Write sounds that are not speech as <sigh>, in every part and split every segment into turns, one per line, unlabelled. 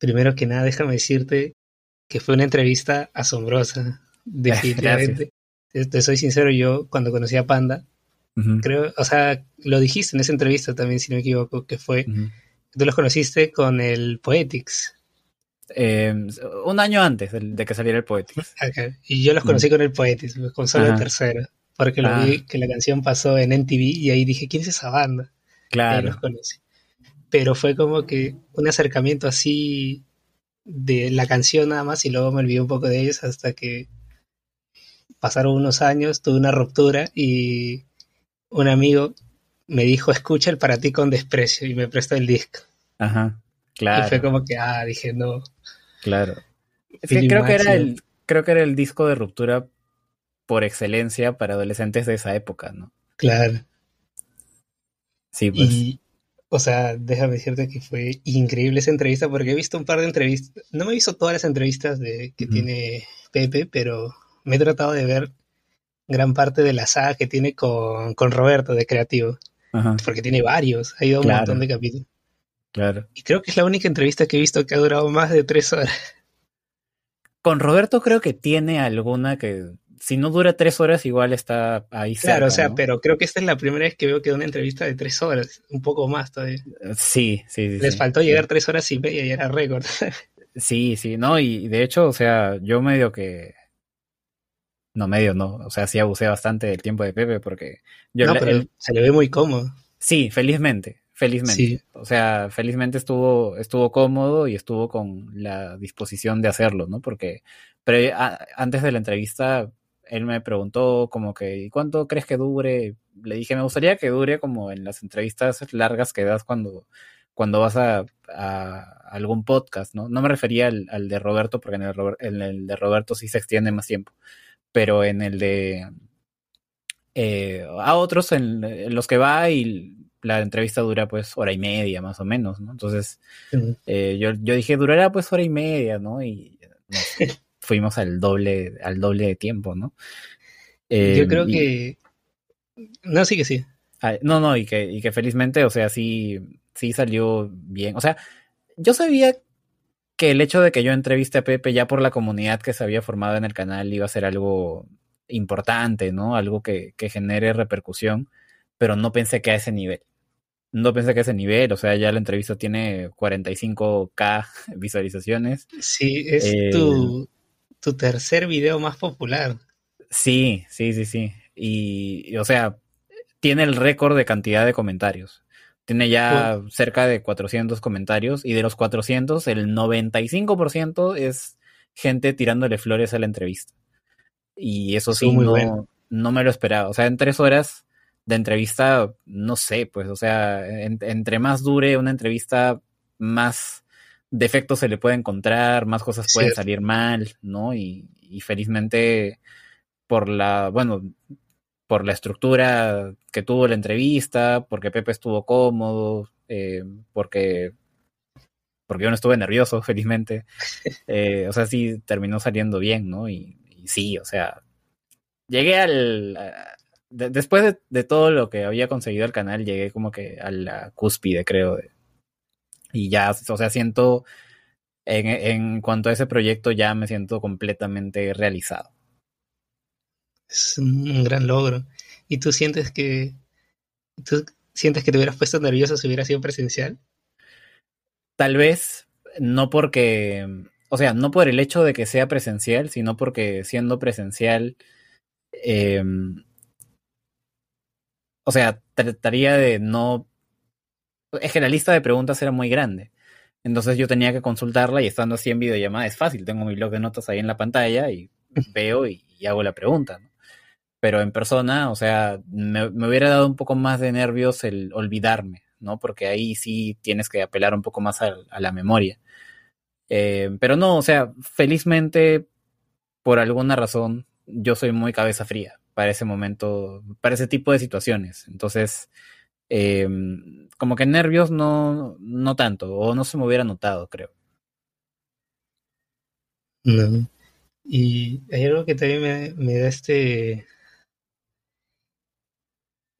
primero que nada, déjame decirte que fue una entrevista asombrosa, <laughs> definitivamente. Te soy sincero, yo cuando conocí a Panda, creo, o sea, lo dijiste en esa entrevista también, si no me equivoco, que fue, tú los conociste con el Poetics.
Em, un año antes de, que saliera el Poetics.
Y yo los conocí con el Poetics, con solo el tercero, porque lo ah. vi que la canción pasó en NTV y ahí dije, ¿quién es esa banda?
Claro.
los conocí. Pero fue como que un acercamiento así de la canción nada más y luego me olvidé un poco de ellos hasta que pasaron unos años, tuve una ruptura y un amigo me dijo, escucha el para ti con desprecio y me prestó el disco.
Ajá, claro.
Y fue como que, ah, dije, no.
Claro. creo, que era el, creo que era el disco de ruptura por excelencia para adolescentes de esa época, ¿no?
Claro.
Sí, pues.
Y, o sea, déjame decirte que fue increíble esa entrevista porque he visto un par de entrevistas. No me he visto todas las entrevistas de, que tiene Pepe, pero me he tratado de ver gran parte de la saga que tiene con, Roberto de Creativo. Porque tiene varios, ha ido un montón de capítulos.
Claro.
Y creo que es la única entrevista que he visto que ha durado más de tres horas.
Con Roberto creo que tiene alguna que si no dura tres horas, igual está ahí
cerca, Claro, o sea, pero creo que esta es la primera vez que veo que una entrevista de tres horas, un poco más todavía.
Sí, sí, sí.
Les faltó llegar tres horas y media y era récord. <laughs>
Sí, sí, no, y de hecho, o sea, yo medio que. No, medio no, o sea, sí abusé bastante del tiempo de Pepe porque. Yo
no, pero se le ve muy cómodo.
Sí, felizmente, felizmente. O sea, felizmente estuvo, estuvo cómodo y estuvo con la disposición de hacerlo, ¿no? Porque pero antes de la entrevista él me preguntó como que, ¿cuánto crees que dure? Le dije, me gustaría que dure como en las entrevistas largas que das cuando, cuando vas a, algún podcast, ¿no? No me refería al, de Roberto, porque en el, de Roberto sí se extiende más tiempo, pero en el de... Eh, a otros en, los que va y la entrevista dura pues hora y media más o menos, ¿no? Entonces eh, yo, yo dije, durará pues hora y media, ¿no? Y <laughs> fuimos al doble, al doble de tiempo, ¿no?
Yo eh, creo que... No, sí que sí.
Ah, no, no, y que, y que felizmente, o sea, sí, sí salió bien. O sea, yo sabía que el hecho de que yo entreviste a Pepe ya por la comunidad que se había formado en el canal iba a ser algo importante, ¿no? Algo que, que genere repercusión, pero no pensé que a ese nivel. No pensé que a ese nivel, o sea, ya la entrevista tiene 45k <laughs> visualizaciones.
Sí, es tu, eh, tu tercer video más popular.
Sí, sí, sí, sí. Y, o sea, tiene el récord de cantidad de comentarios. Tiene ya cerca de 400 comentarios y de los 400, el 95% es gente tirándole flores a la entrevista. Y eso sí, no, no me lo esperaba. O sea, en tres horas de entrevista, no sé, pues, o sea, entre más dure una entrevista, más defectos se le puede encontrar, más cosas pueden salir mal, ¿no? Y, felizmente por la, bueno, por la estructura que tuvo la entrevista, porque Pepe estuvo cómodo, eh, porque porque yo no estuve nervioso, <laughs> felizmente. Eh, o sea, sí terminó saliendo bien, ¿no? Y, sí, o sea, llegué al... después de, de, todo lo que había conseguido el canal, llegué como que a la cúspide, creo, de, y ya, o sea, siento, en, en cuanto a ese proyecto, ya me siento completamente realizado.
Es un gran logro. ¿Y tú sientes que, tú sientes que te hubieras puesto nervioso si hubiera sido presencial?
Tal vez, no porque, o sea, no por el hecho de que sea presencial, sino porque siendo presencial, eh, o sea, trataría de no es que la lista de preguntas era muy grande. Entonces yo tenía que consultarla y estando así en videollamada es fácil. Tengo mi blog de notas ahí en la pantalla y veo y, hago la pregunta. ¿no? Pero en persona, o sea, me, hubiera dado un poco más de nervios el olvidarme, ¿no? Porque ahí sí tienes que apelar un poco más a, la memoria. Eh, pero no, o sea, felizmente, por alguna razón, yo soy muy cabeza fría para ese momento, para ese tipo de situaciones. Entonces, Em, como que nervios no, no tanto, o no se me hubiera notado, creo.
No. Y hay algo que también me, da este.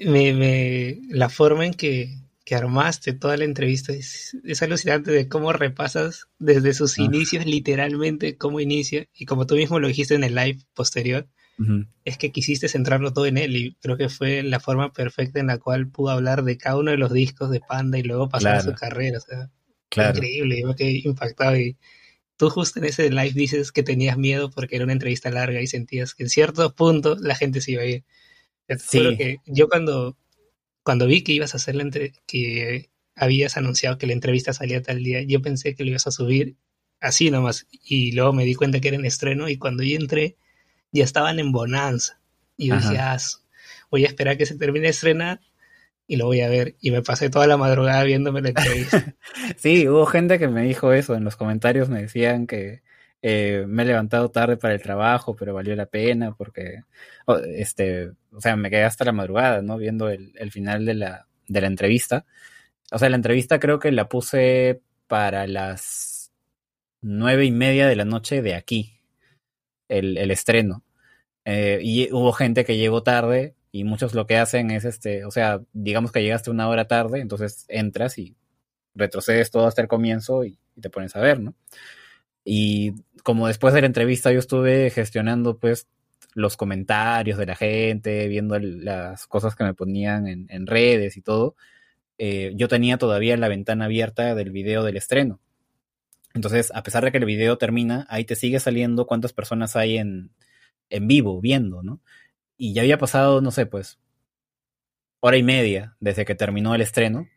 Me, me, la forma en que que armaste toda la entrevista. Es, es alucinante de cómo repasas desde sus
Ah.
inicios, literalmente, cómo inicia. Y como tú mismo lo dijiste en el live posterior, Es que quisiste centrarlo todo en él. Y creo que fue la forma perfecta en la cual pudo hablar de cada uno de los discos de Panda y luego pasar a su carrera. O sea,
Claro.
increíble. Yo quedé impactado. Y tú, justo en ese live, dices que tenías miedo porque era una entrevista larga y sentías que en ciertos puntos la gente se iba a ir. Te
Sí.
que yo cuando, cuando vi que ibas a hacer la entre- que habías anunciado que la entrevista salía tal día, yo pensé que lo ibas a subir así nomás. Y luego me di cuenta que era en estreno y cuando yo entré ya estaban en Bonanza. Y yo
Ajá.
dije, ah, voy a esperar que se termine de estrenar y lo voy a ver. Y me pasé toda la madrugada viéndome la entrevista. <laughs>
Sí, hubo gente que me dijo eso en los comentarios, me decían que eh, me he levantado tarde para el trabajo, pero valió la pena porque, este, o sea, me quedé hasta la madrugada, ¿no? Viendo el, el final de la, de la entrevista. O sea, la entrevista creo que la puse para las nueve y media de la noche de aquí, el, estreno. Eh, y hubo gente que llegó tarde y muchos lo que hacen es, este, o sea, digamos que llegaste una hora tarde, entonces entras y retrocedes todo hasta el comienzo y, te pones a ver, ¿no? Y como después de la entrevista yo estuve gestionando pues los comentarios de la gente, viendo las cosas que me ponían en, en redes y todo, eh, yo tenía todavía la ventana abierta del video del estreno. Entonces, a pesar de que el video termina, ahí te sigue saliendo cuántas personas hay en, en vivo viendo, ¿no? Y ya había pasado, no sé, pues, hora y media desde que terminó el estreno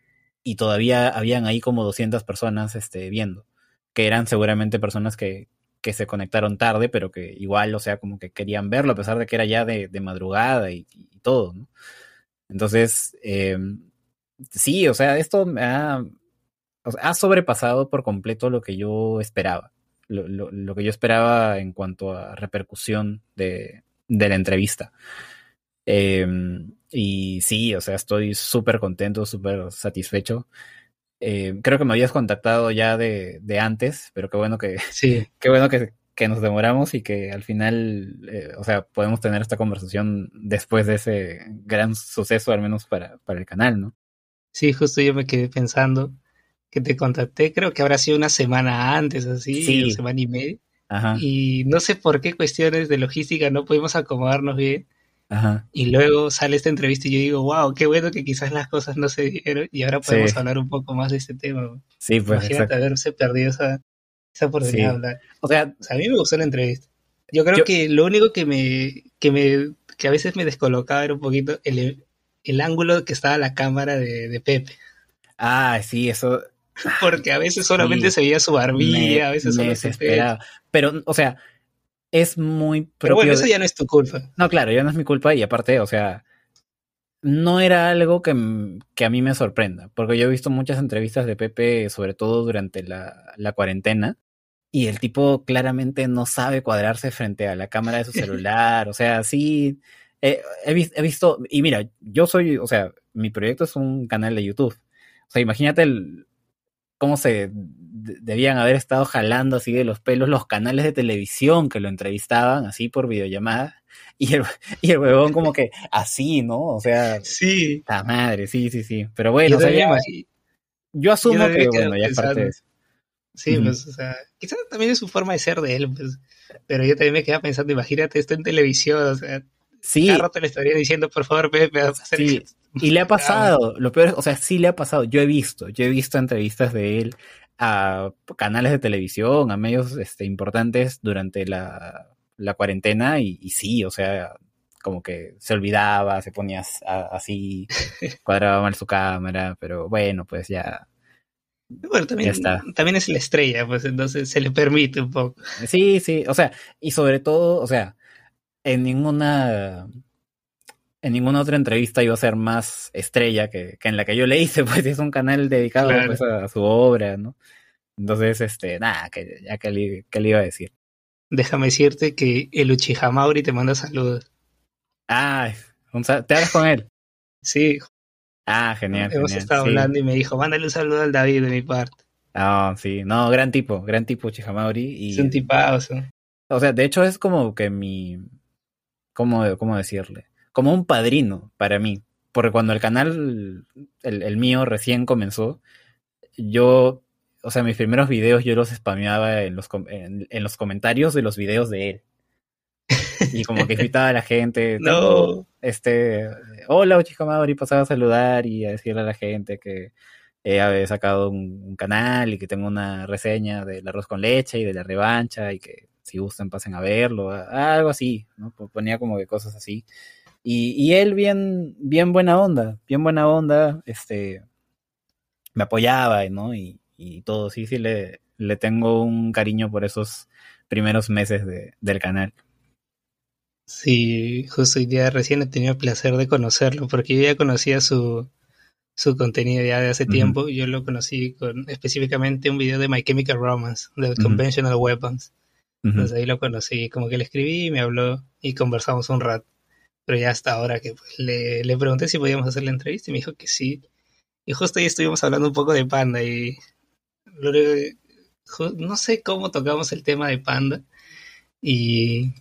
y todavía habían ahí como 200 personas este, viendo, que eran seguramente personas que, que se conectaron tarde, pero que igual, o sea, como que querían verlo, a pesar de que era ya de, de madrugada y, todo, ¿no? Entonces, eh, sí, o sea, esto me ha, o sea, ha sobrepasado por completo lo que yo esperaba, lo, lo, lo que yo esperaba en cuanto a repercusión de, de la entrevista. Eh, y sí, o sea, estoy súper contento, súper satisfecho. Eh, creo que me habías contactado ya de, de, antes, pero qué bueno que,
Sí. <laughs>
qué bueno que, que nos demoramos y que al final, eh, o sea, podemos tener esta conversación después de ese gran suceso, al menos para, para el canal, ¿no?
Sí, justo yo me quedé pensando que te contacté, creo que habrá sido una semana antes, así,
Sí.
una semana y media.
Ajá,
Y no sé por qué cuestiones de logística no pudimos acomodarnos bien.
ajá.
Y luego sale esta entrevista y yo digo, wow, qué bueno que quizás las cosas no se dieron y ahora podemos
Sí.
hablar un poco más de este tema.
Sí, pues
Imagínate
exacto.
haberse perdido esa, esa oportunidad
Sí.
de hablar.
O sea,
a mí me gustó la entrevista. Yo creo
Yo-
que lo único que me, que me, que a veces me descolocaba era un poquito el, el ángulo que estaba la cámara de, de Pepe.
ah, sí, eso <laughs>
Porque a veces solamente
Sí.
se veía su barbilla, a veces solo
desesperaba. Pero, o sea, es muy
Pero
propio.
bueno,
de-
eso ya no es tu culpa.
No, claro, ya no es mi culpa y aparte, o sea, no era algo que, que a mí me sorprenda, porque yo he visto muchas entrevistas de Pepe, sobre todo durante la, la cuarentena, y el tipo claramente no sabe cuadrarse frente a la cámara de su <laughs> celular, o sea, sí, eh, he, he visto, y mira, yo soy, o sea, mi proyecto es un canal de YouTube, o sea, imagínate el, cómo se de- debían haber estado jalando así de los pelos los canales de televisión que lo entrevistaban así por videollamada <laughs> y el, y el huevón como que así, ¿no? O sea,
Sí.
la madre, sí, sí, sí. Pero bueno,
Yo
o sea,
también
ya-
me imagi-
yo asumo que
me
bueno, ya es parte de eso.
Sí, pues, o sea, quizás también es su forma de ser de él, pues. Pero yo también me quedaba pensando, imagínate esto en televisión, o sea,
Sí,
cada rato le estaría diciendo, por favor, Pepe, haz hacer
sí. Y le ha <laughs> pasado, lo peor es, o sea, sí le ha pasado. Yo he visto, yo he visto entrevistas de él a canales de televisión, a medios este, importantes durante la, la cuarentena y, y sí, o sea, como que se olvidaba, se ponía así, <laughs> cuadraba mal su cámara, pero bueno, pues ya.
Bueno, también,
Ya está.
también es la estrella, pues entonces se le permite un poco.
Sí, sí, o sea, y sobre todo, o sea, en ninguna en ninguna otra entrevista iba a ser más estrella que, que en la que yo le hice, <laughs> pues es un canal dedicado
Claro.
pues, a, a su obra, ¿no? Entonces, este, nada, que ya que le, que le iba a decir.
Déjame decirte que el Uchiha Mauri te manda saludos.
Ah, un ¿te hablas con él?
Sí,
Ah, genial,
hemos
genial.
estado
sí.
hablando y me dijo, mándale un saludo al David de mi parte.
Ah, sí, no, gran tipo, gran tipo Chihamauri y
Es un tipazo.
O sea, de hecho es como que mi. ¿Cómo, cómo decirle? Como un padrino para mí. porque cuando el canal, el, mío recién comenzó, yo, o sea, mis primeros videos yo los spameaba en los, en, los comentarios de los videos de él. Y como que invitaba a la gente. <laughs>
no.
Este, hola, y pasaba a saludar y a decirle a la gente que he sacado un, canal y que tengo una reseña del arroz con leche y de la revancha y que si gustan pasen a verlo, algo así, ¿no? Ponía como que cosas así. Y, él bien, bien buena onda, bien buena onda, este, me apoyaba, ¿no? Y, todo, sí, sí, le, le tengo un cariño por esos primeros meses de, del canal.
Sí, justo hoy día recién he tenido el placer de conocerlo, porque yo ya conocía su, su contenido ya de hace tiempo. Yo lo conocí con específicamente un video de My Chemical Romance, de Conventional Weapons. Entonces ahí lo conocí, como que le escribí, me habló y conversamos un rato. Pero ya hasta ahora que pues, le, le pregunté si podíamos hacer la entrevista y me dijo que sí. Y justo ahí estuvimos hablando un poco de Panda y no sé cómo tocamos el tema de Panda y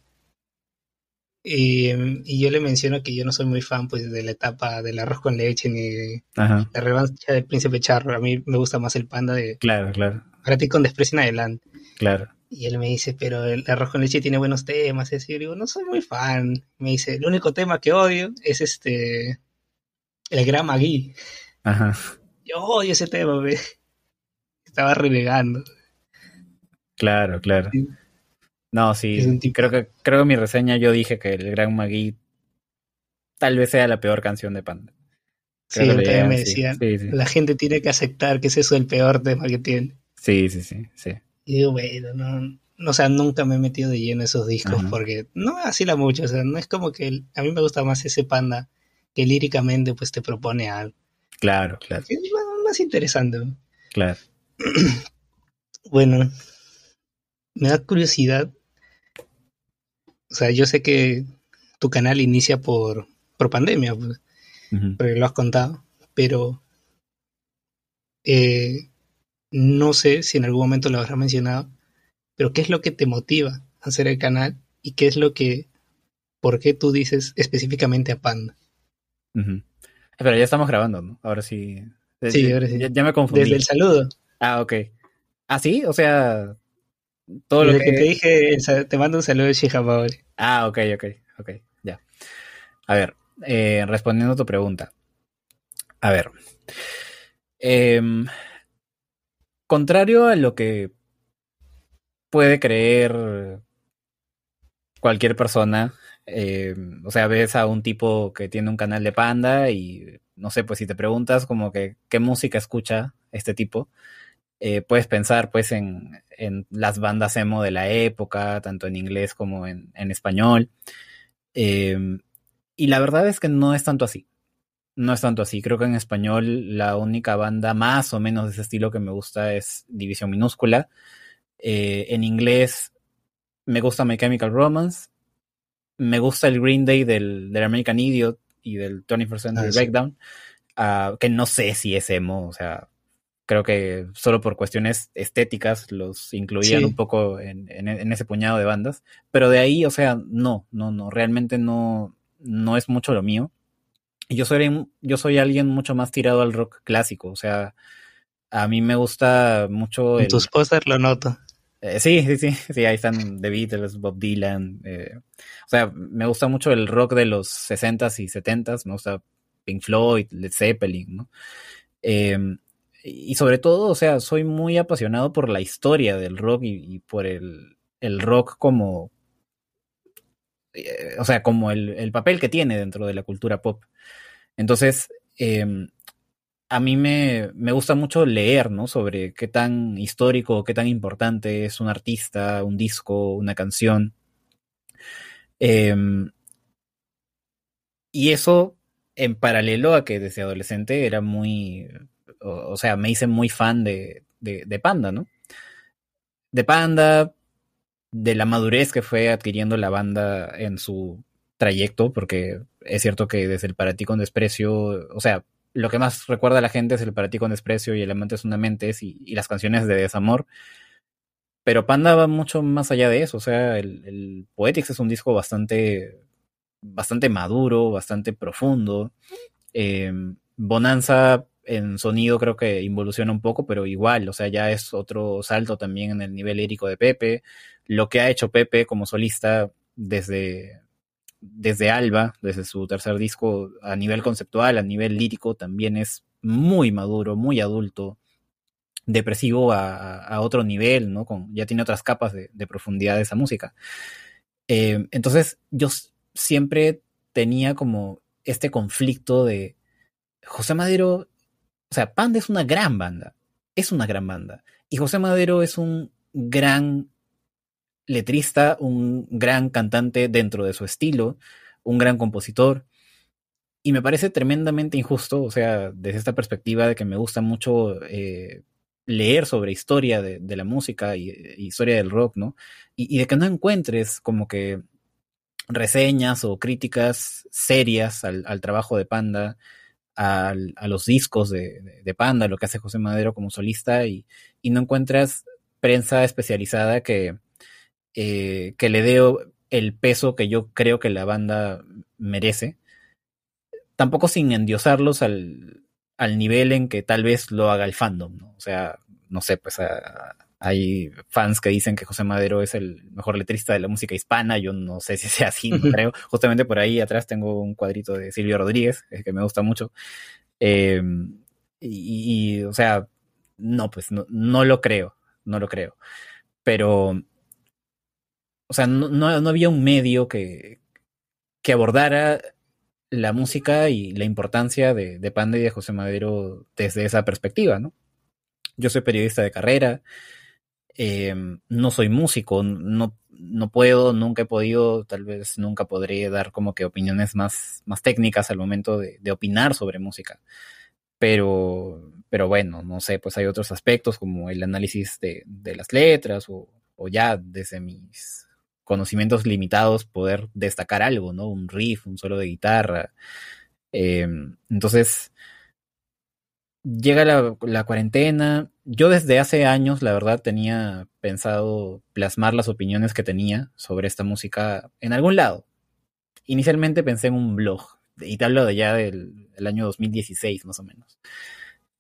y, yo le menciono que yo no soy muy fan pues de la etapa del arroz con leche ni la revancha del príncipe charro. A mí me gusta más el panda de...
Claro, claro.
Para ti con desprecio en adelante.
Claro.
Y él me dice, pero el arroz con leche tiene buenos temas. Y yo digo, no soy muy fan. Me dice, el único tema que odio es este... El gran Magui.
Ajá.
Yo odio ese tema, me <laughs> Estaba renegando.
Claro, claro. No, sí, creo que creo que mi reseña yo dije que el Gran Magui tal vez sea la peor canción de Panda.
sí, también me decían, la gente tiene que aceptar que es el peor tema que tiene.
Sí, sí, sí, sí.
Y digo, bueno, no, o sea, nunca me he metido de lleno esos discos porque no me la mucho, o sea, no es como que a mí me gusta más ese Panda que líricamente pues te propone algo.
Claro, claro.
Es más interesante.
Claro. <clears throat>
bueno, me da curiosidad o sea, yo sé que tu canal inicia por, por pandemia, pues, porque lo has contado, pero eh, no sé si en algún momento lo habrás mencionado, pero ¿qué es lo que te motiva a hacer el canal y qué es lo que, por qué tú dices específicamente a Panda?
Pero ya estamos grabando, ¿no? Ahora sí.
Sí, ahora sí.
Ya, me confundí.
Desde el saludo.
Ah, ok. ¿Ah, sí? O sea, todo lo que...
te dije, te mando un saludo de Shihamaori.
Ah, ok, ok, ok, ya. A ver, eh, respondiendo a tu pregunta. A ver. Em, contrario a lo que puede creer cualquier persona, em, o sea, ves a un tipo que tiene un canal de panda y no sé, pues si te preguntas como que qué música escucha este tipo, eh, puedes pensar pues en, las bandas emo de la época, tanto en inglés como en, español. Em, y la verdad es que no es tanto así. No es tanto así. Creo que en español la única banda más o menos de ese estilo que me gusta es División Minúscula. Eh, en inglés me gusta My Chemical Romance. Me gusta el Green Day del, American Idiot y del 21st Century ah, Breakdown. Ah, que no sé si es emo, o sea, creo que solo por cuestiones estéticas los incluían un poco en, ese puñado de bandas. Pero de ahí, o sea, no, no, no, realmente no, no es mucho lo mío. Yo soy, yo soy alguien mucho más tirado al rock clásico, o sea, a mí me gusta mucho...
En tus pósters lo noto.
Eh, sí, sí, sí, sí, ahí están The Beatles, Bob Dylan. Eh, o sea, me gusta mucho el rock de los 60s y 70s, me gusta Pink Floyd, Led Zeppelin, ¿no? Eh, y sobre todo, o sea, soy muy apasionado por la historia del rock y, por el, rock como, eh, o sea, como el, papel que tiene dentro de la cultura pop. Entonces, em, a mí me, gusta mucho leer, ¿no? Sobre qué tan histórico, qué tan importante es un artista, un disco, una canción. Em, y eso en paralelo a que desde adolescente era muy o, sea, me hice muy fan de, de, Panda, ¿no? De Panda, de la madurez que fue adquiriendo la banda en su trayecto, porque es cierto que desde el Para ti con desprecio, o sea, lo que más recuerda a la gente es el Para ti con desprecio y el amante es una mente y, las canciones de desamor. Pero Panda va mucho más allá de eso, o sea, el, el Poetics es un disco bastante, bastante maduro, bastante profundo, Em, Bonanza en sonido creo que involuciona un poco, pero igual, o sea, ya es otro salto también en el nivel lírico de Pepe. Lo que ha hecho Pepe como solista desde, desde Alba, desde su tercer disco, a nivel conceptual, a nivel lírico, también es muy maduro, muy adulto, depresivo a, otro nivel, ¿no? Con, ya tiene otras capas de, profundidad de esa música. Eh, entonces, yo siempre tenía como este conflicto de José Madero o sea, Panda es una gran banda. Es una gran banda. Y José Madero es un gran letrista, un gran cantante dentro de su estilo, un gran compositor. Y me parece tremendamente injusto, o sea, desde esta perspectiva de que me gusta mucho eh, leer sobre historia de, la música y, historia del rock, ¿no? Y, de que no encuentres como que reseñas o críticas serias al trabajo de Panda, a, los discos de, Panda, lo que hace José Madero como solista, y, no encuentras prensa especializada que, eh, que le dé el peso que yo creo que la banda merece. Tampoco sin endiosarlos al, al nivel en que tal vez lo haga el fandom, ¿no? O sea, no sé, pues a, hay fans que dicen que José Madero es el mejor letrista de la música hispana. Yo no sé si sea así, no creo. Justamente por ahí atrás tengo un cuadrito de Silvio Rodríguez, que me gusta mucho. Em, y, o sea, no, pues no, no, lo creo, no lo creo. Pero, o sea, no, no, había un medio que, que abordara la música y la importancia de, de Panda y de José Madero desde esa perspectiva, ¿no? Yo soy periodista de carrera, Em, no soy músico, no, no puedo, nunca he podido, tal vez nunca podré dar como que opiniones más, más técnicas al momento de, opinar sobre música. Pero, pero bueno, no sé, pues hay otros aspectos como el análisis de, las letras o, o, ya desde mis conocimientos limitados poder destacar algo, ¿no? Un riff, un solo de guitarra. Em, entonces, llega la, cuarentena. Yo desde hace años, la verdad, tenía pensado plasmar las opiniones que tenía sobre esta música en algún lado. Inicialmente pensé en un blog, y te hablo de ya del, año 2016, más o menos.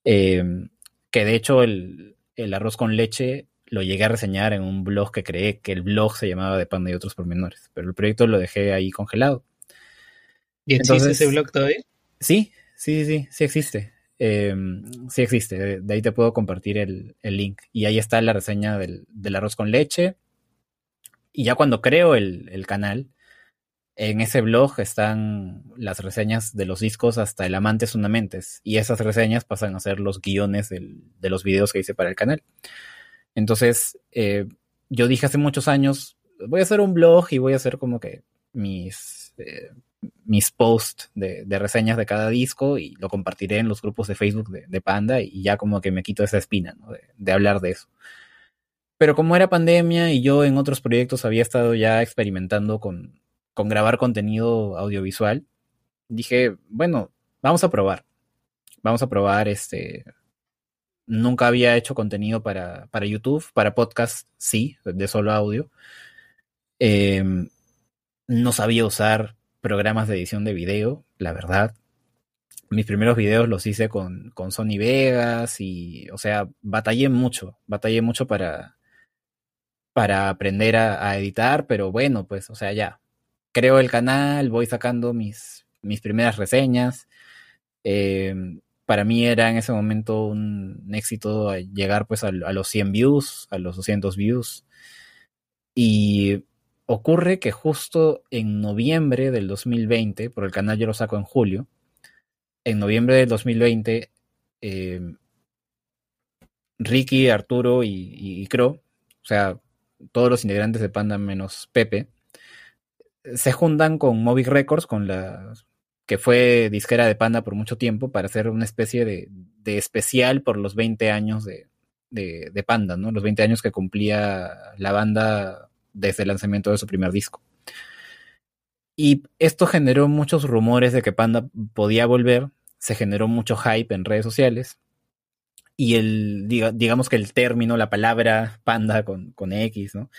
Em, que de hecho el, arroz con leche lo llegué a reseñar en un blog que creé, que el blog se llamaba De Panda y otros pormenores, pero el proyecto lo dejé ahí congelado.
¿Y existe ese blog todavía?
Sí, sí, sí, sí existe. Em, sí existe, de, ahí te puedo compartir el, link. Y ahí está la reseña del, arroz con leche. Y ya cuando creo el, canal, en ese blog están las reseñas de los discos hasta El Amante Sunamentes. Y esas reseñas pasan a ser los guiones de los videos que hice para el canal. Entonces, eh, yo dije hace muchos años, voy a hacer un blog y voy a hacer como que mis eh, mis posts de, reseñas de cada disco y lo compartiré en los grupos de Facebook de, Panda y ya como que me quito esa espina de, hablar de eso. Pero como era pandemia y yo en otros proyectos había estado ya experimentando con, grabar contenido audiovisual, dije, bueno, vamos a probar. Vamos a probar este... Nunca había hecho contenido para, para YouTube, para podcast sí, de solo audio. Em, no sabía usar programas de edición de video, la verdad. Mis primeros videos los hice con, con Sony Vegas y, o sea, batallé mucho, batallé mucho para, para aprender a, editar, pero bueno, pues, o sea, ya. Creo el canal, voy sacando mis, mis primeras reseñas. Em, para mí era en ese momento un éxito llegar pues a, a, los 100 views, a los 200 views. Y Ocurre que justo en noviembre del 2020, por el canal yo lo saco en julio, en noviembre del 2020, em, Ricky, Arturo y, y, o sea, todos los integrantes de Panda menos Pepe, se juntan con Movic Records, con la que fue disquera de Panda por mucho tiempo, para hacer una especie de, especial por los 20 años de, de, Panda, ¿no? Los 20 años que cumplía la banda desde el lanzamiento de su primer disco. Y esto generó muchos rumores de que Panda podía volver, se generó mucho hype en redes sociales. y el, digamos que el término, la palabra panda con, con X, ¿no?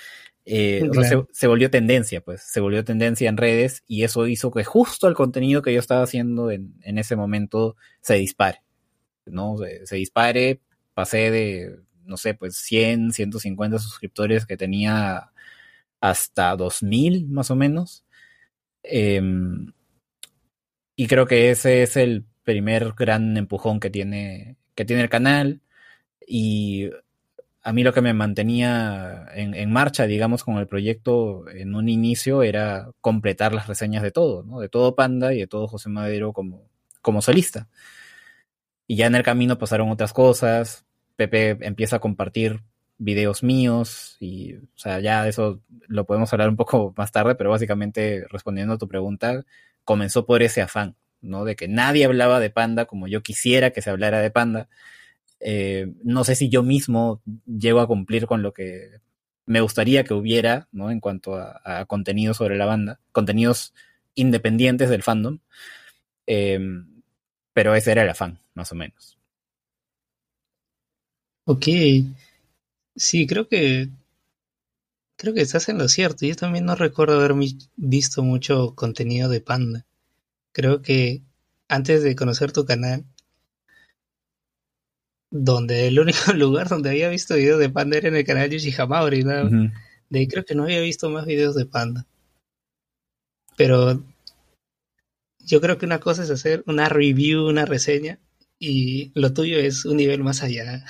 Eh, se, volvió tendencia, pues, se volvió tendencia en redes y eso hizo que justo el contenido que yo estaba haciendo en, en ese momento se dispare, ¿no? Se, se, dispare, pasé de, no sé, pues 100, 150 suscriptores que tenía hasta 2000 más o menos. Em, y creo que ese es el primer gran empujón que tiene, que tiene el canal. Y a mí lo que me mantenía en, marcha, digamos, con el proyecto en un inicio era completar las reseñas de todo, ¿no? De todo Panda y de todo José Madero como, como solista. Y ya en el camino pasaron otras cosas. Pepe empieza a compartir videos míos y, o sea, ya eso lo podemos hablar un poco más tarde, pero básicamente respondiendo a tu pregunta, comenzó por ese afán, ¿no? De que nadie hablaba de Panda como yo quisiera que se hablara de Panda. Eh, no sé si yo mismo llego a cumplir con lo que me gustaría que hubiera, ¿no? En cuanto a, a contenido sobre la banda, contenidos independientes del fandom. Eh, pero ese era el afán, más o menos.
Ok. Sí, creo que creo que estás en lo cierto. Yo también no recuerdo haber visto mucho contenido de Panda. Creo que antes de conocer tu canal, donde el único <laughs> lugar donde había visto videos de Panda era en el canal Yoshi Hamauri, ¿no? De ahí creo que no había visto más videos de Panda. Pero yo creo que una cosa es hacer una review, una reseña, y lo tuyo es un nivel más allá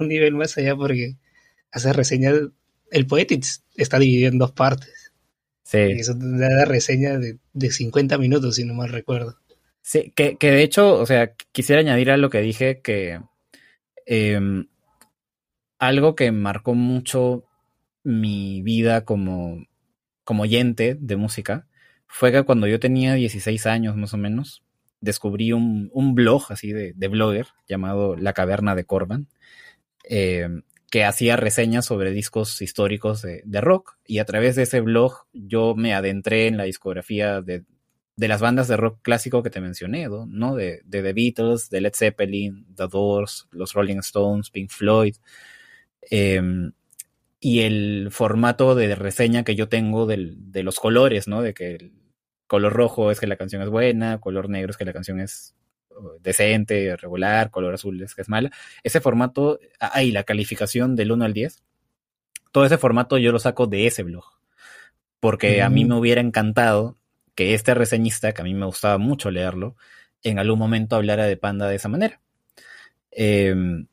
un nivel más allá porque hacer reseñas, el Poetics está dividido en dos partes. Sí. Y es una reseña de, de 50 minutos, si no mal recuerdo.
Sí, que, que, de hecho, o sea, quisiera añadir a lo que dije que em, algo que marcó mucho mi vida como, como oyente de música fue que cuando yo tenía 16 años más o menos, descubrí un, un blog así de, de blogger llamado La Caverna de Corban, eh, que hacía reseñas sobre discos históricos de, rock y a través de ese blog yo me adentré en la discografía de, las bandas de rock clásico que te mencioné, ¿no? De, The Beatles, de Led Zeppelin, The Doors, los Rolling Stones, Pink Floyd. Em, y el formato de reseña que yo tengo de los colores, ¿no? De que el color rojo es que la canción es buena, color negro es que la canción es decente, regular, color azul es que es mala. Ese formato, ahí la calificación del 1 al 10, todo ese formato yo lo saco de ese blog. Porque a mí me hubiera encantado que este reseñista, que a mí me gustaba mucho leerlo, en algún momento hablara de Panda de esa manera. Em,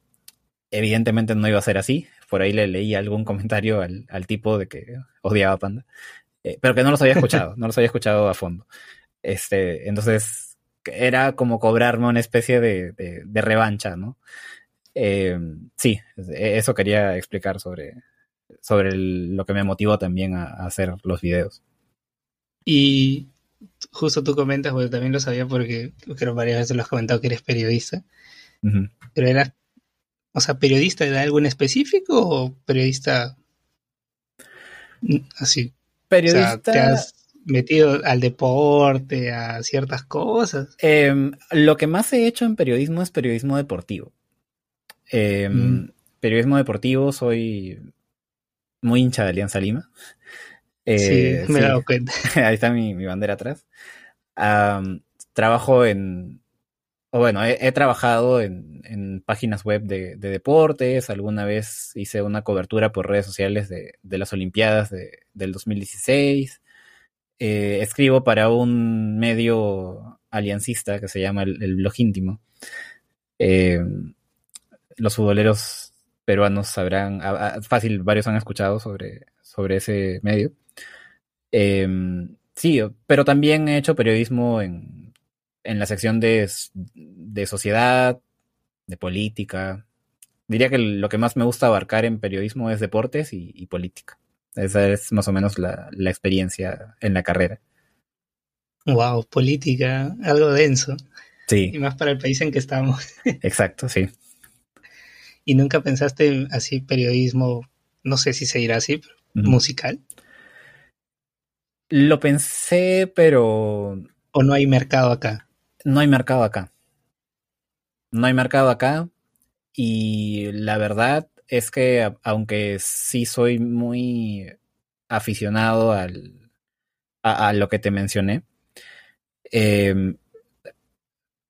evidentemente no iba a ser así. Por ahí le leí algún comentario al, tipo de que odiaba Panda. Eh, pero que no los había escuchado, <laughs> no los había escuchado a fondo. Este, entonces, era como cobrarme una especie de, de, revancha, ¿no? Eh, sí, e, eso quería explicar sobre, sobre lo que me motivó también a, hacer los videos.
Y justo tú comentas, porque también lo sabía porque creo varias veces lo has comentado que eres periodista, pero eras, o sea, periodista de algo en específico o periodista así. Periodista metido al deporte, a ciertas cosas?
Em, lo que más he hecho en periodismo es periodismo deportivo. Em, mm. Periodismo deportivo, soy muy hincha de Alianza Lima.
Eh, sí, me he dado <laughs> cuenta.
Ahí está mi, bandera atrás. trabajo en, o bueno, he, trabajado en, páginas web de, deportes, alguna vez hice una cobertura por redes sociales de, las Olimpiadas del 2016. Eh, escribo para un medio aliancista que se llama el, Blog Íntimo. Eh, los futboleros peruanos sabrán, fácil, varios han escuchado sobre, sobre ese medio. Em, sí, pero también he hecho periodismo en, en la sección de, de sociedad, de política. Diría que lo que más me gusta abarcar en periodismo es deportes y política. Esa es más o menos la, experiencia en la carrera.
Wow, política, algo denso.
Sí.
Y más para el país en que estamos. <laughs>
Exacto, sí.
¿Y nunca pensaste así periodismo, no sé si se dirá así, musical?
Lo pensé, pero...
¿O no hay mercado acá?
No hay mercado acá. No hay mercado acá. Y la verdad es que aunque sí soy muy aficionado al, a, lo que te mencioné, em,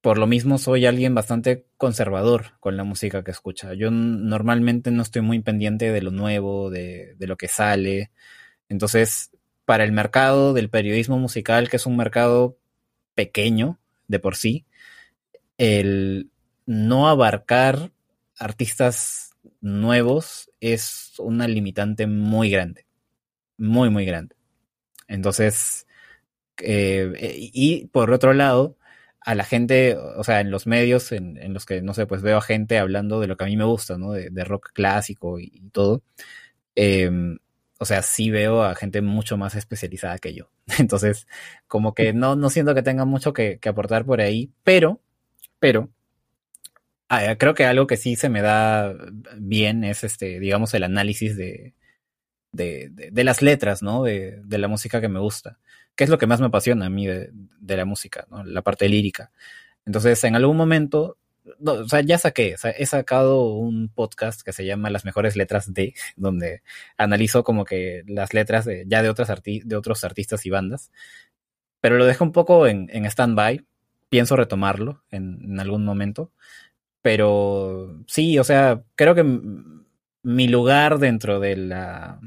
por lo mismo soy alguien bastante conservador con la música que escucha. Yo normalmente no estoy muy pendiente de lo nuevo, de, de lo que sale. Entonces, para el mercado del periodismo musical, que es un mercado pequeño de por sí, el no abarcar artistas nuevos es una limitante muy grande, muy, muy grande. Entonces, eh, y por otro lado, a la gente, o sea, en los medios en, los que, no sé, pues veo a gente hablando de lo que a mí me gusta, ¿no? De, rock clásico y, todo. Em, o sea, sí veo a gente mucho más especializada que yo. <laughs> Entonces, como que no, no siento que tenga mucho que, aportar por ahí, pero, pero, ah, creo que algo que sí se me da bien es este, digamos, el análisis de, de, de, las letras, ¿no? De, de, la música que me gusta, que es lo que más me apasiona a mí de, la música, ¿no? La parte lírica. Entonces, en algún momento, o sea, ya saqué, o sea, he sacado un podcast que se llama Las mejores letras de, <laughs> donde analizo como que las letras de, ya de, otras de otros artistas y bandas, pero lo dejo un poco en, en stand-by, pienso retomarlo en, en algún momento, pero sí, o sea, creo que mi lugar dentro de la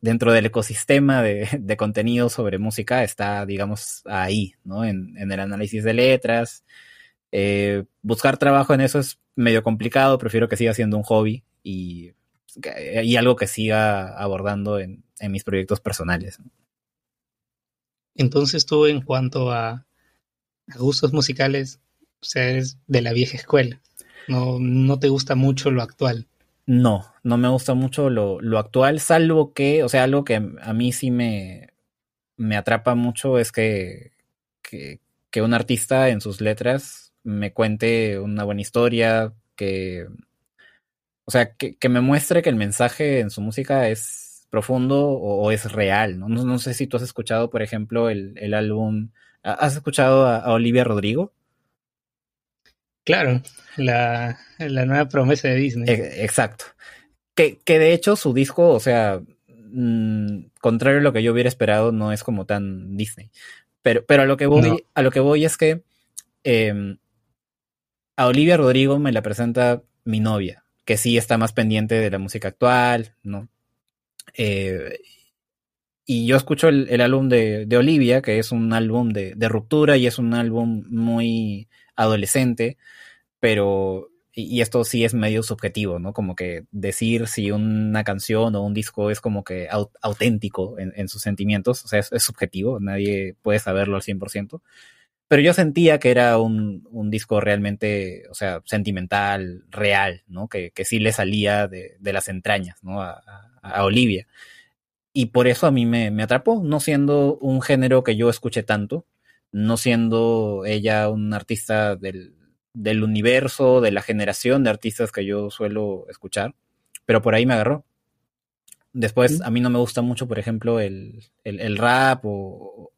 dentro del ecosistema de, <laughs> de, contenido sobre música está, digamos, ahí, ¿no? En, el análisis de letras. Eh, buscar trabajo en eso es medio complicado, prefiero que siga siendo un hobby y, y algo que siga abordando en, mis proyectos personales.
Entonces tú en cuanto a, a gustos musicales, o sea, eres de la vieja escuela, no, no te gusta mucho lo actual.
No, no me gusta mucho lo, lo, actual, salvo que, o sea, algo que a mí sí me, me atrapa mucho es que, que, que, un artista en sus letras me cuente una buena historia, que, o sea, que, que me muestre que el mensaje en su música es profundo o, es real, ¿no? ¿no? sé si tú has escuchado, por ejemplo, el, el álbum, ¿has escuchado a Olivia Rodrigo?
Claro, la, nueva promesa de Disney.
E, exacto. Que, que de hecho su disco, o sea, mm, contrario a lo que yo hubiera esperado, no es como tan Disney. Pero, pero a lo que voy, a lo que voy es que em, a Olivia Rodrigo me la presenta mi novia, que sí está más pendiente de la música actual, ¿no? Eh, y yo escucho el, álbum de, de, Olivia, que es un álbum de, de, ruptura y es un álbum muy adolescente, pero, y, esto sí es medio subjetivo, ¿no? Como que decir si una canción o un disco es como que auténtico en, sus sentimientos, o sea, es, subjetivo, nadie puede saberlo al 100%. Pero yo sentía que era un, un disco realmente, o sea, sentimental, real, ¿no? Que, que sí le salía de, de las entrañas, ¿no? A, a, Olivia. Y por eso a mí me, me atrapó, no siendo un género que yo escuché tanto, no siendo ella un artista del, del, universo, de la generación de artistas que yo suelo escuchar, pero por ahí me agarró. Después, a mí no me gusta mucho, por ejemplo, el, el, rap o,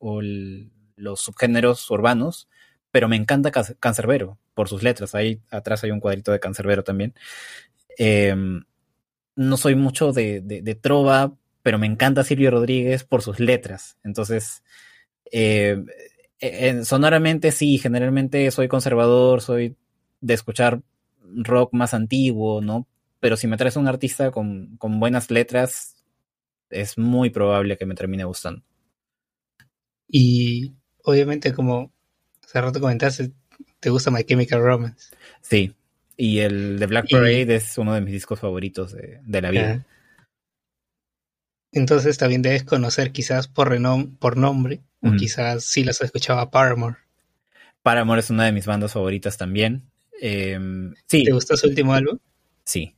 los subgéneros urbanos, pero me encanta Cancerbero por sus letras. Ahí atrás hay un cuadrito de Cancerbero también. Em, no soy mucho de, de, trova, pero me encanta Silvio Rodríguez por sus letras. Entonces, eh, eh, sonoramente sí, generalmente soy conservador, soy de escuchar rock más antiguo, ¿no? Pero si me traes un artista con, con buenas letras, es muy probable que me termine gustando.
Y obviamente, como hace rato comentaste, te gusta My Chemical Romance.
Sí, y el de Black Parade es uno de mis discos favoritos de, de la vida.
Entonces también debes conocer quizás por, renom por nombre, o quizás sí las escuchaba Paramore.
Paramore es una de mis bandas favoritas también. Em, sí.
¿Te gustó su último álbum?
Sí.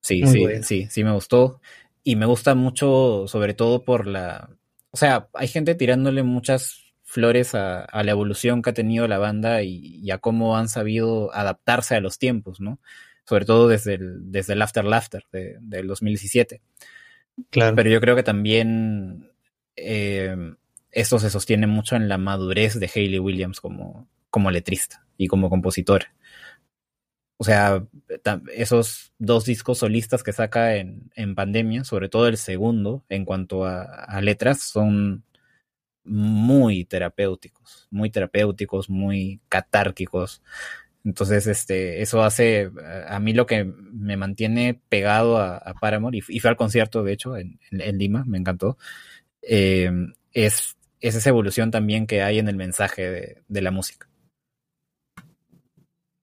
Sí, sí, sí, sí me gustó. Y me gusta mucho, sobre todo por la. O sea, hay gente tirándole muchas flores a, la evolución que ha tenido la banda y, a cómo han sabido adaptarse a los tiempos, ¿no? Sobre todo desde el, desde el After Laughter de, del 2017. Pero yo creo que también eh, esto se sostiene mucho en la madurez de Hayley Williams como, como letrista y como compositora. o sea, esos dos discos solistas que saca en, en pandemia, sobre todo el segundo, en cuanto a, a, letras, son muy terapéuticos, muy terapéuticos, muy catárquicos. Entonces, este, eso hace a mí lo que me mantiene pegado a, a Paramore, y, y, fue al concierto, de hecho, en, en Lima, me encantó, eh, es, es, esa evolución también que hay en el mensaje de, de la música.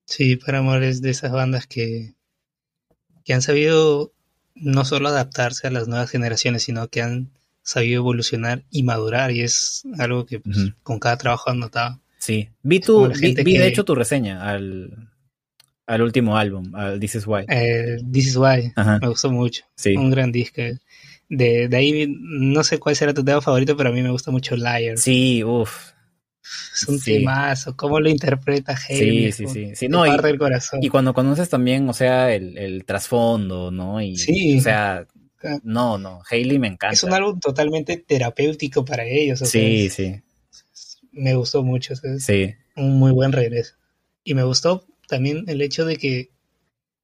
Sí, Paramore es de esas bandas que, que han sabido no solo adaptarse a las nuevas generaciones, sino que han sabido evolucionar y madurar, y es algo que pues, uh -huh. con cada trabajo han notado.
Sí, vi, tu, vi, vi que... de hecho tu reseña al, al último álbum, al This Is Why.
Eh, This Is Why, Ajá. me gustó mucho.
Sí.
Un gran disco. De, de ahí, no sé cuál será tu tema favorito, pero a mí me gusta mucho Liar.
Sí, uff.
Es un sí. temazo, cómo lo interpreta
Sí,
Haley.
sí, sí. sí. No, y,
del corazón.
y cuando conoces también, o sea, el, el trasfondo, ¿no? Y,
sí.
O sea, no, no, Haley me encanta.
Es un álbum totalmente terapéutico para ellos. O
sí,
sea,
sí.
Me gustó mucho. Es
sí.
Un muy buen regreso. Y me gustó también el hecho de que,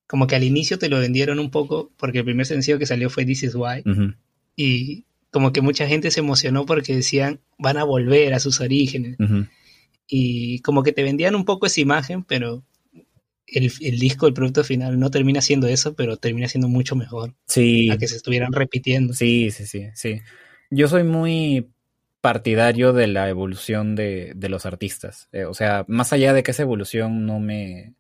como que al inicio te lo vendieron un poco, porque el primer sencillo que salió fue This Is Why.
Uh -huh.
Y como que mucha gente se emocionó porque decían, van a volver a sus orígenes.
Uh -huh.
Y como que te vendían un poco esa imagen, pero el, el, disco, el producto final, no termina siendo eso, pero termina siendo mucho mejor.
Sí.
A que se estuvieran repitiendo.
Sí, sí, sí, sí. Yo soy muy partidario de la evolución de, los artistas. Eh, o sea, más allá de que esa evolución no me,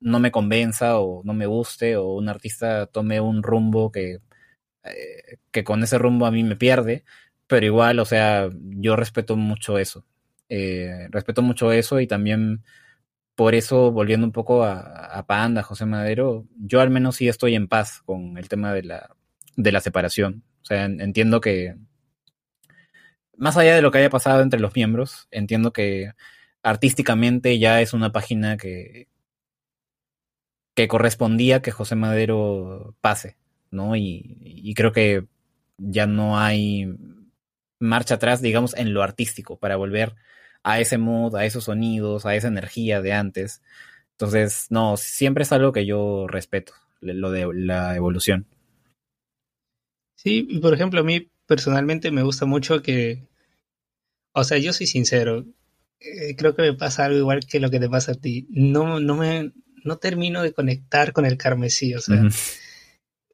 no me convenza o no me guste, o un artista tome un rumbo que, eh, que con ese rumbo a mí me pierde, pero igual, o sea, yo respeto mucho eso. Eh, respeto mucho eso y también por eso, volviendo un poco a, a, Panda, José Madero, yo al menos sí estoy en paz con el tema de la, de la separación. O sea, entiendo que, más allá de lo que haya pasado entre los miembros, entiendo que artísticamente ya es una página que, que correspondía que José Madero pase, ¿no? Y, y creo que ya no hay marcha atrás, digamos, en lo artístico para volver a ese mood, a esos sonidos, a esa energía de antes. Entonces, no, siempre es algo que yo respeto, lo de la evolución.
Sí, y por ejemplo, a mí personalmente me gusta mucho que, o sea, yo soy sincero, eh, creo que me pasa algo igual que lo que te pasa a ti. No, no me, no termino de conectar con el carmesí, o sea, uh -huh.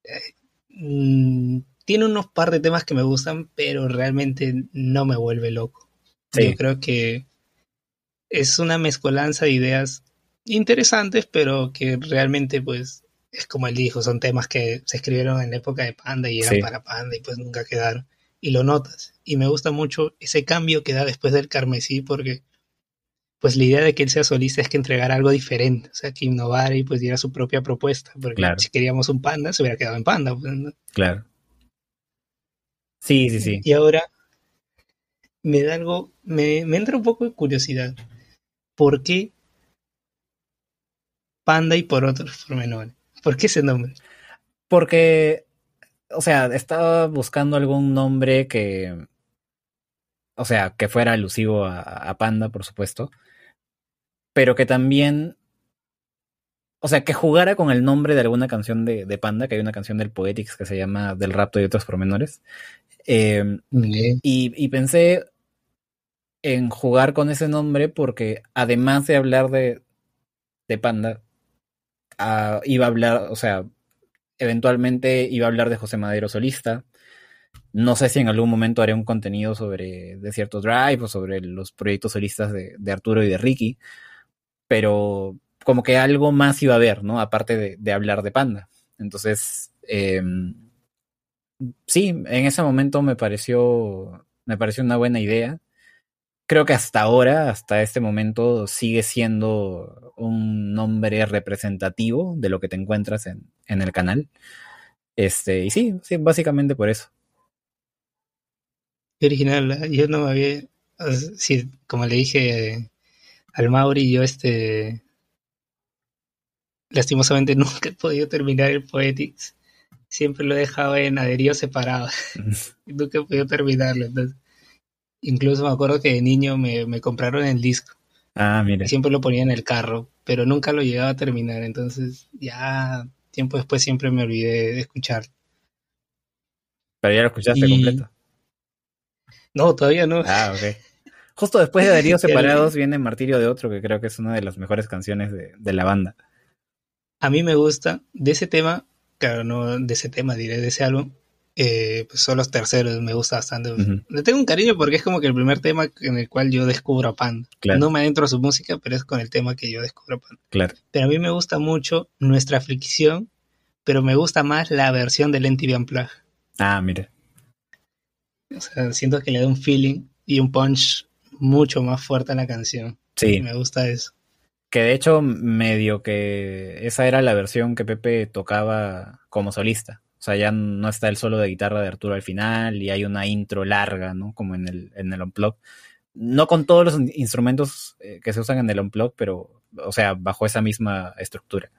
eh, mmm, tiene unos par de temas que me gustan, pero realmente no me vuelve loco. Sí. Yo creo que es una mezcolanza de ideas interesantes, pero que realmente, pues, es como él dijo, son temas que se escribieron en la época de Panda y eran sí. para Panda y pues nunca quedaron. Y lo notas. Y me gusta mucho ese cambio que da después del carmesí, porque pues la idea de que él sea solista es que entregara algo diferente, o sea, que innovara y pues diera su propia propuesta, porque
claro.
si queríamos un panda, se hubiera quedado en panda. Pues, ¿no?
Claro. Sí, sí, sí.
Y ahora me da algo, me, me entra un poco de curiosidad. ¿Por qué Panda y por otros pormenores? ¿Por qué ese nombre?
Porque, o sea, estaba buscando algún nombre que, o sea, que fuera alusivo a, a Panda, por supuesto, pero que también, o sea, que jugara con el nombre de alguna canción de, de Panda, que hay una canción del Poetics que se llama Del rapto y otros pormenores. Eh,
okay.
y, y pensé, en jugar con ese nombre porque además de hablar de, de Panda, uh, iba a hablar, o sea, eventualmente iba a hablar de José Madero solista. No sé si en algún momento haré un contenido sobre Desierto Drive o sobre los proyectos solistas de, de Arturo y de Ricky, pero como que algo más iba a haber, ¿no? Aparte de, hablar de Panda. Entonces, eh, sí, en ese momento me pareció, me pareció una buena idea creo que hasta ahora, hasta este momento, sigue siendo un nombre representativo de lo que te encuentras en, en el canal. Este, y sí, sí, básicamente por eso.
Qué original, yo no me había, sí, como le dije al Mauri, yo este, lastimosamente <laughs> nunca he podido terminar el Poetics, siempre lo he dejado en adherido separado, <laughs> nunca he podido terminarlo, entonces Incluso me acuerdo que de niño me, me, compraron el disco
Ah, mire.
Siempre lo ponía en el carro, pero nunca lo llegaba a terminar. Entonces, ya tiempo después siempre me olvidé de escuchar.
Pero ya lo escuchaste
Y-
completo.
No, todavía no.
Ah, ok. <laughs> Justo después de Darío <laughs> Separados viene Martirio de Otro, que creo que es una de las mejores canciones de, de la banda.
A mí me gusta de ese tema, claro, no de ese tema, diré de ese álbum. Eh, pues son los terceros, me gusta bastante. Le tengo un cariño porque es como que el primer tema en el cual yo descubro a Panda.
Claro.
No me adentro a su música, pero es con el tema que yo descubro a Panda.
Claro.
Pero a mí me gusta mucho nuestra aflicción, pero me gusta más la versión del NTV Unplugged.
Ah, mire.
O sea, siento que le da un feeling y un punch mucho más fuerte a la canción.
Sí.
Me gusta eso.
Que de hecho, medio que esa era la versión que Pepe tocaba como solista. O sea, ya no está el solo de guitarra de Arturo al final y hay una intro larga, ¿no? Como en el, en el Unplugged. No con todos los in- instrumentos eh, que se usan en el Unplugged, pero, o sea, bajo esa misma estructura.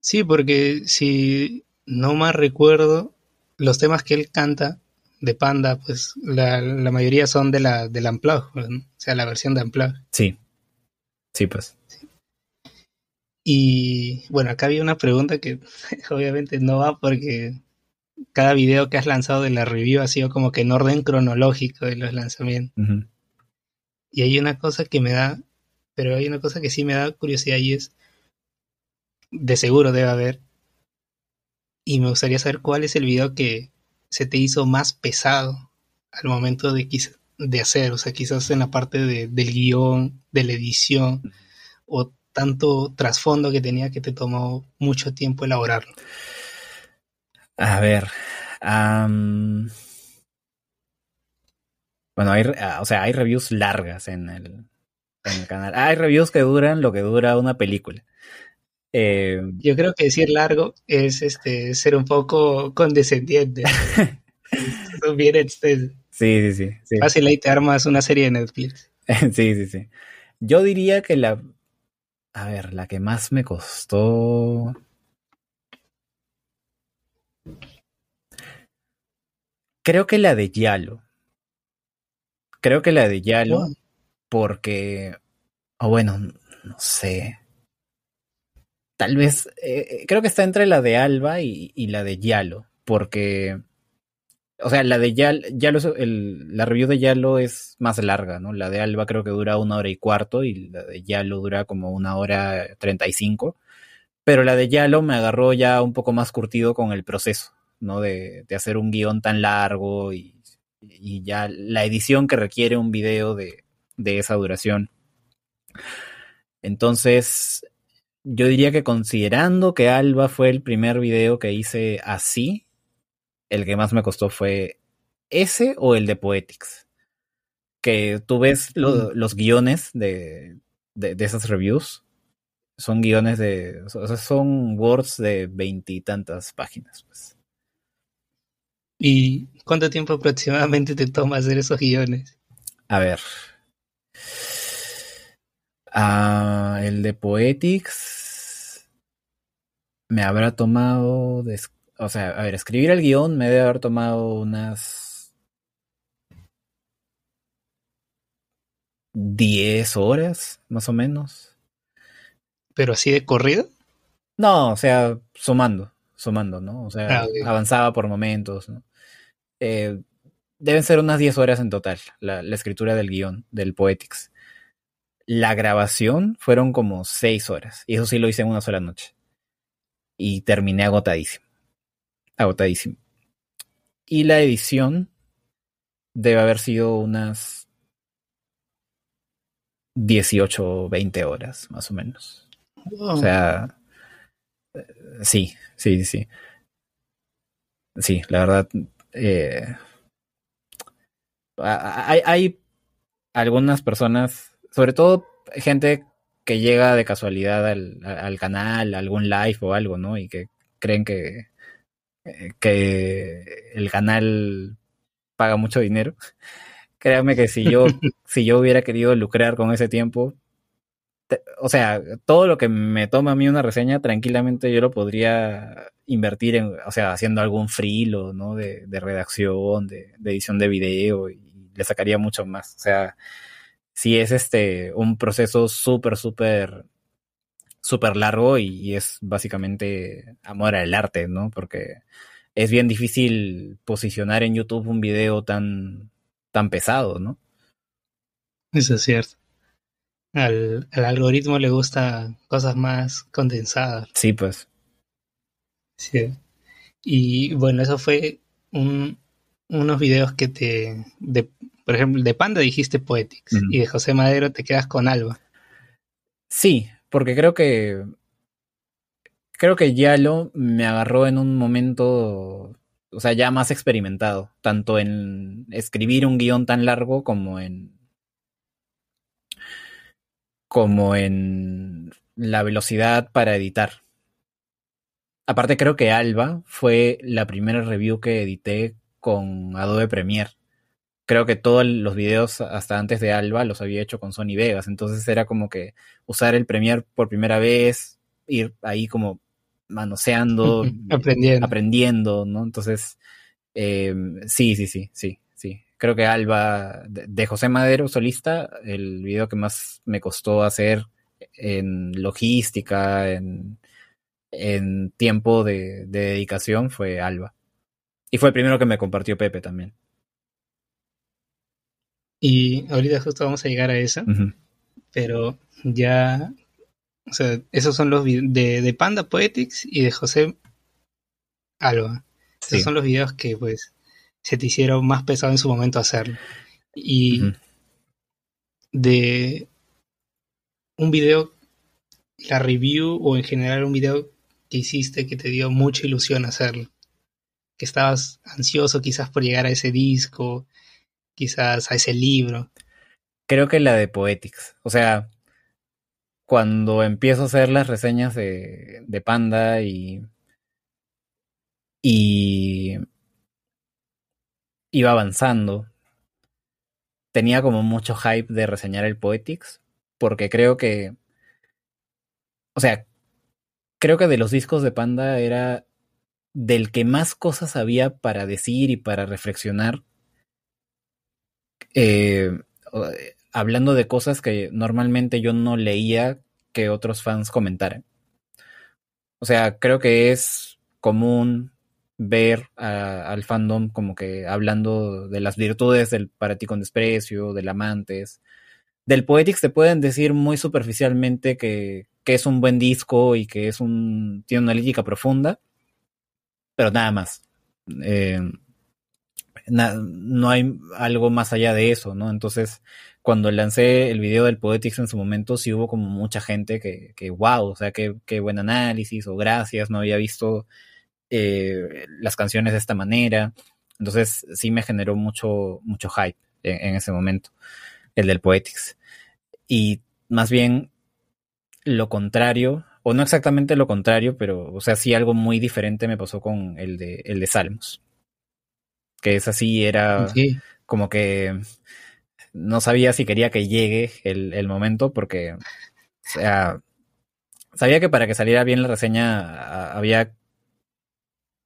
Sí, porque si no más recuerdo, los temas que él canta de Panda, pues la, la mayoría son de la del Unplugged, ¿no? o sea, la versión de Unplugged.
Sí. Sí, pues.
Y bueno, acá había una pregunta que <laughs> obviamente no va porque cada video que has lanzado de la review ha sido como que en orden cronológico de los lanzamientos. Y hay una cosa que me da, pero hay una cosa que sí me da curiosidad y es, de seguro debe haber, y me gustaría saber cuál es el video que se te hizo más pesado al momento de, de hacer, o sea, quizás en la parte de- del guion, de la edición, o tanto trasfondo que tenía que te tomó mucho tiempo elaborarlo.
A ver. bueno, hay, ah, o sea, hay reviews largas en el, en el canal. Hay reviews que duran lo que dura una película. Eh,
Yo creo que decir largo es este ser un poco condescendiente. <laughs> Bien extensos.
sí, sí, sí. Sí.
Fácil ahí te armas una serie de Netflix. <laughs>
sí, sí, sí. Yo diría que la. A ver, la que más me costó. Creo que la de Yalo. Creo que la de Yalo. Porque, o bueno, no sé. Tal vez, eh, creo que está entre la de Alba y, y la de Yalo, porque, o sea, la de Yalo, Yalo es la review de Yalo es más larga, ¿no? La de Alba creo que dura una hora y cuarto y la de Yalo dura como una hora treinta y cinco, pero la de Yalo me agarró ya un poco más curtido con el proceso, ¿no? De, de hacer un guion tan largo y, y ya la edición que requiere un video de, de esa duración. Entonces, yo diría que considerando que Alba fue el primer video que hice así, el que más me costó fue ese o el de Poetics. Que tú ves lo- los guiones de, de, de esas reviews. Son guiones de. O sea, son words de veintitantas páginas. Pues.
¿Y cuánto tiempo aproximadamente te toma hacer esos guiones?
A ver. Ah, el de Poetics me habrá tomado, des- o sea, a ver, escribir el guion me debe haber tomado unas 10 horas, más o menos.
¿Pero así de corrido?
No, o sea, sumando, sumando, ¿no? O sea,
Ah,
avanzaba por momentos, ¿no? Eh, deben ser unas 10 horas en total, la, la escritura del guion, del Poetics. La grabación fueron como 6 horas, y eso sí lo hice en una sola noche. Y terminé agotadísimo. Agotadísimo. Y la edición debe haber sido unas 18 o 20 horas, más o menos.
Wow.
O sea, eh, sí, sí, sí. Sí, la verdad. eh, hay, hay algunas personas, sobre todo gente que llega de casualidad al, al canal, a algún live o algo, ¿no? Y que creen que, que el canal paga mucho dinero. <laughs> Créanme que si yo, <laughs> si yo hubiera querido lucrar con ese tiempo, te- o sea, todo lo que me toma a mí una reseña, tranquilamente yo lo podría invertir en, o sea, haciendo algún frilo, ¿no? De, de redacción, de, de edición de video, y le sacaría mucho más. O sea, sí es este un proceso súper, súper, súper largo y, es básicamente amor al arte, ¿no? Porque es bien difícil posicionar en YouTube un video tan, tan pesado, ¿no?
Eso es cierto. Al, algoritmo le gusta cosas más condensadas.
Sí, pues.
Sí. Y bueno, eso fue un, unos videos que te, de, por ejemplo, de Panda dijiste Poetics y de José Madero te quedas con Alba.
Sí, porque creo que creo que Yalo me agarró en un momento, o sea, ya más experimentado, tanto en escribir un guion tan largo como en como en la velocidad para editar. Aparte creo que Alba fue la primera review que edité con Adobe Premiere creo que todos los videos hasta antes de Alba los había hecho con Sony Vegas, entonces era como que usar el Premiere por primera vez, ir ahí como manoseando, <laughs>
aprendiendo.
aprendiendo, ¿no? Entonces, eh, sí, sí, sí, sí, sí. Creo que Alba, de, José Madero, solista, el video que más me costó hacer en logística, en, en tiempo de, de dedicación, fue Alba. Y fue el primero que me compartió Pepe también.
Y ahorita justo vamos a llegar a eso. Pero ya. O sea, esos son los de, de Panda Poetics y de José Alba. Esos son los videos que pues se te hicieron más pesado en su momento hacerlo. Y de un video, la review o en general un video que hiciste que te dio mucha ilusión hacerlo. Que estabas ansioso quizás por llegar a ese disco, quizás a ese libro.
Creo que la de Poetics. O sea, cuando empiezo a hacer las reseñas de, de Panda y. y. iba avanzando. Tenía como mucho hype de reseñar el Poetics. Porque creo que. O sea, creo que de los discos de Panda era del que más cosas había para decir y para reflexionar eh, hablando de cosas que normalmente yo no leía que otros fans comentaran. O sea, creo que es común ver al fandom como que hablando de las virtudes del para ti con desprecio, del amantes. Del Poetics te pueden decir muy superficialmente que, que es un buen disco y que es un. tiene una lírica profunda, pero nada más. Eh, no hay algo más allá de eso, ¿no? Entonces, cuando lancé el video del Poetics en su momento, sí hubo como mucha gente que, que wow, o sea, qué, qué buen análisis, o gracias, no había visto eh, las canciones de esta manera. Entonces, sí me generó mucho, mucho hype en, ese momento, el del Poetics. Y más bien lo contrario, o no exactamente lo contrario, pero, o sea, sí algo muy diferente me pasó con el de, el de Salmos que es así, era como que no sabía si quería que llegue el, momento porque, o sea, sabía que para que saliera bien la reseña había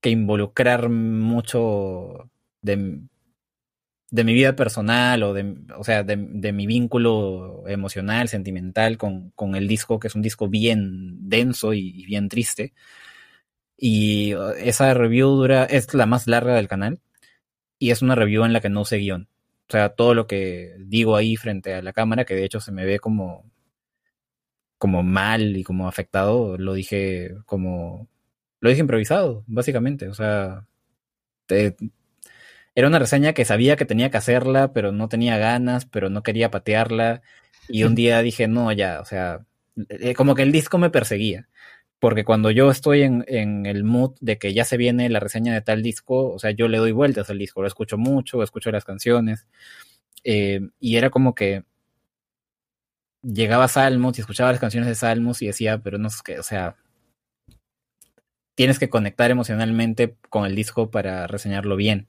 que involucrar mucho de, de mi vida personal o de, o sea, de, de mi vínculo emocional, sentimental con, con, el disco, que es un disco bien denso y bien triste. Y esa review dura, es la más larga del canal y es una review en la que no sé guion. O sea, todo lo que digo ahí frente a la cámara, que de hecho se me ve como, como mal y como afectado, lo dije como, lo dije improvisado, básicamente. O sea, era una reseña que sabía que tenía que hacerla, pero no tenía ganas, pero no quería patearla. Y un <laughs> día dije, no, ya, o sea, eh, como que el disco me perseguía. Porque cuando yo estoy en, el mood de que ya se viene la reseña de tal disco, o sea, yo le doy vueltas al disco, lo escucho mucho, escucho las canciones. Eh, y era como que llegaba Salmos y escuchaba las canciones de Salmos y decía, pero no sé qué, o sea, tienes que conectar emocionalmente con el disco para reseñarlo bien.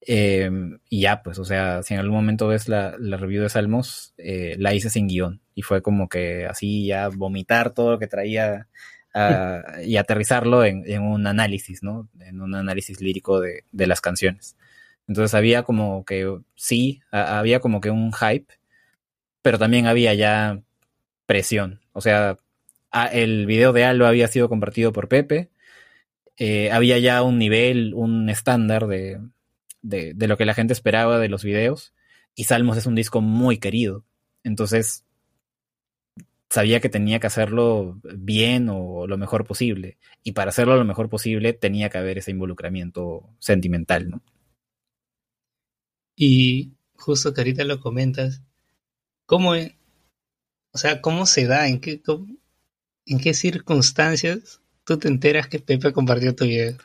Eh, y ya, pues, o sea, si en algún momento ves la, la review de Salmos, eh, la hice sin guion. Y fue como que así ya vomitar todo lo que traía y aterrizarlo en, un análisis, ¿no? En un análisis lírico de, las canciones. Entonces había como que, sí, había como que un hype, pero también había ya presión. O sea, el video de Alba había sido compartido por Pepe, eh, había ya un nivel, un estándar de, de, lo que la gente esperaba de los videos, y Salmos es un disco muy querido. Entonces, sabía que tenía que hacerlo bien o lo mejor posible. Y para hacerlo lo mejor posible tenía que haber ese involucramiento sentimental, ¿no?
Y justo que ahorita lo comentas, ¿cómo, o sea, cómo se da, en qué, en qué circunstancias tú te enteras que Pepe compartió tu video?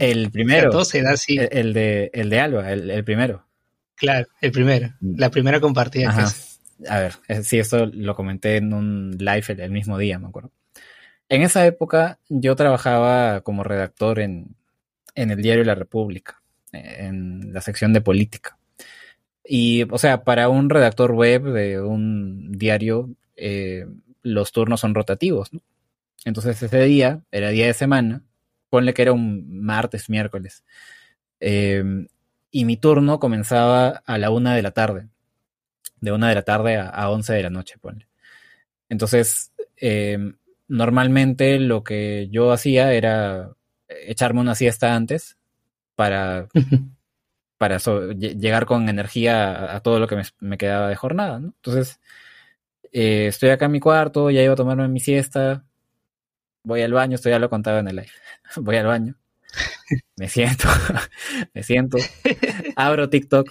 El <laughs> primero.
todo se da así.
El, de, el de Alba, el, primero.
Claro, el primero. La primera compartida.
Ajá a ver, eh, sí, esto lo comenté en un live el, mismo día, me acuerdo. En esa época yo trabajaba como redactor en, el diario La República, en la sección de política. Y, o sea, para un redactor web de un diario, eh, los turnos son rotativos. Entonces ese día, era día de semana, ponle que era un martes, miércoles. Eh, y mi turno comenzaba a la una de la tarde de una de la tarde a, once de la noche, ponle. Entonces, eh, normalmente lo que yo hacía era echarme una siesta antes para, para llegar con energía a, todo lo que me, quedaba de jornada, ¿no? Entonces, eh, estoy acá en mi cuarto, ya iba a tomarme mi siesta, voy al baño, esto ya lo contaba en el live, <laughs> voy al baño, me siento, <laughs> me siento, abro TikTok.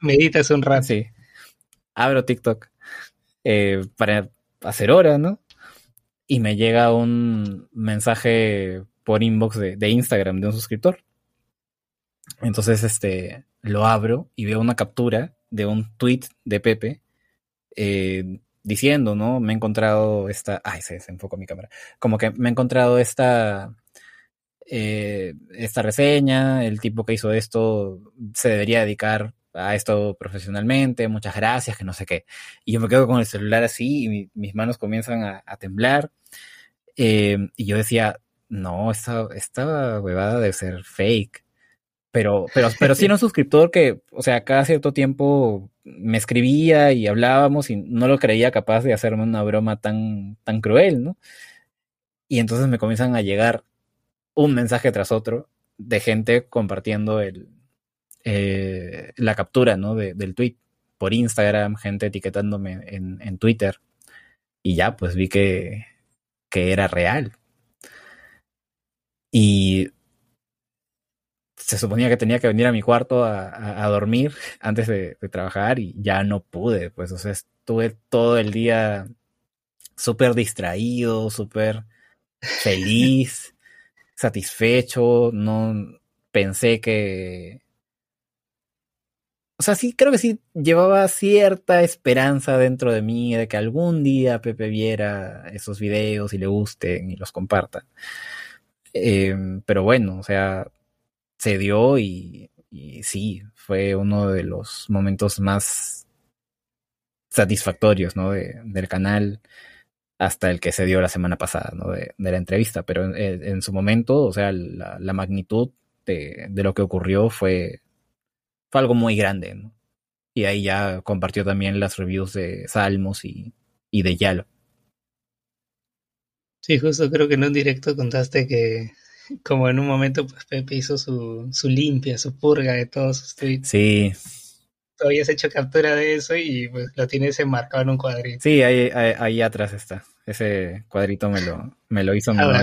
Meditas un rato.
Sí, abro TikTok eh, para hacer hora, ¿no? Y me llega un mensaje por inbox de, Instagram de un suscriptor. Entonces, este, lo abro y veo una captura de un tweet de Pepe eh, diciendo, ¿no? Me he encontrado esta. Ay, se desenfocó mi cámara. Como que me he encontrado esta. Eh, esta reseña. El tipo que hizo esto se debería dedicar a esto profesionalmente, muchas gracias, que no sé qué. Y yo me quedo con el celular así y mis manos comienzan a, temblar. Eh, y yo decía, no, esta, esta huevada debe ser fake. Pero, pero, pero sí era un <laughs> suscriptor que, o sea, cada cierto tiempo me escribía y hablábamos y no lo creía capaz de hacerme una broma tan, tan cruel, ¿no? Y entonces me comienzan a llegar un mensaje tras otro de gente compartiendo el, eh, la captura ¿no? del tweet por Instagram, gente etiquetándome en, Twitter. Y ya, pues vi que, que era real. Y se suponía que tenía que venir a mi cuarto a, dormir <laughs> antes de, trabajar y ya no pude. Pues, o sea, estuve todo el día súper distraído, súper feliz, <laughs> satisfecho. No pensé que, o sea, sí, creo que sí llevaba cierta esperanza dentro de mí de que algún día Pepe viera esos videos y le gusten y los comparta. Em, pero bueno, o sea, se dio y, sí, fue uno de los momentos más satisfactorios, ¿no? del canal hasta el que se dio la semana pasada, ¿no? De, la entrevista. Pero en, su momento, o sea, la, magnitud de, de, lo que ocurrió fue, fue algo muy grande, ¿no? Y ahí ya compartió también las reviews de Salmos y, y de Yalo.
Sí, justo creo que en un directo contaste que como en un momento pues Pepe hizo su, su limpia, su purga de todos sus tweets.
Sí.
Todavía has hecho captura de eso y pues lo tienes enmarcado en un cuadrito.
Sí, ahí, ahí, atrás está. Ese cuadrito me lo, me lo hizo
ah,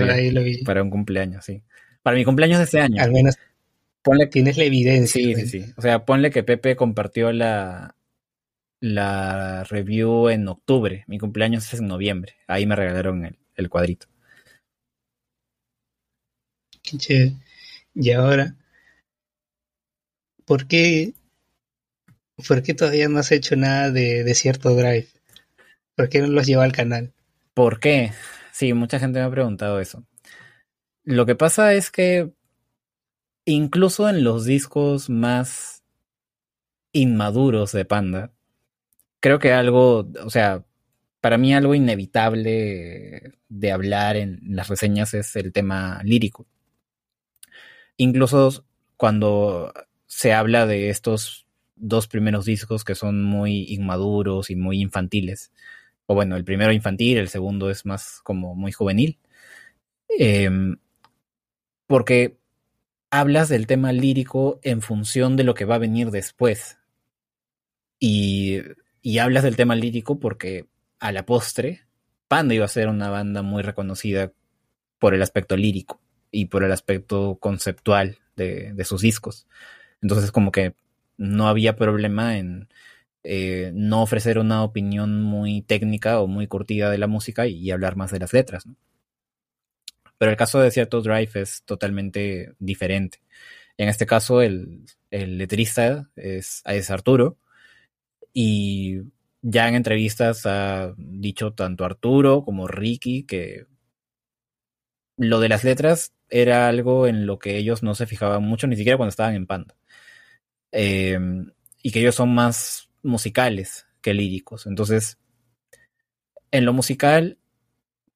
para un cumpleaños, sí. Para mi cumpleaños de este año.
Al menos Ponle que tienes la evidencia.
Sí, sí, sí. O sea, ponle que Pepe compartió la, la review en octubre. Mi cumpleaños es en noviembre. Ahí me regalaron el, el cuadrito.
Chévere. Y ahora, ¿por qué, ¿por qué todavía no has hecho nada de, de cierto drive? ¿Por qué no los lleva al canal?
¿Por qué? Sí, mucha gente me ha preguntado eso. Lo que pasa es que incluso en los discos más inmaduros de Panda, creo que algo, o sea, para mí algo inevitable de hablar en las reseñas es el tema lírico. Incluso cuando se habla de estos dos primeros discos que son muy inmaduros y muy infantiles. O bueno, el primero infantil, el segundo es más como muy juvenil. Em, porque hablas del tema lírico en función de lo que va a venir después. Y, y hablas del tema lírico porque a la postre, Panda iba a ser una banda muy reconocida por el aspecto lírico y por el aspecto conceptual de, de sus discos. Entonces como que no había problema en eh, no ofrecer una opinión muy técnica o muy curtida de la música y, hablar más de las letras. ¿no? Pero el caso de cierto Drive es totalmente diferente. En este caso, el, el letrista es, es Arturo y ya en entrevistas ha dicho tanto Arturo como Ricky que lo de las letras era algo en lo que ellos no se fijaban mucho, ni siquiera cuando estaban en Panda. Eh, y que ellos son más musicales que líricos. Entonces, en lo musical,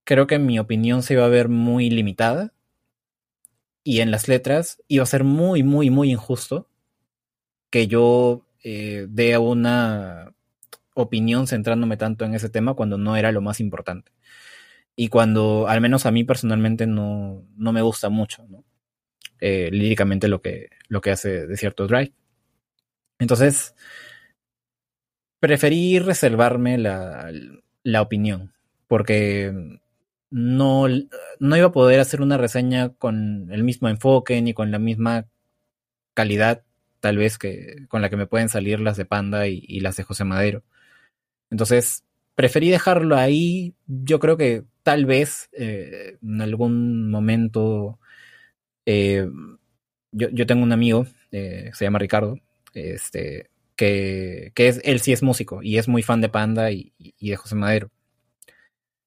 creo que mi opinión se iba a ver muy limitada. Y en las letras iba a ser muy, muy, muy injusto que yo eh, dé una opinión centrándome tanto en ese tema cuando no era lo más importante. Y cuando, al menos a mí personalmente, no, no me gusta mucho, ¿no? Eh, líricamente lo que, lo que hace de cierto drive. Entonces, preferí reservarme la, la opinión, porque no, no iba a poder hacer una reseña con el mismo enfoque ni con la misma calidad, tal vez, que con la que me pueden salir las de Panda y, las de José Madero. Entonces, preferí dejarlo ahí. Yo creo que tal vez eh, en algún momento. Eh, yo, yo, tengo un amigo, eh, se llama Ricardo, este, que, que, es, él sí es músico y es muy fan de Panda y, de José Madero.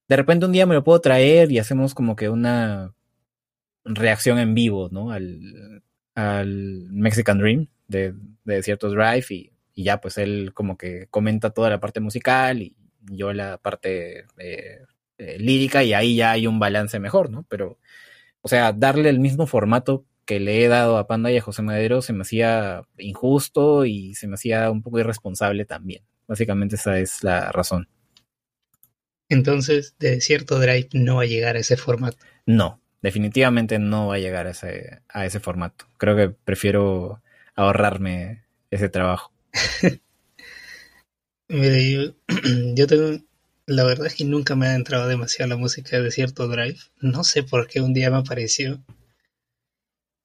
De repente un día me lo puedo traer y hacemos como que una reacción en vivo, ¿no? Al, Mexican Dream de, cierto Drive y, y ya pues él como que comenta toda la parte musical y yo la parte eh, eh, lírica y ahí ya hay un balance mejor, ¿no? Pero, o sea, darle el mismo formato que le he dado a Panda y a José Madero se me hacía injusto y se me hacía un poco irresponsable también. Básicamente esa es la razón.
Entonces, de cierto Drive no va a llegar a ese formato.
No, definitivamente no va a llegar a ese, a ese formato. Creo que prefiero ahorrarme ese trabajo. <laughs>
Mire, yo, <clears throat> yo, tengo. La verdad es que nunca me ha entrado demasiado la música de cierto Drive. No sé por qué un día me apareció.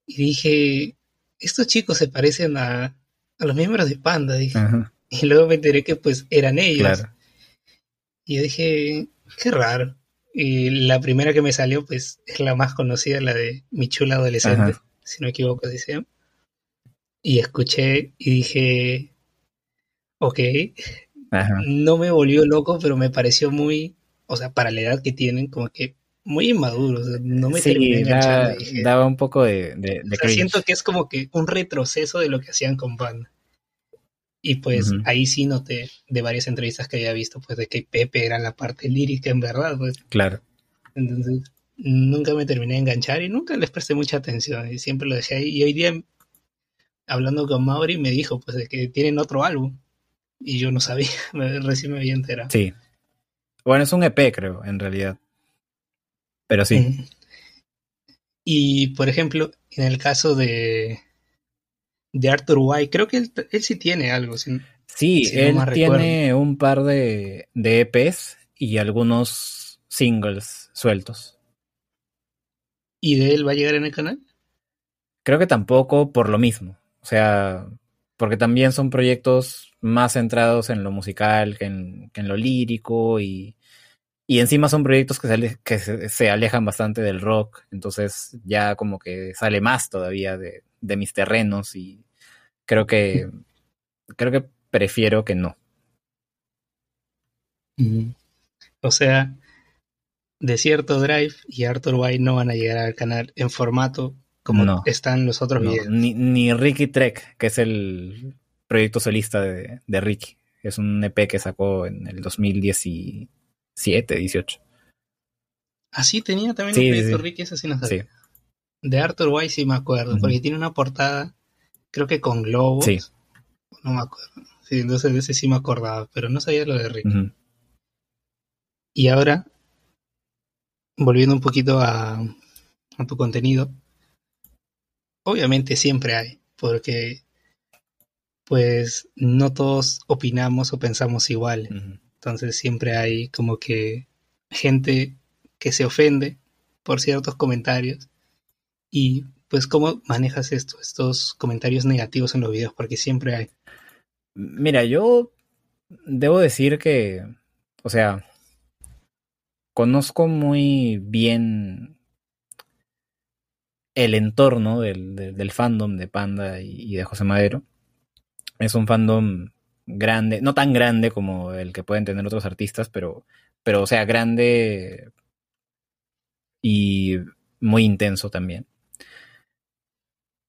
Y dije. Estos chicos se parecen a, a los miembros de Panda. Dije. Ajá. Y luego me enteré que pues eran ellos. Claro. Y yo dije. Qué raro. Y la primera que me salió, pues, es la más conocida, la de Mi chula adolescente, Ajá. si no me equivoco, así se llama. Y escuché y dije, ok. Ajá. No me volvió loco, pero me pareció muy, o sea, para la edad que tienen, como que muy inmaduro. O sea, no me
sí, terminé da, daba un poco de, de, de
o sea, siento que es como que un retroceso de lo que hacían con Banda. Y pues uh -huh. ahí sí noté de varias entrevistas que había visto, pues de que Pepe era la parte lírica en verdad, pues.
Claro.
Entonces, nunca me terminé de enganchar y nunca les presté mucha atención y siempre lo dejé ahí. Y hoy día, hablando con Mauri, me dijo pues de que tienen otro álbum y yo no sabía, <laughs> recién me había enterado.
Sí. Bueno, es un EP, creo, en realidad. Pero sí.
Y, por ejemplo, en el caso de, de Arthur White, creo que él, él sí tiene algo. Si,
sí, si él no tiene recuerdo. un par de, de EPs y algunos singles sueltos.
¿Y de él va a llegar en el canal?
Creo que tampoco por lo mismo. O sea, porque también son proyectos más centrados en lo musical que en, que en lo lírico y, y, encima son proyectos que, se, que se, se, alejan bastante del rock, entonces ya como que sale más todavía de, de mis terrenos y creo que creo que prefiero que no.
O sea, Desierto Drive y Arthur White no van a llegar al canal en formato como no, están los otros
no,
videos.
Ni, ni Ricky Trek, que es el proyecto solista de, de, Ricky. Es un EP que sacó en el 2017, 18.
Ah, sí, tenía también sí, un proyecto sí, Ricky, ese sí no sabía. De Arthur White sí me acuerdo, uh -huh. porque tiene una portada, creo que con globos.
Sí.
No me acuerdo. Sí, entonces de ese sí me acordaba, pero no sabía lo de Rick. Y ahora, volviendo un poquito a, a tu contenido, obviamente siempre hay, porque pues no todos opinamos o pensamos igual. Entonces siempre hay como que gente que se ofende por ciertos comentarios. Y pues cómo manejas esto, estos comentarios negativos en los videos, porque siempre hay.
Mira, yo debo decir que, o sea, conozco muy bien el entorno del, fandom de Panda y, y de José Madero. Es un fandom grande, no tan grande como el que pueden tener otros artistas, pero, pero o sea, grande y muy intenso también.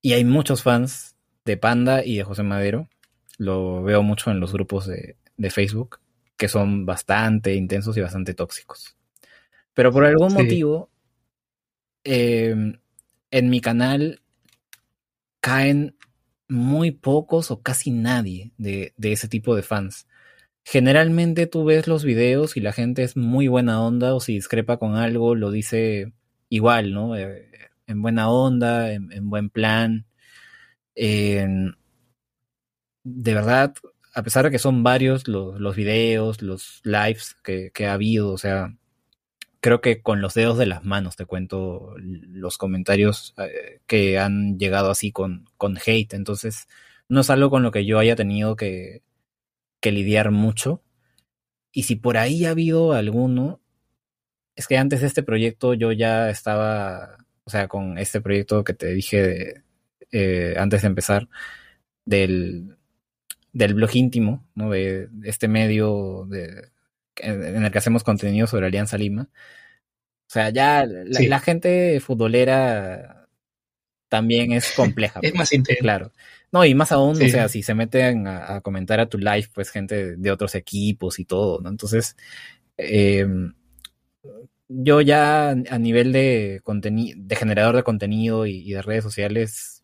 Y hay muchos fans de Panda y de José Madero. Lo veo mucho en los grupos de, de Facebook, que son bastante intensos y bastante tóxicos. Pero por algún
Sí.
motivo, eh, en mi canal caen muy pocos o casi nadie de, de ese tipo de fans. Generalmente tú ves los videos y la gente es muy buena onda o si discrepa con algo lo dice igual, ¿no? Eh, en buena onda, en, en buen plan. De verdad, a pesar de que son varios los, videos, los lives que, ha habido, o sea, creo que con los dedos de las manos te cuento los comentarios eh, que han llegado así con, con hate. Entonces, no es algo con lo que yo haya tenido que lidiar mucho. Y si por ahí ha habido alguno, es que antes de este proyecto yo ya estaba, o sea, con este proyecto que te dije de, eh, antes de empezar, del, del blog íntimo, ¿no? De, de este medio de, en, el que hacemos contenido sobre Alianza Lima. O sea, ya la,
Sí.
la gente futbolera también es compleja. <laughs>
Es
pues,
más intenso.
Claro. No, y más aún,
Sí.
o sea, si se meten a, a comentar a tu live, pues gente de otros equipos y todo, ¿no? Entonces, eh, yo ya a nivel de de generador de contenido y, de redes sociales,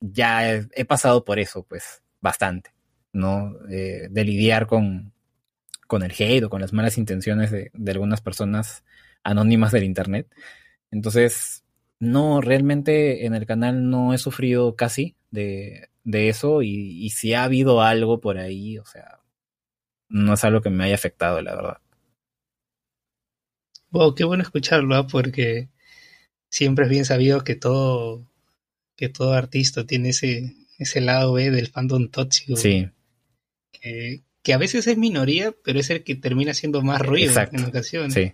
ya he, he pasado por eso, pues, bastante, ¿no? Eh, de lidiar con, con el hate o con las malas intenciones de, de algunas personas anónimas del internet. Entonces, no, realmente en el canal no he sufrido casi de, de eso y, y si ha habido algo por ahí, o sea, no es algo que me haya afectado, la verdad.
Wow, qué bueno escucharlo, ¿ah? porque siempre es bien sabido que todo, que todo artista tiene ese, ese lado B del fandom tóxico,
Sí,
que, que a veces es minoría, pero es el que termina haciendo más ruido
Exacto.
en ocasiones.
sí,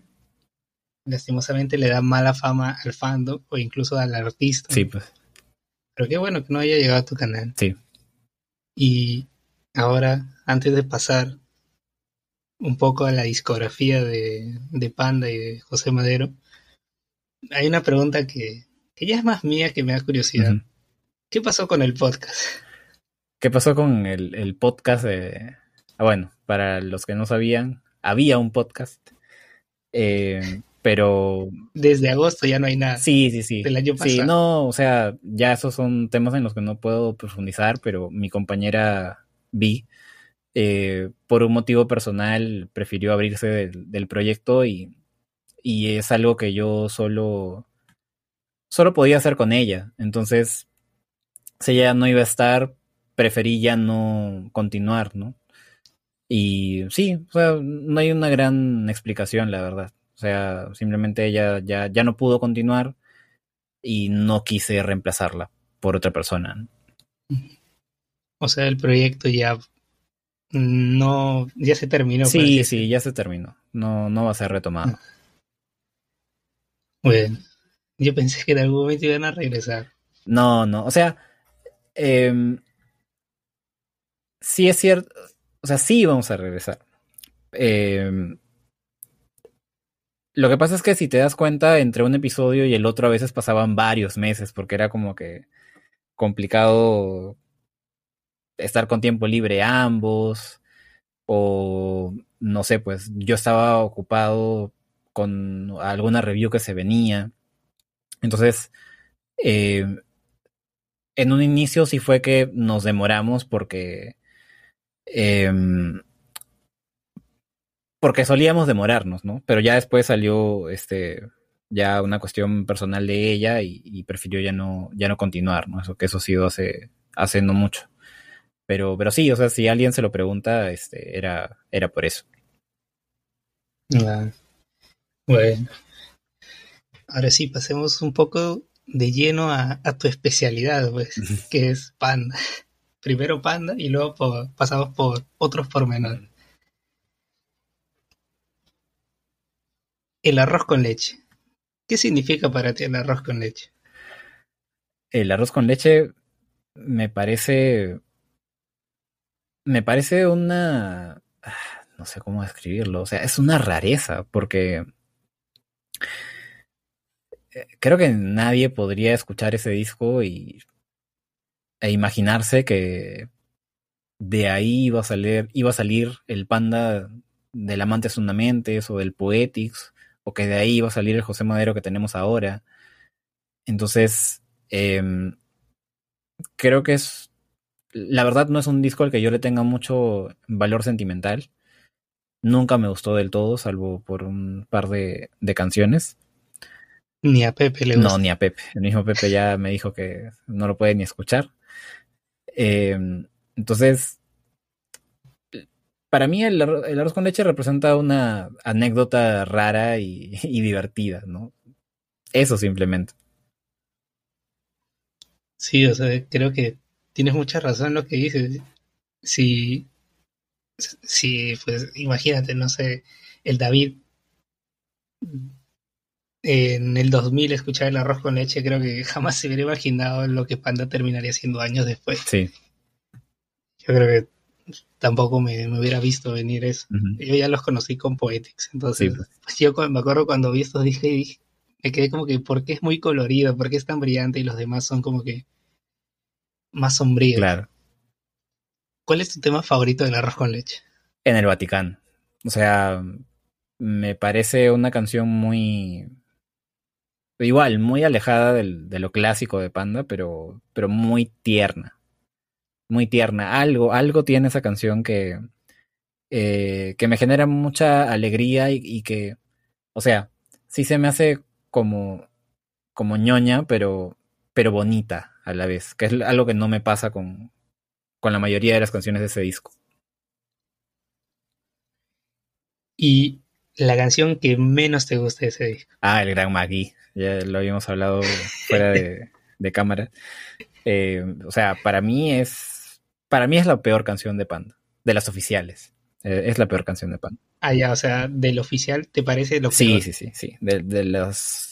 Lastimosamente le da mala fama al fandom o incluso al artista.
sí, pues,
Pero qué bueno que no haya llegado a tu canal.
sí.
Y ahora, antes de pasar un poco a la discografía de, de Panda y de José Madero, hay una pregunta que, que ya es más mía que me da curiosidad. ¿Qué pasó con el podcast?
¿Qué pasó con el, el podcast? de- ah, bueno, para los que no sabían, había un podcast, eh, pero
Desde agosto ya no hay nada.
Sí, sí, sí.
del año
Sí,
pasado.
no, o sea, ya esos son temas en los que no puedo profundizar, pero mi compañera Vi, eh, por un motivo personal, prefirió abrirse del, del proyecto y, y es algo que yo solo, solo podía hacer con ella. Entonces, si ella no iba a estar, preferí ya no continuar, ¿no? Y sí, o sea, no hay una gran explicación, la verdad. O sea, simplemente ella ya, ya no pudo continuar y no quise reemplazarla por otra persona.
O sea, el proyecto ya no, ya se terminó.
Sí, sí, ya se terminó. No, no va a ser retomado.
Bueno, yo pensé que en algún momento iban a regresar.
No, no. O sea, em, sí es cierto. O sea, sí vamos a regresar. Em, lo que pasa es que si te das cuenta, entre un episodio y el otro a veces pasaban varios meses, porque era como que complicado estar con tiempo libre ambos, o no sé, pues yo estaba ocupado con alguna review que se venía. Entonces, eh, en un inicio sí fue que nos demoramos porque... Em, porque solíamos demorarnos, ¿no? Pero ya después salió este ya una cuestión personal de ella y, prefirió ya no ya no continuar, ¿no? Eso que eso ha sido hace hace no mucho. Pero pero sí, o sea, si alguien se lo pregunta, este era era por eso.
Ah, bueno. Ahora sí, pasemos un poco de lleno a, tu especialidad, pues, <laughs> que es panda. Primero panda y luego pasamos por otros pormenores. El arroz con leche. ¿Qué significa para ti el arroz con leche?
El arroz con leche me parece. Me parece una. No sé cómo describirlo. O sea, es una rareza, porque. Eh, creo que nadie podría escuchar ese disco y. e imaginarse que. de ahí iba a salir, iba a salir el panda del Amante Fundamentes o del Poetics o que de ahí iba a salir el José Madero que tenemos ahora. Entonces, em, creo que es, la verdad no es un disco al que yo le tenga mucho valor sentimental. Nunca me gustó del todo, salvo por un par de, canciones.
Ni a Pepe le gusta.
No, ni a Pepe. El mismo Pepe ya me dijo que no lo puede ni escuchar. Em, entonces, para mí el, arroz con leche representa una anécdota rara <laughs> y, divertida, ¿no? Eso simplemente.
Sí, o sea, creo que tienes mucha razón en lo que dices. Si, si, pues imagínate, no sé, el David en el 2000 escuchar el arroz con leche, creo que jamás se hubiera imaginado lo que Panda terminaría siendo años después.
Sí.
Yo creo que tampoco me, hubiera visto venir eso. Yo ya los conocí con Poetics, entonces pues. Pues, yo me acuerdo cuando vi estos dije, me quedé como que, ¿por qué es muy colorido? ¿Por qué es tan brillante? Y los demás son como que más sombríos.
Claro.
¿Cuál es tu tema favorito del arroz con leche?
En el Vaticano. O sea, me parece una canción muy... Igual, muy alejada de lo clásico de Panda, pero, pero muy tierna muy tierna. Algo, algo tiene esa canción que, eh, que me genera mucha alegría y, que, o sea, sí se me hace como, como ñoña, pero, pero bonita a la vez, que es algo que no me pasa con, con la mayoría de las canciones de ese disco.
Y la canción que menos te gusta de ese disco.
Ah, el Gran Magui. Ya lo habíamos hablado fuera de, <laughs> de cámara. Eh, o sea, para mí es para mí es la peor canción de Panda, de las oficiales. Eh, es la peor canción de Panda.
Ah, ya, o sea, del oficial, ¿te parece lo
sí, peor? Sí, sí, sí, De, de las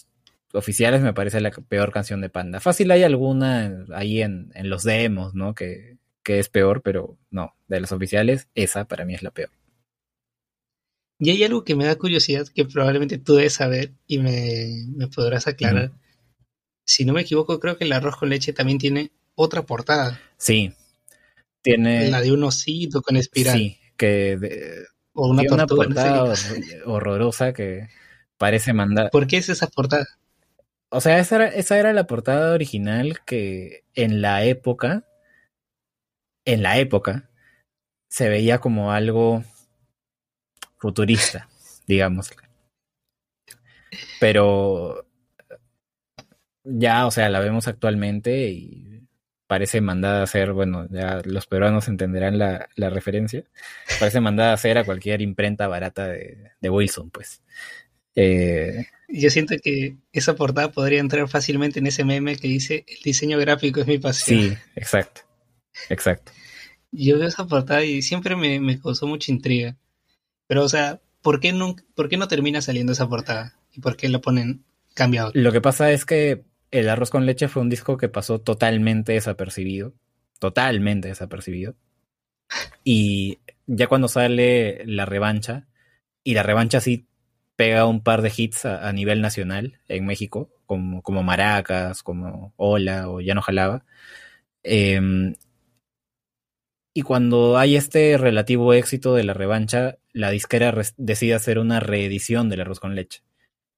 oficiales me parece la peor canción de Panda. Fácil hay alguna ahí en, en los demos, ¿no? Que, que es peor, pero no, de las oficiales, esa para mí es la peor.
Y hay algo que me da curiosidad que probablemente tú debes saber y me, me podrás aclarar. Si no me equivoco, creo que el arroz con leche también tiene otra portada.
Sí, tiene...
La de un osito con espiral. Sí,
que...
o una,
una portada horrorosa que parece mandar...
¿Por qué es esa portada?
O sea, esa era, esa era la portada original que en la época, en la época, se veía como algo futurista, digamos. Pero ya, o sea, la vemos actualmente y parece mandada a hacer, bueno, ya los peruanos entenderán la, referencia, parece mandada a hacer a cualquier imprenta barata de, Wilson, pues.
Eh, Yo siento que esa portada podría entrar fácilmente en ese meme que dice el diseño gráfico es mi pasión.
Sí, exacto, exacto.
Yo veo esa portada y siempre me, causó mucha intriga. Pero, o sea, ¿por qué, no, ¿por qué no termina saliendo esa portada? ¿Y por qué la ponen cambiado?
Lo que pasa es que el arroz con leche fue un disco que pasó totalmente desapercibido. Totalmente desapercibido. Y ya cuando sale la revancha, y la revancha sí pega un par de hits a, nivel nacional en México, como, como, Maracas, como Hola o Ya no jalaba. Em, y cuando hay este relativo éxito de la revancha, la disquera decide hacer una reedición del arroz con leche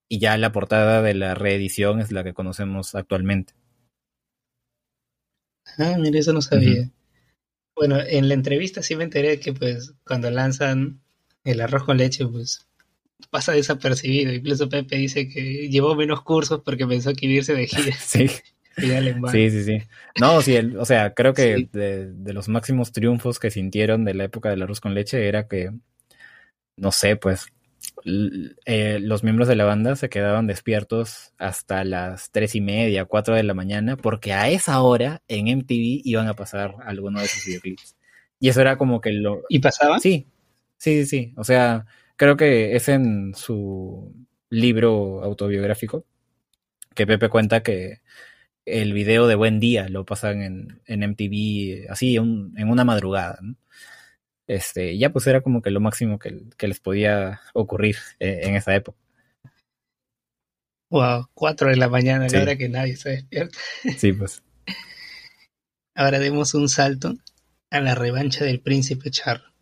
y ya la portada de la reedición es la que conocemos actualmente.
Ah, mira, eso no sabía. Bueno, en la entrevista sí me enteré que pues cuando lanzan el arroz con leche, pues pasa desapercibido. Incluso Pepe dice que llevó menos cursos porque pensó que irse de gira. <laughs>
sí. Sí, sí, sí. No, sí, o sea, creo que de, de, los máximos triunfos que sintieron de la época del arroz con leche era que, no sé, pues eh, los miembros de la banda se quedaban despiertos hasta las tres y media, cuatro de la mañana, porque a esa hora en MTV iban a pasar alguno de sus videoclips. Y eso era como que lo...
¿Y pasaba?
Sí, sí, sí. O sea, creo que es en su libro autobiográfico que Pepe cuenta que el video de Buen Día lo pasan en, en MTV así en una madrugada. ¿no? este, ya pues era como que lo máximo que, les podía ocurrir eh, en esa época.
Wow, cuatro de la mañana, la hora que nadie se despierta. <laughs>
Sí, pues.
Ahora demos un salto a la revancha del príncipe Charro.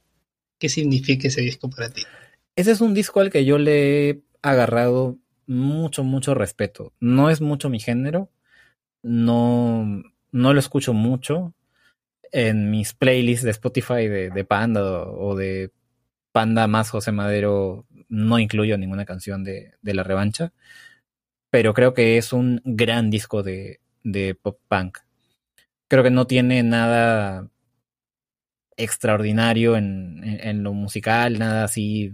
¿Qué significa ese disco para ti?
Ese es un disco al que yo le he agarrado mucho, mucho respeto. No es mucho mi género, no, no lo escucho mucho, en mis playlists de Spotify de, Panda o, de Panda más José Madero no incluyo ninguna canción de, la revancha, pero creo que es un gran disco de, pop punk. Creo que no tiene nada extraordinario en, lo musical, nada así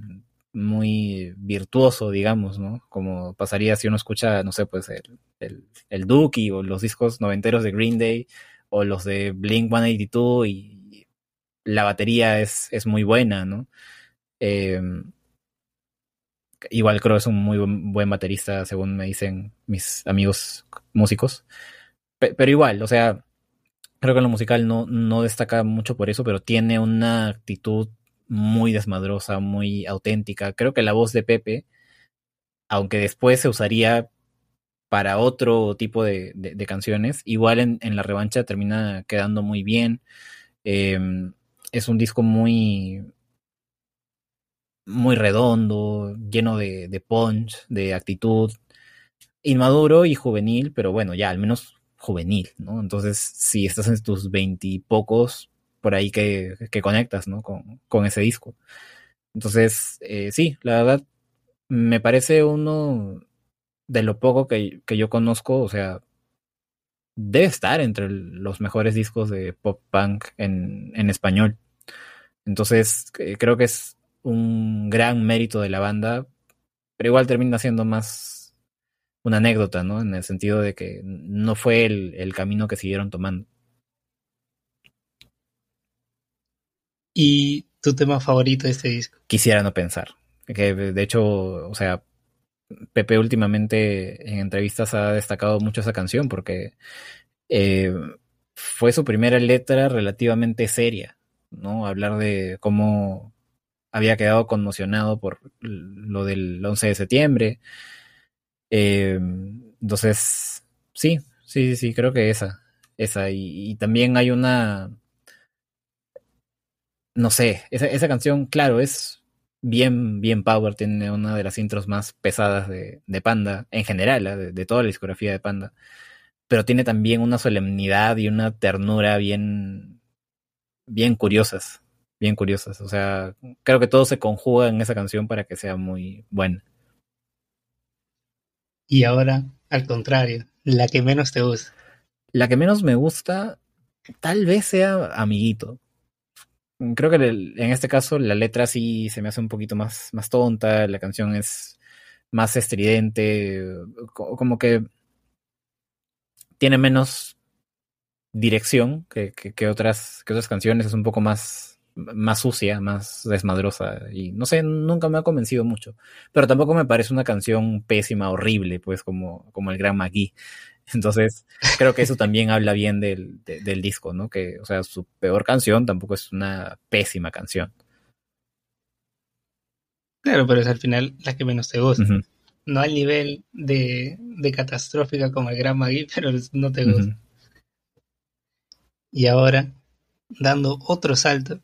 muy virtuoso, digamos, ¿no? Como pasaría si uno escucha, no sé, pues el, el, Dookie o los discos noventeros de Green Day o los de Blink 182 y la batería es, es muy buena, ¿no? Em, igual creo que es un muy buen baterista, según me dicen mis amigos músicos. pero igual, o sea, creo que en lo musical no, no destaca mucho por eso, pero tiene una actitud muy desmadrosa, muy auténtica. Creo que la voz de Pepe, aunque después se usaría para otro tipo de, canciones. Igual en, la revancha termina quedando muy bien. Em, es un disco muy muy redondo, lleno de, de punch, de actitud, inmaduro y juvenil, pero bueno, ya al menos juvenil, ¿no? Entonces, si estás en tus veintipocos, por ahí que, que, conectas, ¿no? Con, con ese disco. Entonces, eh, sí, la verdad, me parece uno de lo poco que, yo conozco, o sea, debe estar entre los mejores discos de pop punk en, en español. Entonces, eh, creo que es un gran mérito de la banda, pero igual termina siendo más una anécdota, ¿no? En el sentido de que no fue el, el camino que siguieron tomando.
¿Y tu tema favorito de este disco?
Quisiera no pensar. Que de hecho, o sea, Pepe últimamente en entrevistas ha destacado mucho esa canción porque eh, fue su primera letra relativamente seria, ¿no? Hablar de cómo había quedado conmocionado por lo del 11 de septiembre. Eh, entonces, sí, sí, sí, creo que esa, esa. Y, también hay una, no sé, esa, esa canción, claro, es bien, bien power, tiene una de las intros más pesadas de, de Panda, en general, ¿eh? de, toda la discografía de Panda, pero tiene también una solemnidad y una ternura bien, bien curiosas, bien curiosas, o sea, creo que todo se conjuga en esa canción para que sea muy buena.
Y ahora, al contrario, la que menos te gusta.
La que menos me gusta, tal vez sea Amiguito creo que en este caso la letra sí se me hace un poquito más, más tonta, la canción es más estridente, como que tiene menos dirección que, que, otras, que otras canciones, es un poco más, más sucia, más desmadrosa y no sé, nunca me ha convencido mucho, pero tampoco me parece una canción pésima, horrible, pues como, como el Gran Magui. Entonces, creo que eso también habla bien del, del disco, ¿no? Que, o sea, su peor canción tampoco es una pésima canción.
Claro, pero es al final la que menos te gusta. No al nivel de, de, catastrófica como el Gran Magui, pero no te gusta. Y ahora, dando otro salto,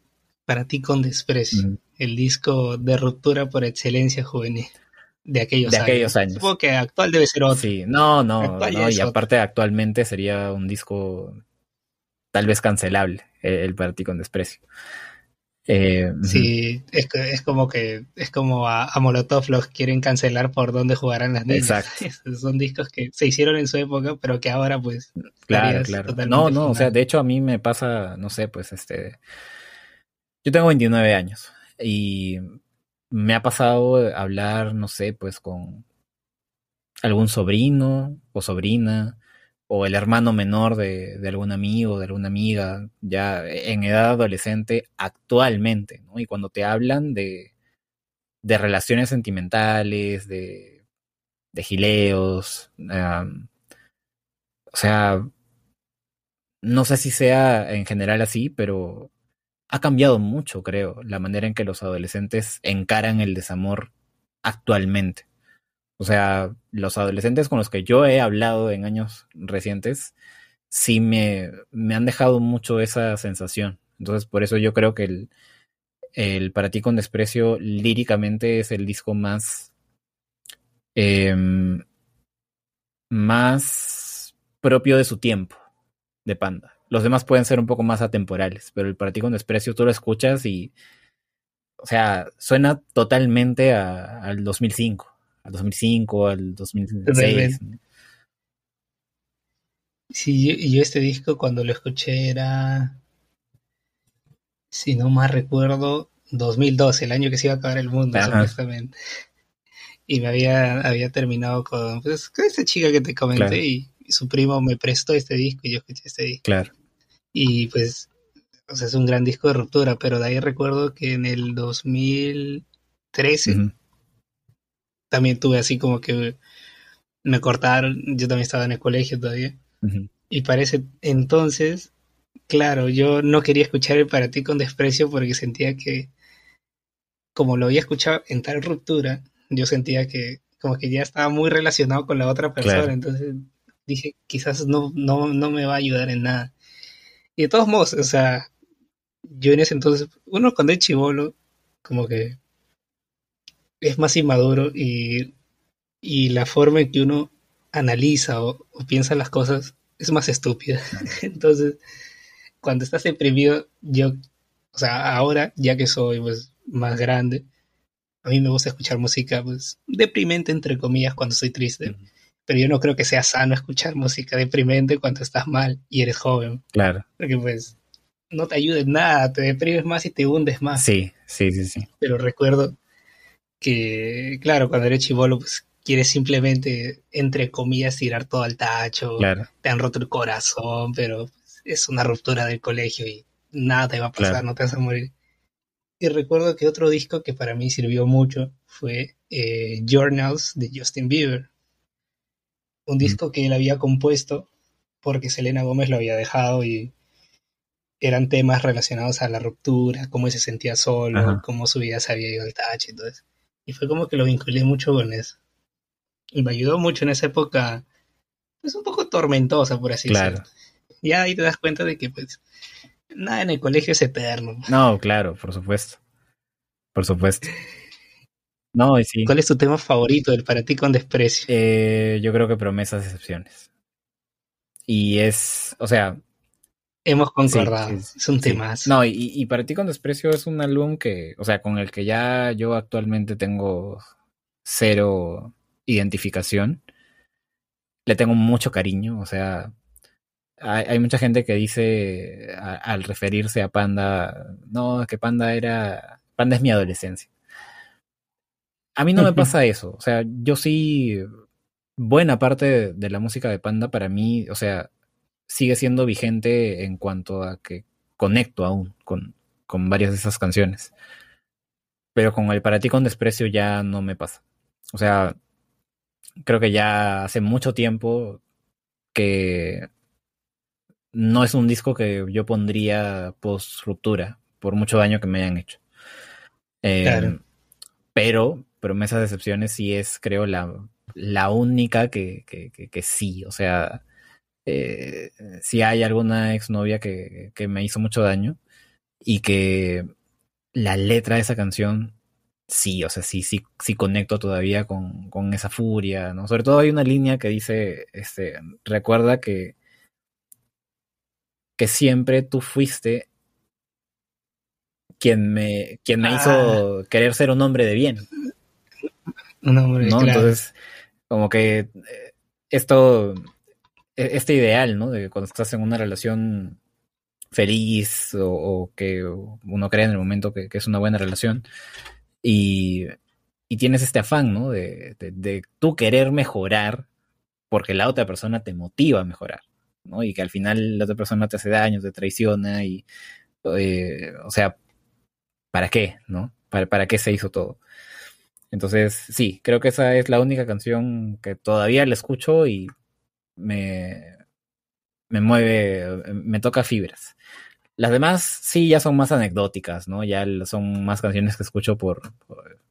para ti con desprecio, el disco de ruptura por excelencia juvenil de aquellos,
de aquellos años.
Supongo que actual debe ser otro.
Sí, no, no, <laughs> no y aparte actualmente sería un disco tal vez cancelable el, para ti con desprecio.
Eh, sí, es, es, como que es como a, Molotov los quieren cancelar por dónde jugarán las niñas. Exacto. <laughs> Son discos que se hicieron en su época, pero que ahora pues...
Claro, claro. No, no, o sea, de hecho a mí me pasa, no sé, pues este... Yo tengo 29 años y me ha pasado hablar, no sé, pues con algún sobrino o sobrina o el hermano menor de, algún amigo, de alguna amiga, ya en edad adolescente actualmente, ¿no? Y cuando te hablan de, de relaciones sentimentales, de, de gileos, o sea, no sé si sea en general así, pero ha cambiado mucho, creo, la manera en que los adolescentes encaran el desamor actualmente. O sea, los adolescentes con los que yo he hablado en años recientes, sí me, me han dejado mucho esa sensación. Entonces, por eso yo creo que el, el Para ti con desprecio líricamente es el disco más... Em, más propio de su tiempo, de Panda. Los demás pueden ser un poco más atemporales, pero el Para ti con desprecio tú lo escuchas y... O sea, suena totalmente al 2005 al 2005, al 2006.
Sí, y yo este disco cuando lo escuché era, si no más recuerdo, 2012, el año que se iba a acabar el mundo, supuestamente. Y me había, había terminado con, pues, esa chica que te comenté y, su primo me prestó este disco y yo escuché este disco.
Claro.
Y pues, o sea, es un gran disco de ruptura, pero de ahí recuerdo que en el 2013 también tuve así como que me cortaron, yo también estaba en el colegio todavía. Y parece entonces, claro, yo no quería escuchar el para ti con desprecio porque sentía que, como lo había escuchado en tal ruptura, yo sentía que como que ya estaba muy relacionado con la otra persona, entonces dije, quizás no, no, no me va a ayudar en nada. Y de todos modos, o sea, yo en ese entonces, uno cuando es chivolo, como que es más inmaduro y, y la forma en que uno analiza o, piensa las cosas es más estúpida. <laughs> Entonces, cuando estás deprimido, yo, o sea, ahora, ya que soy pues, más grande, a mí me gusta escuchar música pues deprimente, entre comillas, cuando estoy triste. Pero yo no creo que sea sano escuchar música deprimente cuando estás mal y eres joven.
Claro.
Porque pues no te ayuda en nada, te deprimes más y te hundes más.
Sí, sí, sí, sí.
Pero recuerdo que, claro, cuando eres chivolo, pues quieres simplemente, entre comillas, tirar todo al tacho. Te han roto el corazón, pero es una ruptura del colegio y nada te va a pasar, no te vas a morir. Y recuerdo que otro disco que para mí sirvió mucho fue eh, Journals de Justin Bieber. Un disco que él había compuesto porque Selena Gómez lo había dejado y eran temas relacionados a la ruptura, cómo se sentía solo, cómo su vida se había ido al tacho y todo eso. Y fue como que lo vinculé mucho con eso. Y me ayudó mucho en esa época, pues un poco tormentosa, por así decirlo. Ya ahí te das cuenta de que, pues, nada en el colegio es eterno.
No, claro, por supuesto. Por supuesto. No, y sí.
¿Cuál es tu tema favorito del para ti con desprecio?
Eh, yo creo que promesas y excepciones. Y es, o sea,
Hemos concordado, es un tema.
No, y, y, para ti con desprecio es un álbum que, o sea, con el que ya yo actualmente tengo cero identificación. Le tengo mucho cariño, o sea, hay, mucha gente que dice al referirse a Panda, no, que Panda era, Panda es mi adolescencia. A mí no me pasa eso, o sea, yo sí, buena parte de la música de Panda para mí, o sea, sigue siendo vigente en cuanto a que conecto aún con, con varias de esas canciones. Pero con el Para ti con desprecio ya no me pasa. O sea, creo que ya hace mucho tiempo que no es un disco que yo pondría post ruptura, por mucho daño que me hayan hecho. Eh, pero Promesas de Excepciones sí es, creo, la, la única que, que, que sí. O sea, eh, si hay alguna exnovia que, que me hizo mucho daño y que la letra de esa canción sí, o sea, sí, sí, sí conecto todavía con, con, esa furia, ¿no? Sobre todo hay una línea que dice, este, recuerda que que siempre tú fuiste quien me, quien me hizo ah. querer ser un hombre de bien.
Un hombre, ¿no? Entonces,
como que eh, esto, e, este ideal, ¿no? De cuando estás en una relación feliz o, que uno cree en el momento que, es una buena relación y, y tienes este afán, ¿no? De, de, tú querer mejorar porque la otra persona te motiva a mejorar, ¿no? Y que al final la otra persona te hace daño, te traiciona y, eh, o sea, ¿para qué? ¿No? ¿Para, ¿Para qué se hizo todo? Entonces, sí, creo que esa es la única canción que todavía la escucho y me, me mueve, me toca fibras. Las demás sí ya son más anecdóticas, ¿no? Ya son más canciones que escucho por,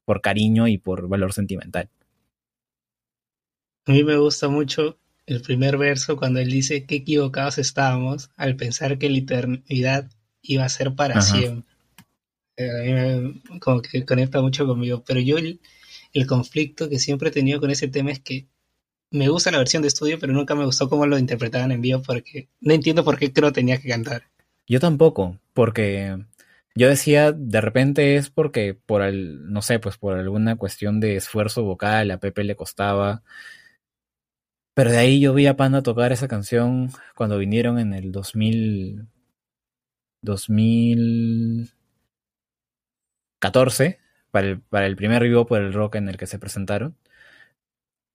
por, cariño y por valor sentimental.
A mí me gusta mucho el primer verso cuando él dice que equivocados estábamos al pensar que la eternidad iba a ser para siempre. Eh, a mí me, como que conecta mucho conmigo, pero yo el, el conflicto que siempre he tenido con ese tema es que me gusta la versión de estudio, pero nunca me gustó cómo lo interpretaban en vivo porque no entiendo por qué creo tenía que cantar.
Yo tampoco, porque yo decía, de repente es porque por el, no sé, pues por alguna cuestión de esfuerzo vocal, a Pepe le costaba. Pero de ahí yo vi a Panda tocar esa canción cuando vinieron en el 2000, 2014, para el, para el primer vivo por el rock en el que se presentaron.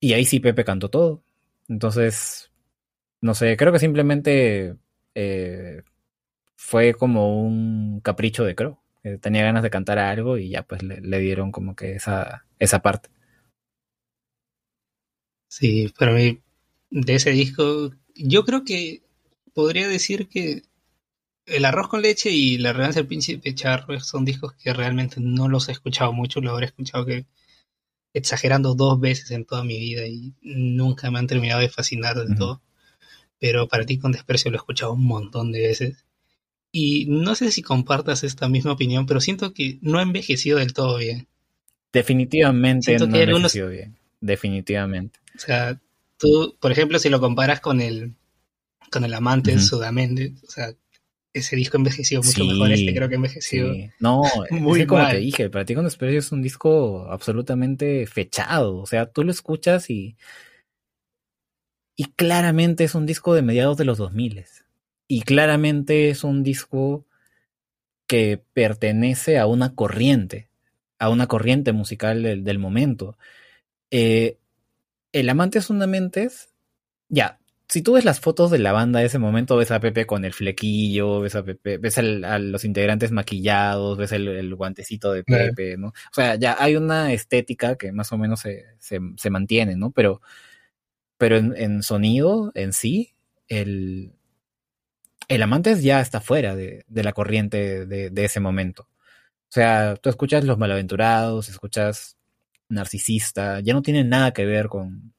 Y ahí sí Pepe cantó todo. Entonces, no sé, creo que simplemente eh, fue como un capricho de Crow. tenía ganas de cantar algo y ya pues le, dieron como que esa, esa parte.
Sí, para mí, de ese disco, yo creo que podría decir que El Arroz con Leche y La Revancha del Príncipe Charro son discos que realmente no los he escuchado mucho, lo habré escuchado que exagerando dos veces en toda mi vida y nunca me han terminado de fascinar del todo. Pero para ti con desprecio lo he escuchado un montón de veces. Y no sé si compartas esta misma opinión, pero siento que no ha envejecido del todo bien.
Definitivamente no ha envejecido bien. Definitivamente.
O sea, tú, por ejemplo, si lo comparas con el con el amante de Sudamende, o sea, ese disco envejeció mucho mejor. Este creo que envejeció.
No, <laughs> muy es como te dije, para ti con Desprecio es un disco absolutamente fechado. O sea, tú lo escuchas y. Y claramente es un disco de mediados de los 2000. Y claramente es un disco que pertenece a una corriente, a una corriente musical del, momento. Eh, el Amante es Fundamentes, ya, si tú ves las fotos de la banda de ese momento, ves a Pepe con el flequillo, ves a Pepe, ves a los integrantes maquillados, ves el, guantecito de Pepe, ¿no? O sea, ya hay una estética que más o menos se, se, mantiene, ¿no? Pero, pero en, sonido, en sí, el, el Amantes ya está fuera de, de la corriente de, de, ese momento. O sea, tú escuchas Los Malaventurados, escuchas Narcisista, ya no tiene nada que ver con,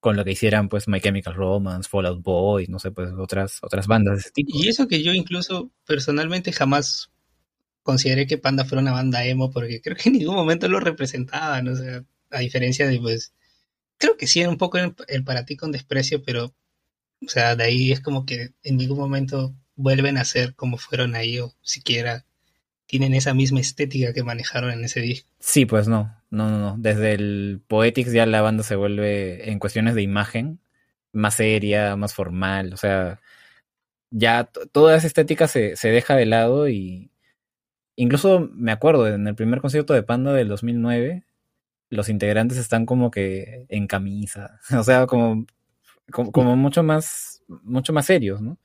con lo que hicieran pues My Chemical Romance, Fallout Boy, no sé, pues otras, otras bandas de ese tipo.
Y eso que yo incluso personalmente jamás consideré que Panda fuera una banda emo, porque creo que en ningún momento lo representaban, o sea, a diferencia de pues, creo que sí, un poco el, para ti con desprecio, pero, o sea, de ahí es como que en ningún momento vuelven a ser como fueron ahí, o siquiera tienen esa misma estética que manejaron en ese disco.
Sí, pues no, no, no, no. Desde el Poetics ya la banda se vuelve en cuestiones de imagen más seria, más formal, o sea, ya toda esa estética se, se deja de lado y incluso me acuerdo en el primer concierto de Panda del 2009 los integrantes están como que en camisa, <laughs> o sea, como, como, como mucho más mucho más serios, ¿no?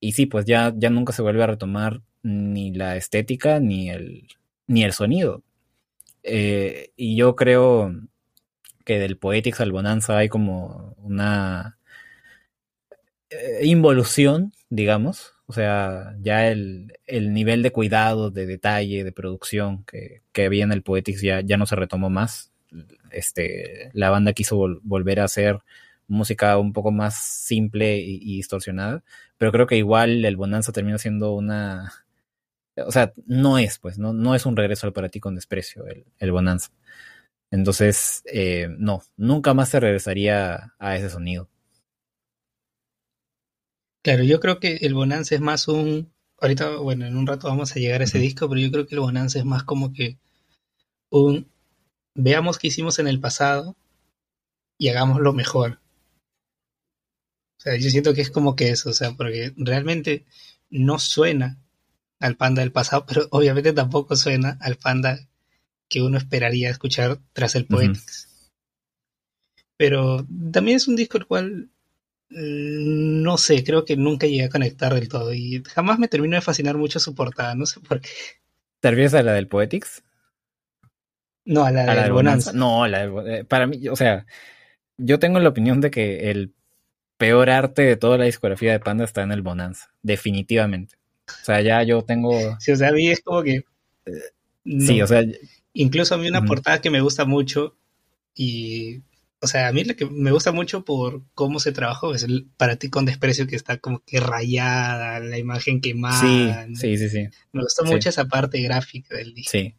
Y sí, pues ya, ya nunca se vuelve a retomar ni la estética ni el, ni el sonido. Eh, y yo creo que del Poetics al Bonanza hay como una eh, involución, digamos. O sea, ya el, el, nivel de cuidado, de detalle, de producción que, que había en el Poetics ya, ya no se retomó más. Este, la banda quiso volver a hacer música un poco más simple y, distorsionada, pero creo que igual el Bonanza termina siendo una... O sea, no es, pues, no, no es un regreso al para ti con desprecio el, el Bonanza. Entonces, eh, no, nunca más se regresaría a ese sonido.
Claro, yo creo que el Bonanza es más un... Ahorita, bueno, en un rato vamos a llegar a ese disco, pero yo creo que el Bonanza es más como que un... Veamos qué hicimos en el pasado y hagámoslo mejor. O sea, yo siento que es como que eso, o sea, porque realmente no suena al panda del pasado, pero <laughs> obviamente tampoco suena al panda que uno esperaría escuchar tras el. Poetics. Pero también es un disco el cual mm, no sé, creo que nunca llegué a conectar del todo y jamás me terminó de fascinar mucho su portada, no sé por qué.
¿Te refieres a la del Poetics?
No, a la
¿A la
del Bonanza.
Bonanza? No, la del eh, para mí, o sea, yo tengo la opinión de que el peor arte de toda la discografía de Panda está en el Bonanza, definitivamente. O sea, ya yo tengo,
Sí, o sea, a mí es como que... no.
sí, o sea,
Incluso a mí una portada que me gusta mucho y... O sea, a mí la que me gusta mucho por cómo se trabajó es el para ti con desprecio que está como que rayada, la imagen
sí,
quemada. ¿no?
sí, sí, sí,
Me gustó
Sí.
mucho esa parte gráfica del disco.
sí.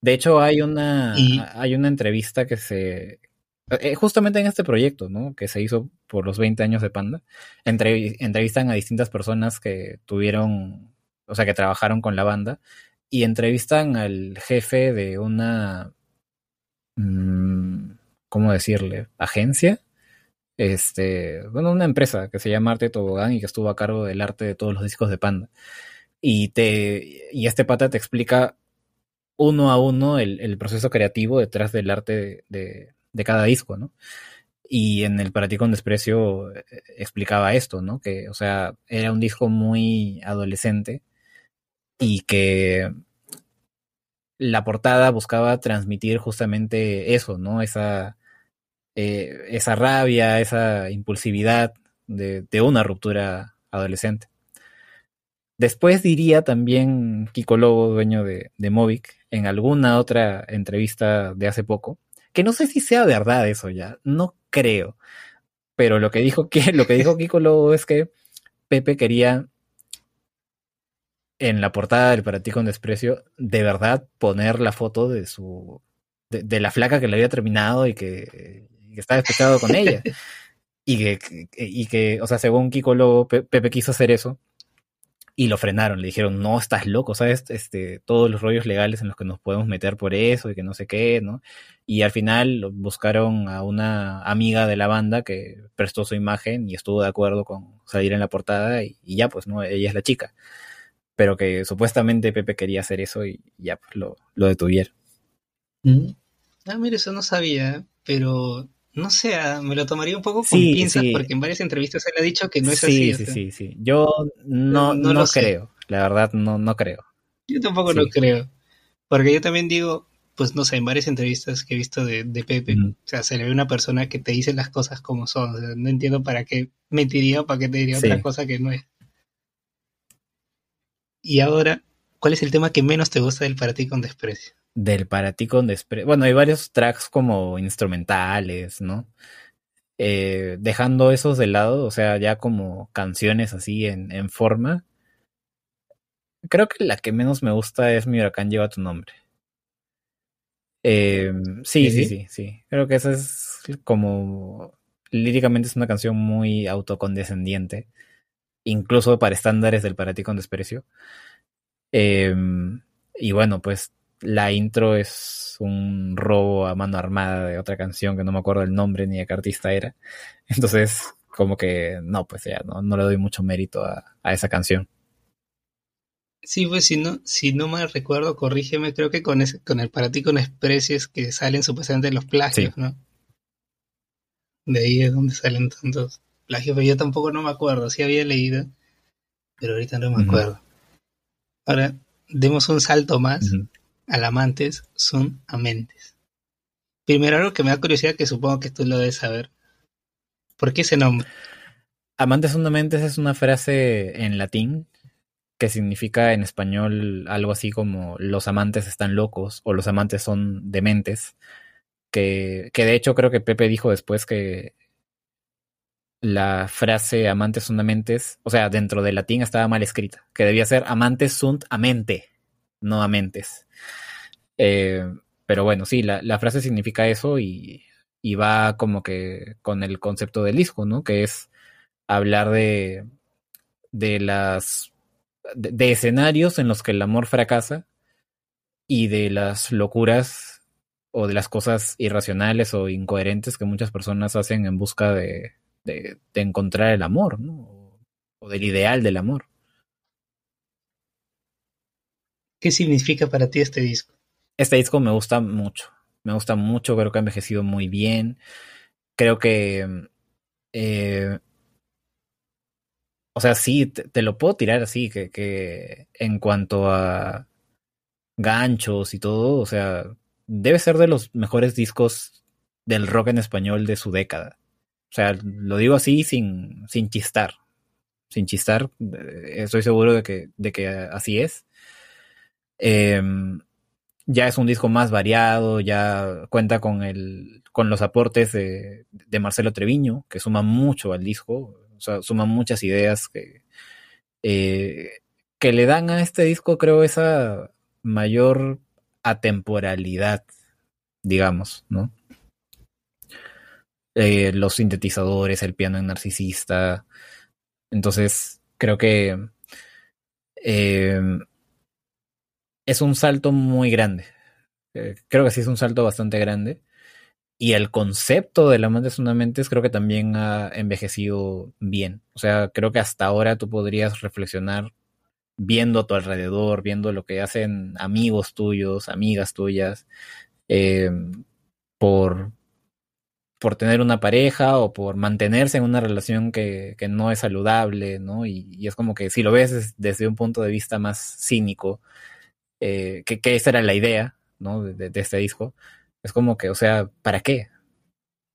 De hecho, hay una,
Y-
hay una entrevista que se, eh, justamente en este proyecto, ¿no? Que se hizo por los 20 años de Panda, Entrev- entrevistan a distintas personas que tuvieron, o sea, que trabajaron con la banda y entrevistan al jefe de una, mm, ¿cómo decirle? Agencia. Este, bueno, una empresa que se llama Arte Tobogán y que estuvo a cargo del arte de todos los discos de Panda. Y te, y este pata te explica uno a uno el, proceso creativo detrás del arte de, de cada disco, ¿no? Y en el Para ti con desprecio eh, explicaba esto, ¿no? Que, o sea, era un disco muy adolescente y que la portada buscaba transmitir justamente eso, ¿no? Esa, eh, esa rabia, esa impulsividad de, una ruptura adolescente. Después diría también Kiko Lobo, dueño de, de Movic, en alguna otra entrevista de hace poco, que no sé si sea verdad eso ya, no creo. Pero lo que dijo, que, lo que dijo Kiko Lobo es que Pepe quería en la portada del Para ti con desprecio, de verdad poner la foto de su de, de la flaca que le había terminado y que, que estaba despechado con ella. <laughs> Y que, y que, o sea, según Kiko Lobo, Pe- Pepe quiso hacer eso y lo frenaron. Le dijeron, no, estás loco, ¿sabes? Este, todos los rollos legales en los que nos podemos meter por eso y que no sé qué, ¿no? Y al final buscaron a una amiga de la banda que prestó su imagen y estuvo de acuerdo con salir en la portada y, y ya, pues, ¿no? Ella es la chica. Pero que supuestamente Pepe quería hacer eso y ya, pues, lo, lo detuvieron.
Mm. Ah, mira, eso no sabía, pero no sé, ah, me lo tomaría un poco con
Sí,
pinzas
sí.
porque en varias entrevistas él ha dicho que no es
sí,
así. o
sí,
sea,
sí, sí. Yo no,
No- no
no,
lo sé.
creo. La verdad, no, no creo.
Yo tampoco lo creo. Porque yo también digo, pues no sé, en varias entrevistas que he visto de, de Pepe, o sea, se le ve una persona que te dice las cosas como son. O sea, no entiendo para qué mentiría o para qué te diría otra cosa que no es. Y ahora, ¿cuál es el tema que menos te gusta del para ti con desprecio?
Del para ti con desprecio. Bueno, hay varios tracks como instrumentales, ¿no? Eh, dejando esos de lado, o sea, ya como canciones así en, en forma. Creo que la que menos me gusta es Mi huracán lleva tu nombre. Eh, sí, sí,
¿Sí?
sí, sí. Creo que esa es como líricamente es una canción muy autocondescendiente, incluso para estándares del para ti con desprecio. Eh, y bueno, pues la intro es un robo a mano armada de otra canción que no me acuerdo el nombre ni de qué artista era. <laughs> Entonces, como que no, pues ya no, no le doy mucho mérito a, a esa canción.
Sí, pues si no, si no mal recuerdo, corrígeme, creo que con ese, con el para ti con desprecio es que salen supuestamente los plagios,
Sí.
¿no? De ahí es donde salen tantos plagios, pero yo tampoco no me acuerdo, sí había leído, pero ahorita no me acuerdo. Ahora, demos un salto más amantes son amentes. Primero algo que me da curiosidad, que supongo que tú lo debes saber. ¿Por qué ese nombre?
Amantes fundamentes es una frase en latín que significa en español algo así como los amantes están locos o los amantes son dementes. Que, que de hecho creo que Pepe dijo después que la frase amantes son amentes, o sea, dentro del latín estaba mal escrita, que debía ser amantes sunt amente, no amentes. Eh, pero bueno, sí, la, la frase significa eso y, y va como que con el concepto del disco, ¿no? Que es hablar de, de las de, escenarios en los que el amor fracasa y de las locuras o de las cosas irracionales o incoherentes que muchas personas hacen en busca de, de, encontrar el amor, ¿no? O del ideal del amor.
¿Qué significa para ti este disco?
Este disco me gusta mucho. Me gusta mucho, creo que ha envejecido muy bien. Creo que eh, o sea, sí, te, lo puedo tirar así, que, que en cuanto a ganchos y todo, o sea, debe ser de los mejores discos del rock en español de su década. O sea, lo digo así sin, sin chistar. Sin chistar, eh, estoy seguro de que, de que así es. Em, ya es un disco más variado, ya cuenta con, el, con los aportes de, de Marcelo Treviño, que suma mucho al disco o sea, suman muchas ideas que, eh, que le dan a este disco, creo, esa mayor atemporalidad, digamos, ¿no? Eh, los sintetizadores, el piano en narcisista. Entonces, creo que eh, es un salto muy grande. creo que sí es un salto bastante grande. Y el concepto de la mente es una mentes creo que también ha envejecido bien. O sea, creo que hasta ahora tú podrías reflexionar viendo a tu alrededor, viendo lo que hacen amigos tuyos, amigas tuyas, eh, por, por tener una pareja o por mantenerse en una relación que, que no es saludable, ¿no? Y, es como que si lo ves desde un punto de vista más cínico, eh, que, que, esa era la idea, ¿no? de, de este disco, es como que, o sea, ¿para qué?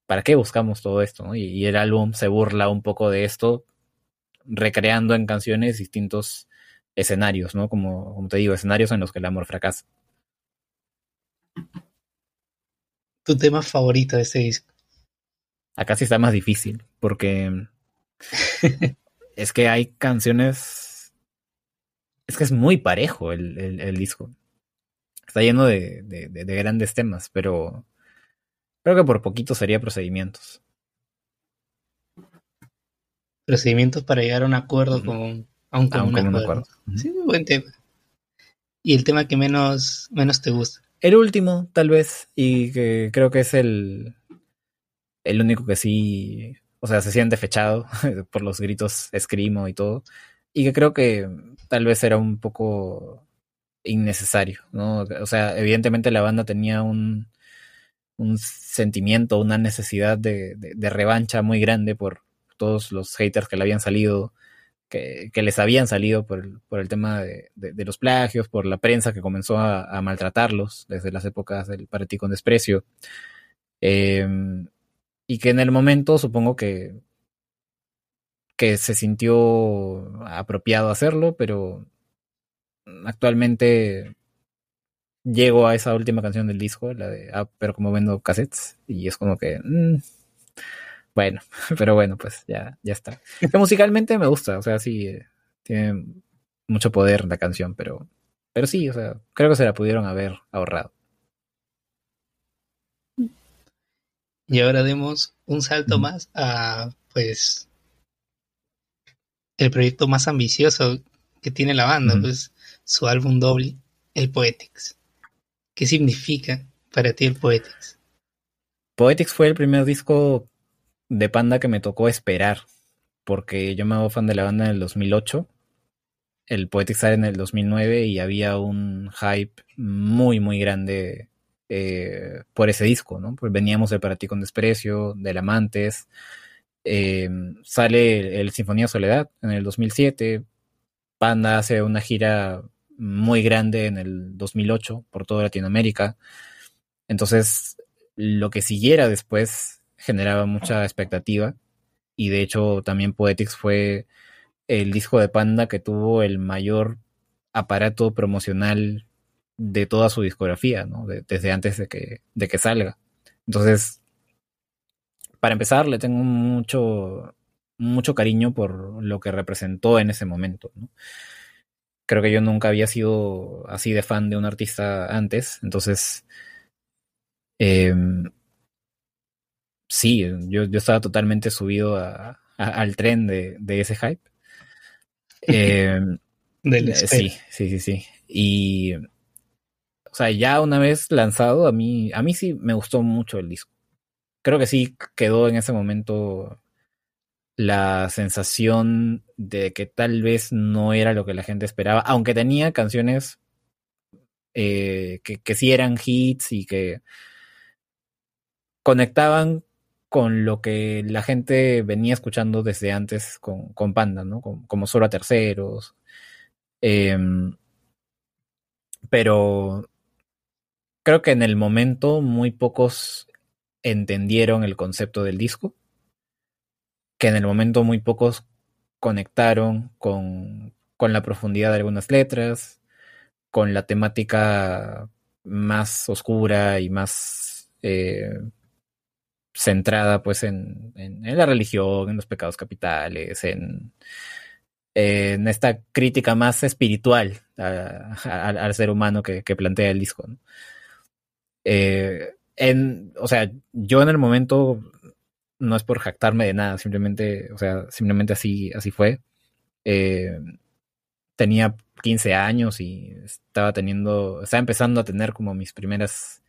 ¿Para qué buscamos todo esto? Y, el álbum se burla un poco de esto, recreando en canciones distintos escenarios, ¿no? Como, como te digo, escenarios en los que el amor fracasa.
¿Tu tema favorito de este disco?
Acá sí está más difícil, porque <laughs> es que hay canciones. Es que es muy parejo el disco. Está lleno de, grandes temas, pero creo que por poquito sería procedimientos.
Procedimientos para llegar a un acuerdo con, a un, acuerdo. Sí, muy buen tema. ¿Y el tema que menos, menos te gusta?
El último, tal vez, y que creo que es el, el único que sí, o sea, se siente fechado <laughs> por los gritos escrimo y todo, y que creo que tal vez era un poco innecesario, ¿no? O sea, evidentemente la banda tenía un, un sentimiento, una necesidad de, de, revancha muy grande por todos los haters que le habían salido, que, que les habían salido por el, por el tema de, de, los plagios, por la prensa que comenzó a, maltratarlos desde las épocas del Para con desprecio. Em, y que en el momento supongo que, que se sintió apropiado hacerlo, pero actualmente llego a esa última canción del disco, la de ah, pero como vendo cassettes, y es como que mm, bueno, <laughs> pero bueno, pues ya, ya está. Que musicalmente me gusta, o sea, sí, eh, tiene mucho poder la canción, pero, pero sí, o sea, creo que se la pudieron haber ahorrado.
Y ahora demos un salto más a, pues, el proyecto más ambicioso que tiene la banda, pues su álbum doble, el Poetics. ¿Qué significa para ti el Poetics?
Poetics fue el primer disco de Panda que me tocó esperar, porque yo me hago fan de la banda en el 2008. El Poetics sale en el 2009 y había un hype muy, muy grande eh, por ese disco, ¿no? Pues veníamos de Para ti con desprecio, del Amantes. Eh, sale el Sinfonía Soledad en el 2007. Panda hace una gira muy grande en el 2008 por toda Latinoamérica. Entonces, lo que siguiera después generaba mucha expectativa y de hecho también Poetics fue el disco de Panda que tuvo el mayor aparato promocional de toda su discografía, ¿no? desde antes de que, de que salga. Entonces, para empezar, le tengo mucho, mucho cariño por lo que representó en ese momento. ¿no? creo que yo nunca había sido así de fan de un artista antes, entonces em, sí, yo, yo, estaba totalmente subido al tren de, ese hype. <laughs> Eh, sí, sí, sí, sí. Y, o sea, ya una vez lanzado, a mí, a mí sí me gustó mucho el disco. Creo que sí quedó en ese momento la sensación de que tal vez no era lo que la gente esperaba, aunque tenía canciones eh, que, que sí eran hits y que conectaban con lo que la gente venía escuchando desde antes con, con Panda, ¿no? Como, solo a terceros. Em, pero creo que en el momento muy pocos entendieron el concepto del disco, que en el momento muy pocos conectaron con, con la profundidad de algunas letras, con la temática más oscura y más eh, centrada pues en, en, la religión, en los pecados capitales, en, en esta crítica más espiritual al ser humano que, plantea el disco. Eh, en, o sea, yo en el momento no es por jactarme de nada, simplemente, o sea, simplemente así, así fue. Eh, tenía 15 años y estaba teniendo, estaba empezando a tener como mis primeras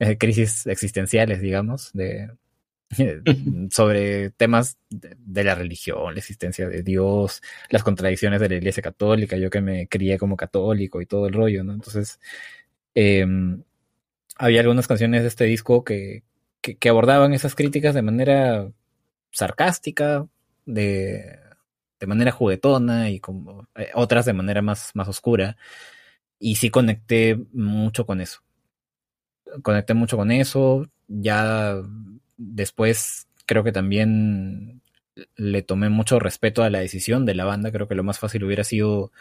eh, crisis existenciales, digamos, de, <laughs> sobre temas de, la religión, la existencia de Dios, las contradicciones de la Iglesia Católica, yo que me crié como católico y todo el rollo, ¿no? Entonces, em, había algunas canciones de este disco que, que, abordaban esas críticas de manera sarcástica, de, de manera juguetona y como eh, otras de manera más, más oscura. Y sí conecté mucho con eso. Conecté mucho con eso. Ya después creo que también le tomé mucho respeto a la decisión de la banda. Creo que lo más fácil hubiera sido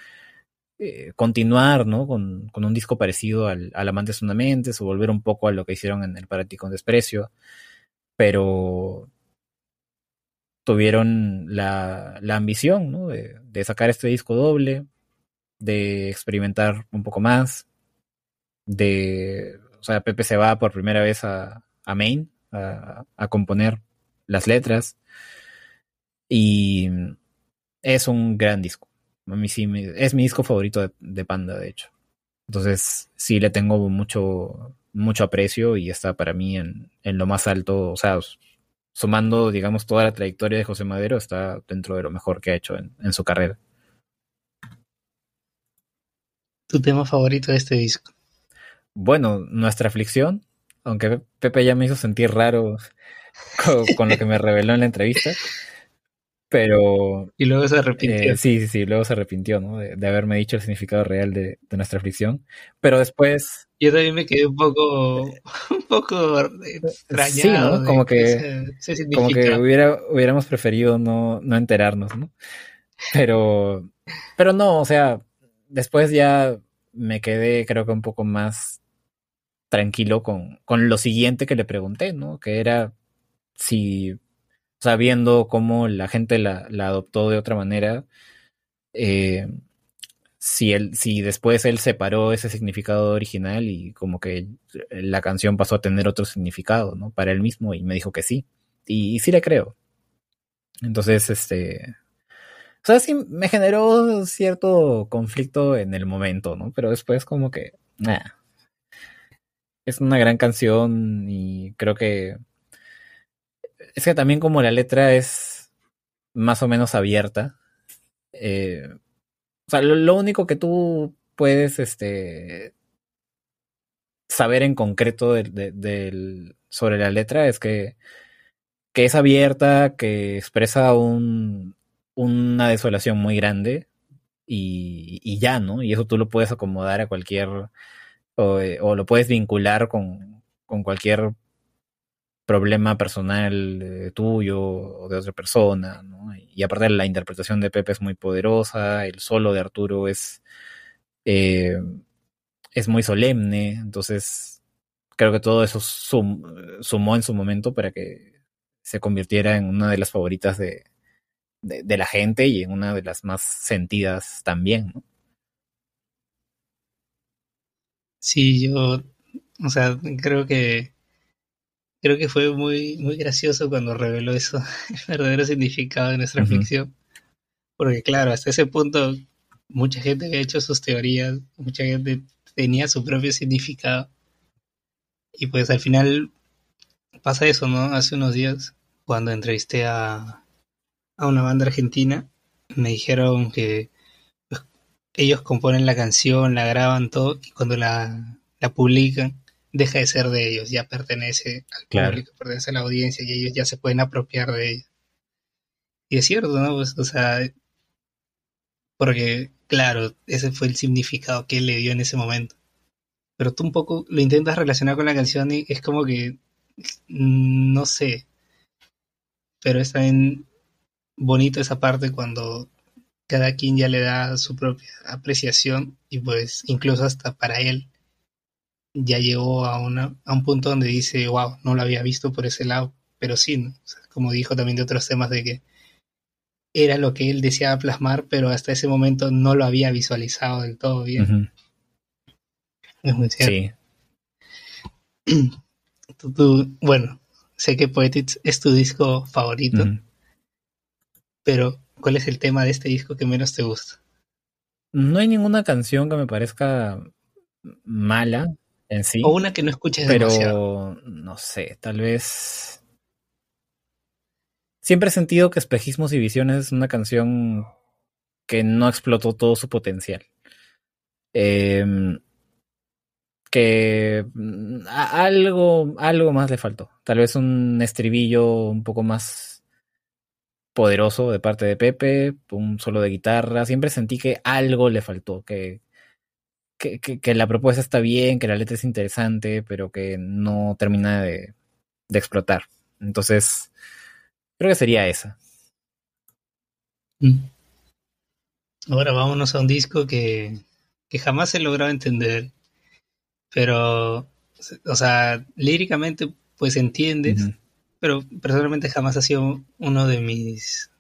eh, continuar ¿no? Con, con, un disco parecido al, al Amantes Fundamentes o volver un poco a lo que hicieron en el Para con Desprecio. Pero tuvieron la, la ambición ¿no? de, de, sacar este disco doble, de experimentar un poco más, de... O sea, Pepe se va por primera vez a, a Maine a, componer las letras. Y es un gran disco. A mí sí, es mi disco favorito de, Panda, de hecho. Entonces, sí le tengo mucho, mucho aprecio y está para mí en, en lo más alto. O sea, sumando, digamos, toda la trayectoria de José Madero, está dentro de lo mejor que ha hecho en, en su carrera.
¿Tu tema favorito de este disco?
Bueno, Nuestra Aflicción, aunque Pepe ya me hizo sentir raro <laughs> con, lo que me reveló en la entrevista. Pero.
Y luego se arrepintió.
Eh, sí, sí, sí, luego se arrepintió, ¿no? De, haberme dicho el significado real de, nuestra aflicción. Pero después.
Yo también me quedé un poco. <laughs> un poco extrañado. Sí, ¿no?
Como que. como que hubiera, hubiéramos preferido no, no enterarnos, ¿no? Pero. Pero no, o sea, después ya me quedé, creo que un poco más tranquilo con, con lo siguiente que le pregunté, ¿no? Que era si, sabiendo cómo la gente la, adoptó de otra manera, eh, si, él, si después él separó ese significado original y como que la canción pasó a tener otro significado, ¿no? Para él mismo y me dijo que sí. Y, sí le creo. Entonces, este... O sea, sí me generó cierto conflicto en el momento, ¿no? Pero después como que... Es una gran canción y creo que es que también como la letra es más o menos abierta, eh, o sea, lo, único que tú puedes este, saber en concreto sobre la letra es que, que es abierta, que expresa un, una desolación muy grande y, y ya, ¿no? Y eso tú lo puedes acomodar a cualquier eh, o, lo puedes vincular con, con cualquier problema personal tuyo o de otra persona, ¿no? Y aparte la interpretación de Pepe es muy poderosa, el solo de Arturo es, eh, es muy solemne, entonces creo que todo eso sumó en su momento para que se convirtiera en una de las favoritas de, de la gente y en una de las más sentidas también, ¿no?
Sí, yo, o sea, creo que creo que fue muy muy gracioso cuando reveló eso, <laughs> el verdadero significado de nuestra ficción. Porque claro, hasta ese punto mucha gente había hecho sus teorías, mucha gente tenía su propio significado. Y pues al final pasa eso, ¿no? Hace unos días, cuando entrevisté a, a una banda argentina, me dijeron que pues, ellos componen la canción, la graban todo, y cuando la, la publican, deja de ser de ellos, ya pertenece al público, pertenece a la audiencia, y ellos ya se pueden apropiar de ella. Y es cierto, ¿no? Pues, o sea, porque, claro, ese fue el significado que él le dio en ese momento. Pero tú un poco lo intentas relacionar con la canción y es como que, mm, no sé, pero es también bonito esa parte cuando cada quien ya le da su propia apreciación y pues incluso hasta para él ya llegó a, una, a un punto donde dice, wow, no lo había visto por ese lado, pero sí, como dijo también de otros temas de que era lo que él deseaba plasmar, pero hasta ese momento no lo había visualizado del todo bien. Es muy cierto. Sí. <clears throat> bueno, sé que Poetics es tu disco favorito, pero ¿cuál es el tema de este disco que menos te gusta?
No hay ninguna canción que me parezca mala en sí.
O una que no escuches pero,
no sé, tal vez Siempre he sentido que Espejismos y Visiones es una canción que no explotó todo su potencial. Em, que mm, algo, algo más le faltó. Tal vez un estribillo un poco más poderoso de parte de Pepe, un solo de guitarra. Siempre sentí que algo le faltó, que, que, que, la propuesta está bien, que la letra es interesante, pero que no termina de, de explotar. Entonces, Creo que sería esa.
Mm. Ahora vámonos a un disco que, que jamás he logrado entender, pero, o sea, líricamente pues entiendes, pero personalmente jamás ha sido uno de mis,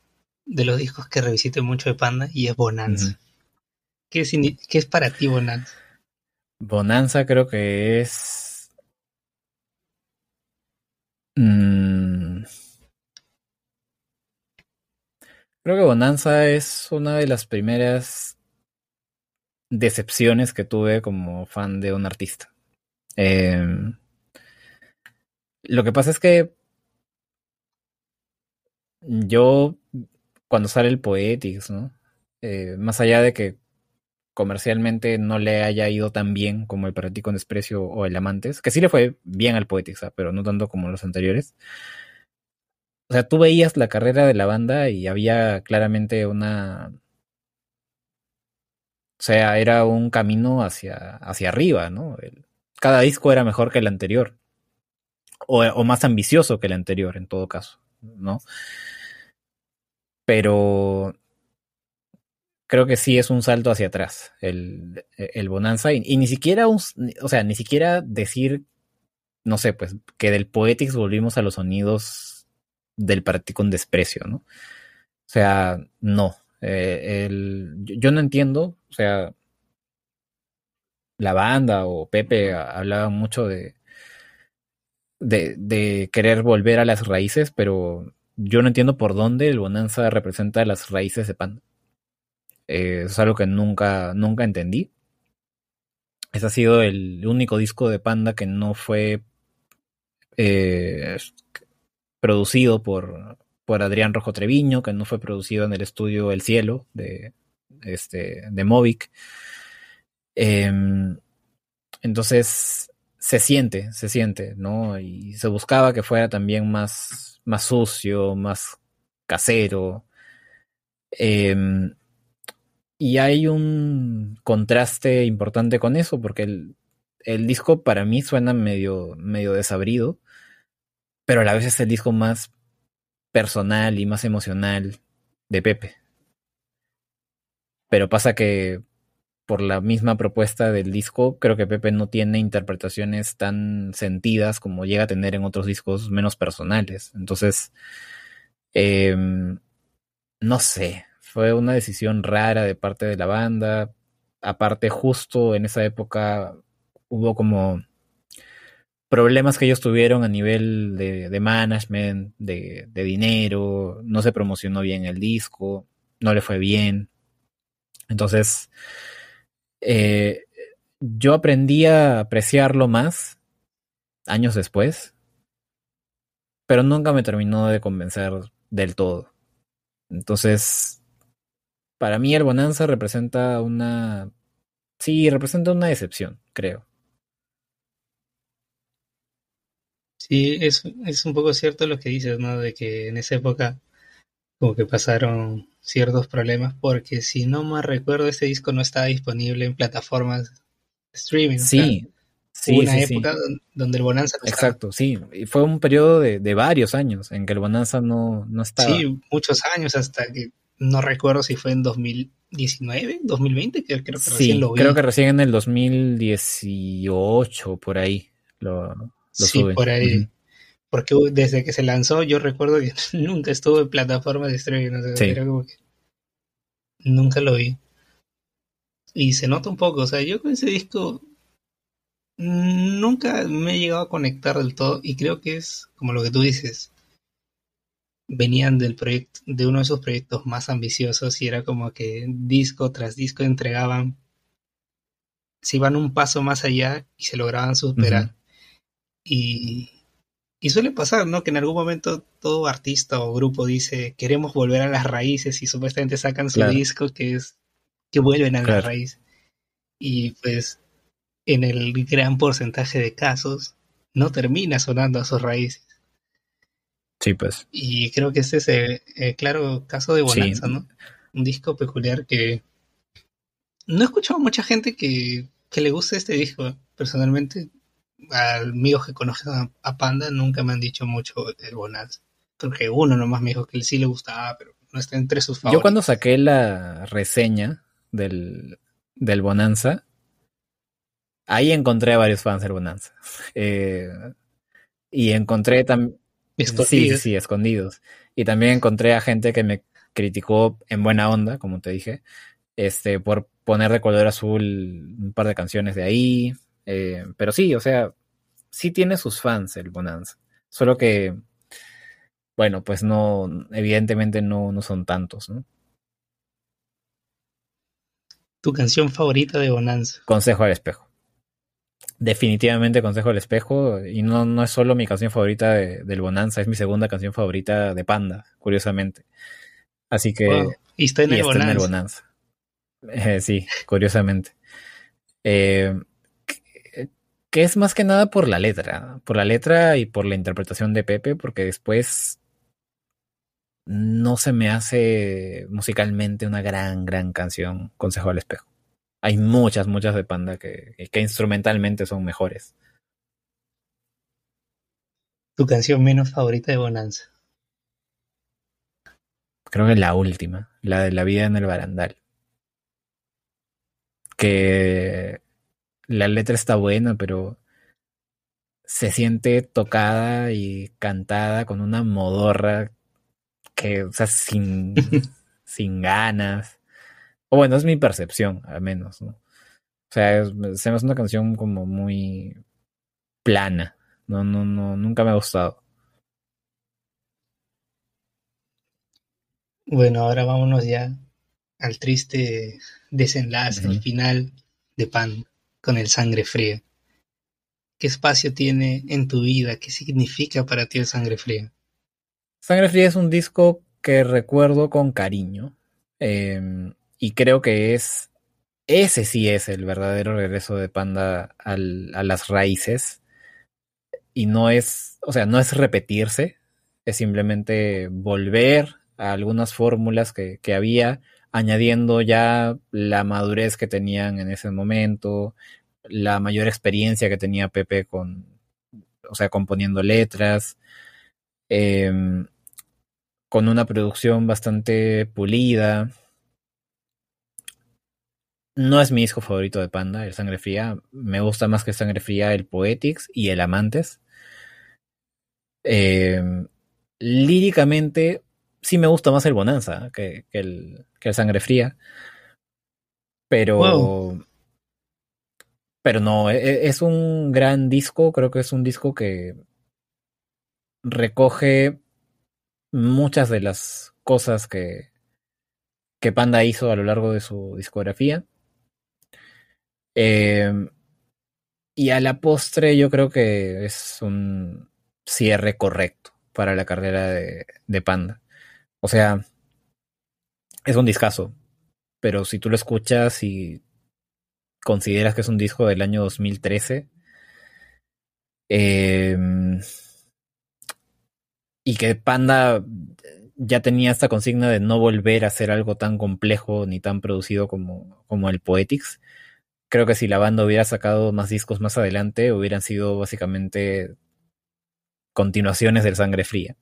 de los discos que revisité mucho de Panda y es Bonanza. ¿Qué, es, ¿Qué es para ti Bonanza?
Bonanza creo que es... Mm, Creo que Bonanza es una de las primeras decepciones que tuve como fan de un artista. Em, lo que pasa es que yo, cuando sale el Poetics, ¿no? Eh, más allá de que comercialmente no le haya ido tan bien como el Para con Desprecio o el Amantes, que sí le fue bien al Poetics, ¿ah? pero no tanto como los anteriores. O sea, tú veías la carrera de la banda y había claramente una... O sea, era un camino hacia, hacia arriba, ¿no? cada disco era mejor que el anterior. O, o, más ambicioso que el anterior, en todo caso, ¿no? Pero creo que sí es un salto hacia atrás el, el Bonanza. Y, y, ni siquiera un, o sea, ni siquiera decir, no sé, pues, que del Poetics volvimos a los sonidos del partido con desprecio, ¿no? O sea, no. Eh, el, yo no entiendo, o sea, la banda o Pepe hablaban mucho de, de, de, querer volver a las raíces, pero yo no entiendo por dónde el Bonanza representa las raíces de Panda. Eh, es algo que nunca, nunca entendí. Ese ha sido el único disco de Panda que no fue eh, producido por, por Adrián Rojo Treviño, que no fue producido en el estudio El Cielo de, este, de Movic. Em, entonces se siente, se siente, ¿no? Y se buscaba que fuera también más, más sucio, más casero. Em, y hay un contraste importante con eso, porque el, el disco para mí suena medio, medio desabrido pero a la vez es el disco más personal y más emocional de Pepe. Pero pasa que por la misma propuesta del disco, creo que Pepe no tiene interpretaciones tan sentidas como llega a tener en otros discos menos personales. Entonces, em, no sé, fue una decisión rara de parte de la banda. Aparte, justo en esa época hubo como problemas que ellos tuvieron a nivel de, management, de, dinero, no se promocionó bien el disco. no le fue bien. Entonces, eh, yo aprendí a apreciarlo más años después, pero nunca me terminó de convencer del todo. Entonces, para mí el Bonanza representa una... Sí, representa una decepción, creo.
Sí, es, es un poco cierto lo que dices, ¿no? De que en esa época como que pasaron ciertos problemas porque si no me recuerdo este disco no estaba disponible en plataformas streaming.
Sí, sí,
Hubo una
sí,
época donde el Bonanza no estaba.
Exacto, sí. Y fue un periodo de, de varios años en que el Bonanza no, no estaba.
Sí, muchos años hasta que no recuerdo si fue en 2019, 2020, que creo que
Sí,
recién lo vi.
creo que recién en el 2018, por ahí, lo, lo
sí,
suben.
por ahí. Porque desde que se lanzó yo recuerdo que <laughs> nunca estuvo en plataformas de streaming. O sea,
Sí.
era como que nunca lo vi. Y se nota un poco, o sea, yo con ese disco nunca me he llegado a conectar del todo y creo que es como lo que tú dices. Venían del proyecto, de uno de sus proyectos más ambiciosos y era como que disco tras disco entregaban, se iban un paso más allá y se lograban superar. Y, y suele pasar, ¿no? Que en algún momento todo artista o grupo dice, queremos volver a las raíces y supuestamente sacan su
Claro.
disco que es que vuelven a las
Claro.
raíces. Y pues en el gran porcentaje de casos no termina sonando a sus raíces.
Sí, pues.
Y creo que este es el, el claro caso de
Sí.
Bonanza, ¿no? Un disco peculiar que no he escuchado a mucha gente que, que le guste este disco. Personalmente, a amigos que conocen a, a Panda nunca me han dicho mucho de Bonanza. Creo que uno nomás me dijo que sí le gustaba, pero no está entre sus favoritos.
Yo cuando saqué la reseña del, del Bonanza, ahí encontré a varios fans del Bonanza. Eh, y encontré también... Sí, sí,
Escondidos.
sí, escondidos. Y también encontré a gente que me criticó en buena onda, como te dije, este, por poner de color azul un par de canciones de ahí. Eh, pero sí, o sea, sí tiene sus fans el Bonanza. Solo que, bueno, pues no, evidentemente no, no son tantos, ¿no?
Tu canción favorita de Bonanza.
Consejo al espejo. Definitivamente Consejo al espejo. Y no, no es solo mi canción favorita de- del Bonanza, es mi segunda canción favorita de Panda, curiosamente. Así que.
Wow. Y está en el
está en el
Bonanza.
Eh, sí, curiosamente. Eh, que- que es más que nada por la letra, por la letra y por la interpretación de Pepe, porque después no se me hace musicalmente una gran, gran canción, Consejo al Espejo. Hay muchas, muchas de Panda que, que instrumentalmente son mejores.
Tu canción menos favorita de Bonanza.
Creo que la última, la de la vida en el barandal. Que la letra está buena, pero se siente tocada y cantada con una modorra que, o sea, sin, <laughs> sin ganas. O bueno, es mi percepción, al menos, ¿no? O sea, es, se me hace una canción como muy plana. No, no, no, nunca me ha gustado.
Bueno, ahora vámonos ya al triste desenlace, el final de Pan con el sangre fría. ¿Qué espacio tiene en tu vida? ¿Qué significa para ti el sangre fría?
Sangre Fría es un disco que recuerdo con cariño. eh, y creo que es. Ese sí es el verdadero regreso de Panda al- a las raíces. Y no es. O sea, no es repetirse. Es simplemente volver a algunas fórmulas que, que había, añadiendo ya la madurez que tenían en ese momento, la mayor experiencia que tenía Pepe con. O sea, componiendo letras. em, con una producción bastante pulida. No es mi disco favorito de Panda, el Sangre Fría. Me gusta más que Sangre Fría el Poetics y el Amantes. Eh, líricamente, sí me gusta más el Bonanza que, que el, que el Sangre Fría. Pero.
Wow.
Pero no, e- e- es un gran disco. Creo que es un disco que recoge muchas de las cosas que, que Panda hizo a lo largo de su discografía. Eh, y a la postre yo creo que es un cierre correcto para la carrera de, Panda. O sea, es un discazo, pero si tú lo escuchas y consideras que es un disco del año 2013, eh, y que Panda ya tenía esta consigna de no volver a hacer algo tan complejo ni tan producido como, como el Poetics. Creo que si la banda hubiera sacado más discos más adelante, hubieran sido básicamente continuaciones del Sangre Fría.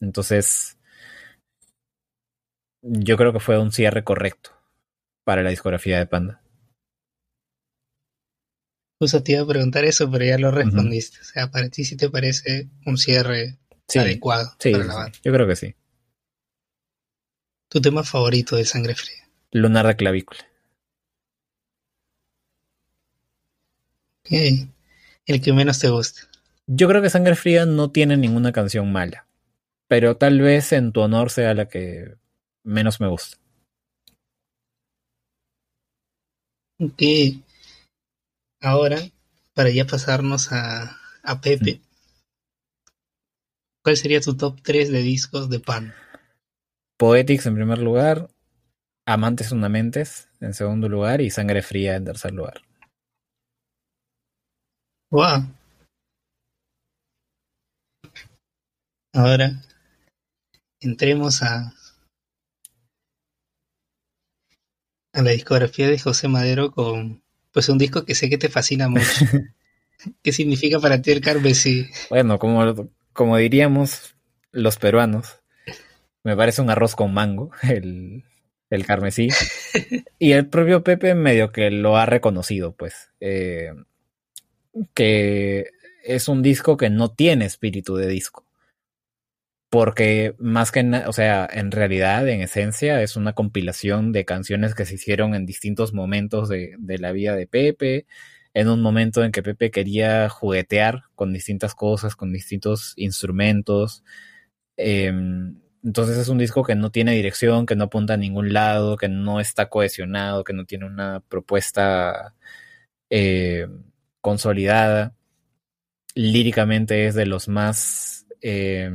Entonces, yo creo que fue un cierre correcto para la discografía de Panda.
Justo te iba a preguntar eso, pero ya lo respondiste. O sea, para ti sí te parece un cierre adecuado para la banda.
Yo creo que sí.
¿Tu tema favorito de Sangre Fría?
Lunar de clavícula.
El que menos te gusta.
Yo creo que Sangre Fría no tiene ninguna canción mala. Pero tal vez en tu honor sea la que menos me gusta.
Ok. Ahora, para ya pasarnos a, a Pepe, ¿cuál sería tu top 3 de discos de Pan?
Poetics en primer lugar, Amantes Fundamentes en segundo lugar y Sangre Fría en tercer lugar.
Wow. Ahora entremos a, a la discografía de José Madero con pues un disco que sé que te fascina mucho. <laughs> ¿Qué significa para ti el carmesí?
Bueno, como, como diríamos los peruanos, me parece un arroz con mango, <laughs> el, el carmesí. <laughs> y el propio Pepe medio que lo ha reconocido, pues. Eh, que es un disco que no tiene espíritu de disco. Porque más que, o sea, en realidad, en esencia, es una compilación de canciones que se hicieron en distintos momentos de, de la vida de Pepe, en un momento en que Pepe quería juguetear con distintas cosas, con distintos instrumentos. Eh, entonces es un disco que no tiene dirección, que no apunta a ningún lado, que no está cohesionado, que no tiene una propuesta eh, consolidada. Líricamente es de los más eh,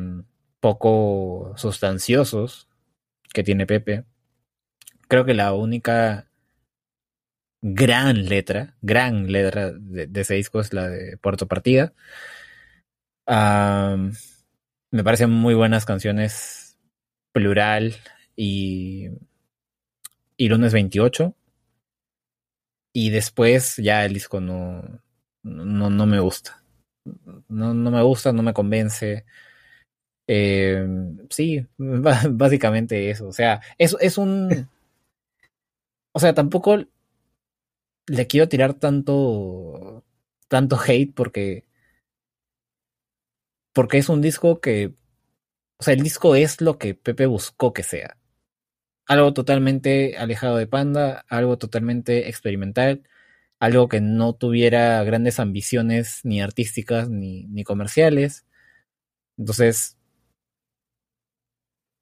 poco sustanciosos que tiene Pepe. Creo que la única gran letra, gran letra de, ese disco es la de Puerto Partida. me parecen muy buenas canciones Plural y, y lunes 28. Y después ya el disco no, no, no me gusta. No, no me gusta, no me convence. Eh, sí, <laughs> básicamente eso. O sea, es, es un. <laughs> O sea, tampoco le quiero tirar tanto. tanto hate porque. Porque es un disco que o sea, el disco es lo que Pepe buscó que sea. Algo totalmente alejado de Panda, algo totalmente experimental, algo que no tuviera grandes ambiciones ni artísticas ni, ni comerciales. Entonces,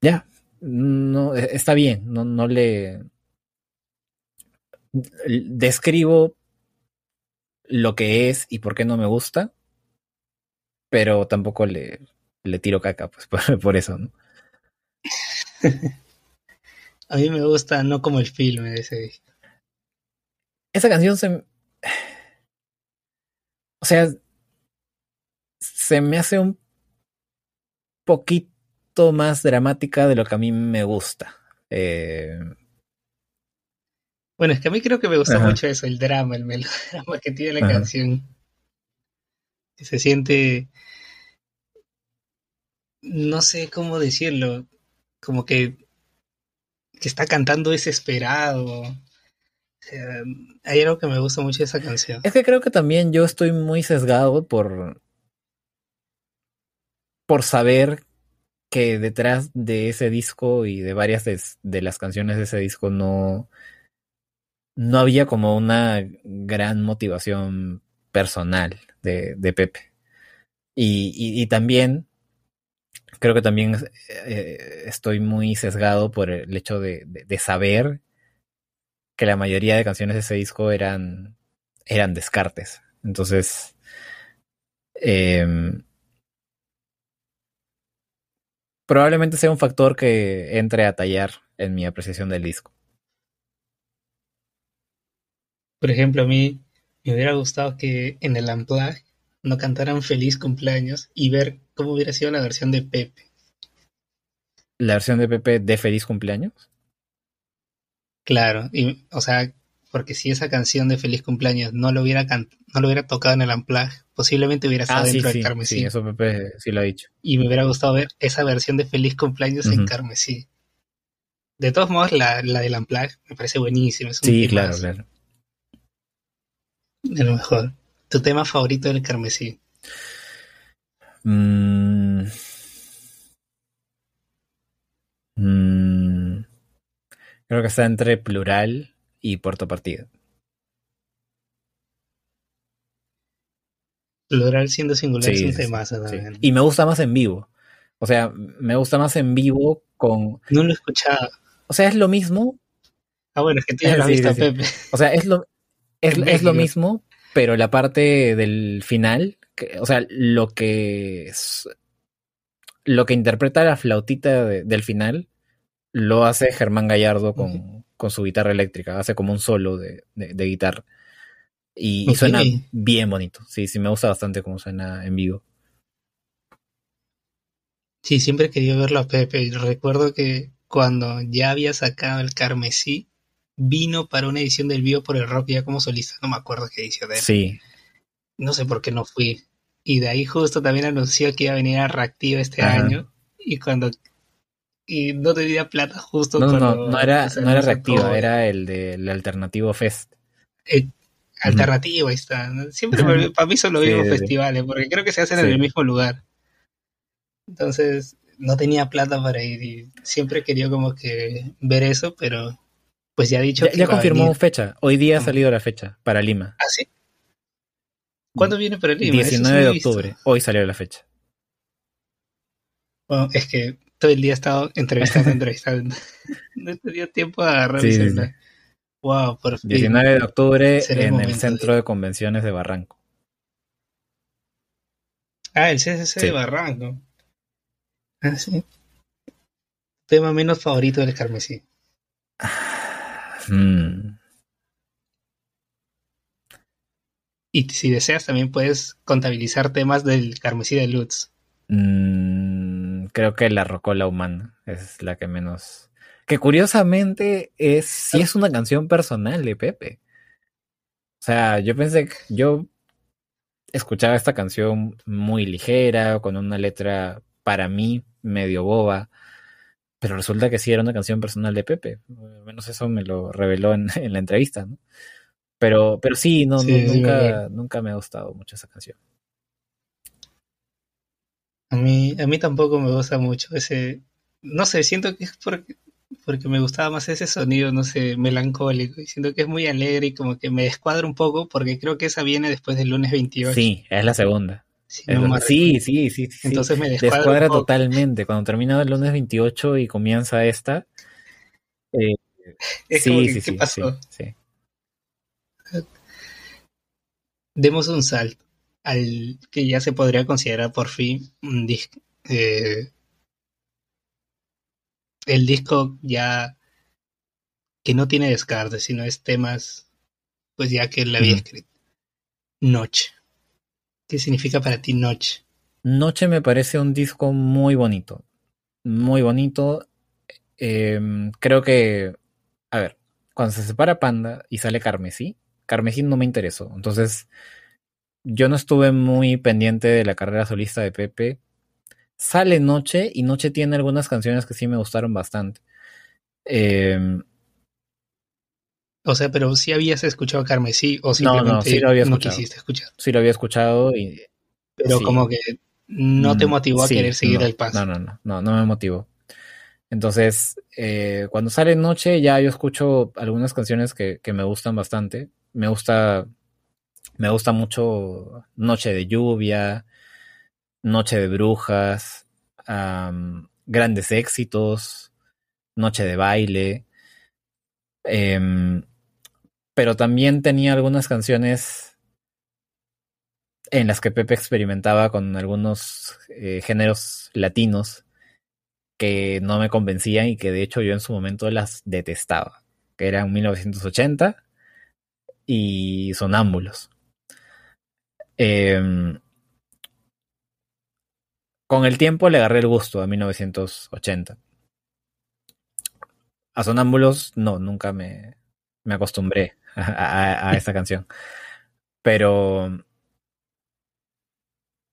ya, no, e, está bien, no, no le describo lo que es y por qué no me gusta, pero tampoco le, le tiro caca, pues <laughs> por, eso, ¿no? <laughs>
A mí me gusta no como el filme de ese disco.
Esa canción se... O sea, se me hace un poquito más dramática de lo que a mí me gusta. Eh...
Bueno, es que a mí creo que me gusta mucho eso, el drama, el melodrama que tiene la canción. Que se siente no sé cómo decirlo, como que, que está cantando desesperado. Hay algo que me gusta mucho de esa canción.
Es que creo que también yo estoy muy sesgado por por saber que detrás de ese disco y de varias de, las canciones de ese disco no no había como una gran motivación personal de, Pepe. y, también creo que también eh, estoy muy sesgado por el hecho de, de, saber que la mayoría de canciones de ese disco eran, eran descartes. Entonces, eh, probablemente sea un factor que entre a tallar en mi apreciación del disco.
Por ejemplo, a mí me hubiera gustado que en el Unplugged no cantaran feliz cumpleaños y ver cómo hubiera sido la versión de Pepe.
¿La versión de Pepe de feliz cumpleaños?
Claro, y, o sea, porque si esa canción de feliz cumpleaños no lo hubiera no lo hubiera tocado en el Unplugged, posiblemente hubiera estado
ah,
dentro
sí,
del
sí,
Carmesí.
Sí, eso Pepe sí lo ha dicho.
Y me hubiera gustado ver esa versión de feliz cumpleaños uh -huh. en Carmesí. De todos modos, la, la del Unplugged me parece buenísima.
Sí, claro, claro.
De lo mejor. ¿Tu tema favorito del Carmesí?
Mm. Mm. Creo que está entre plural y puerto partida.
Plural siendo singular
sí,
es un
sí,
también.
Y me gusta más en vivo. O sea, me gusta más en vivo con.
No lo escuchaba.
O sea, es lo mismo.
Ah, bueno, es que lo has
Sí, sí.
Pepe.
O sea, es lo, es, es lo mismo, pero la parte del final, que- o sea, lo que es- lo que interpreta la flautita de- del final lo hace Germán Gallardo con, con su guitarra eléctrica, hace como un solo de, de- de guitarra. Y, suena bien bonito, sí, sí, me gusta bastante cómo suena en vivo.
Sí, siempre querido verlo a Pepe. Y Recuerdo que cuando ya había sacado el Carmesí, vino para una edición del vivo por el rock ya como solista. No me acuerdo qué edición era.
Sí,
No sé por qué no fui. Y de ahí justo también anunció que iba a venir a Reactiva este
Ajá.
año. Y cuando... Y no tenía plata justo
no, no, no, era, no era
sacó
reactiva, era el del Alternativo Fest.
el alternativo, ahí está. Siempre <laughs> para mí son los
Sí,
mismos
sí,
festivales, porque creo que se hacen en
Sí.
el mismo lugar. Entonces, no tenía plata para ir y siempre quería como que ver eso, pero pues ya ha dicho
Ya,
que
confirmó
venir.
fecha, hoy día ha salido la fecha para Lima.
¿Ah, sí? ¿Cuándo viene para Lima? Eso sí
19
no
de octubre, hoy salió la fecha.
Bueno, es que todo el día he estado entrevistando, entrevistando. <laughs> No he tenido tiempo de agarrar
Sí,
mi
sí.
Wow, por fin.
19 de octubre
Será
en el Centro
de-
de Convenciones de Barranco.
Ah, el CCC de Barranco. Ah, sí. Tema menos favorito del Carmesí.
Mm,
Y si deseas, también puedes contabilizar temas del Carmesí de Lutz.
mm, creo que la Rocola Humana es la que menos. Que curiosamente es sí es una canción personal de Pepe. O sea, yo pensé que yo escuchaba esta canción muy ligera, con una letra para mí medio boba, pero resulta que sí era una canción personal de Pepe. Al menos eso me lo reveló en, <laughs> en la entrevista, ¿no? Pero, pero sí, no,
Sí,
no-
sí,
nunca,
verdad.
nunca me ha gustado mucho esa canción.
A mí, a mí tampoco me gusta mucho ese. No sé, siento que es porque, porque me gustaba más ese sonido, no sé, melancólico. Y siento que es muy alegre y como que me descuadra un poco porque creo que esa viene después del lunes 28.
Sí, es la segunda.
si no
sí, sí, sí, sí.
Entonces me descuadra,
Descuadra totalmente. Cuando termina el lunes 28 y comienza esta. eh, <laughs>
Es
sí,
como que,
sí,
¿qué
sí, sí,
pasó?
sí.
Demos un salto al que ya se podría considerar por fin un disco. eh, el disco ya que no tiene descarte, sino es temas, pues ya que él había escrito. Noche. ¿Qué significa para ti noche?
Noche me parece un disco muy bonito. Muy bonito. Eh, creo que. A ver, cuando se separa Panda y sale Carmesí, Carmesí no me interesó. Entonces, yo no estuve muy pendiente de la carrera solista de Pepe. Sale Noche y Noche tiene algunas canciones que sí me gustaron bastante. Eh,
O sea, pero si habías escuchado Carmesí o
No,
simplemente
no, sí lo había
no
escuchado.
quisiste escuchar.
sí lo había escuchado y.
Pero
sí.
como que no te
Mm,
motivó a
sí,
querer seguir
no,
el paso.
No, no, no, no, no me motivó. Entonces, eh, cuando sale Noche, ya yo escucho algunas canciones que, que me gustan bastante. Me gusta, me gusta mucho Noche de Lluvia, Noche de Brujas. grandes éxitos, Noche de baile. Em, pero también tenía algunas canciones en las que Pepe experimentaba con algunos eh, géneros latinos que no me convencían y que de hecho yo en su momento las detestaba, que eran 1980 y Sonámbulos. Em, con el tiempo le agarré el gusto a 1980. A Sonámbulos, no, nunca me, me acostumbré a, esta canción. Pero,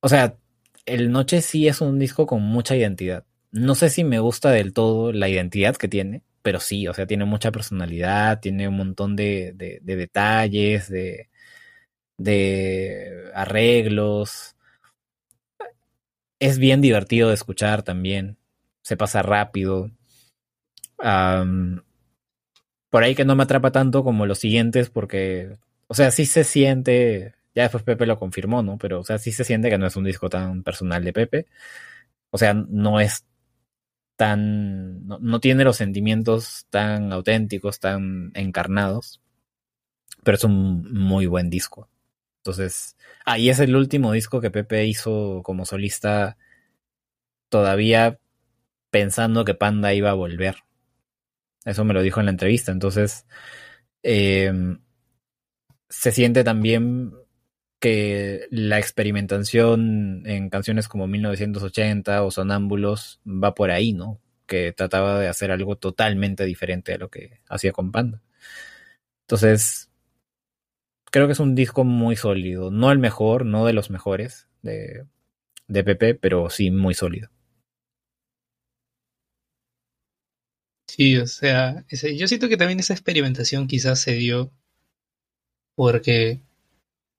o sea, El Noche sí es un disco con mucha identidad. No sé si me gusta del todo la identidad que tiene, pero sí, o sea, tiene mucha personalidad, tiene un montón de, de detalles, de, de arreglos. Es bien divertido de escuchar también. Se pasa rápido. por ahí que no me atrapa tanto como los siguientes, porque, o sea, sí se siente, ya después Pepe lo confirmó, ¿no? Pero, o sea, sí se siente que no es un disco tan personal de Pepe. O sea, no es tan, no, no tiene los sentimientos tan auténticos, tan encarnados, pero es un muy buen disco. Entonces, ahí es el último disco que Pepe hizo como solista todavía pensando que Panda iba a volver. Eso me lo dijo en la entrevista. Entonces, eh, se siente también que la experimentación en canciones como 1980 o Sonámbulos va por ahí, ¿no? Que trataba de hacer algo totalmente diferente a lo que hacía con Panda. Entonces, creo que es un disco muy sólido. No el mejor, no de los mejores de, de Pepe, pero sí muy sólido.
Sí, o sea, ese, yo siento que también esa experimentación quizás se dio porque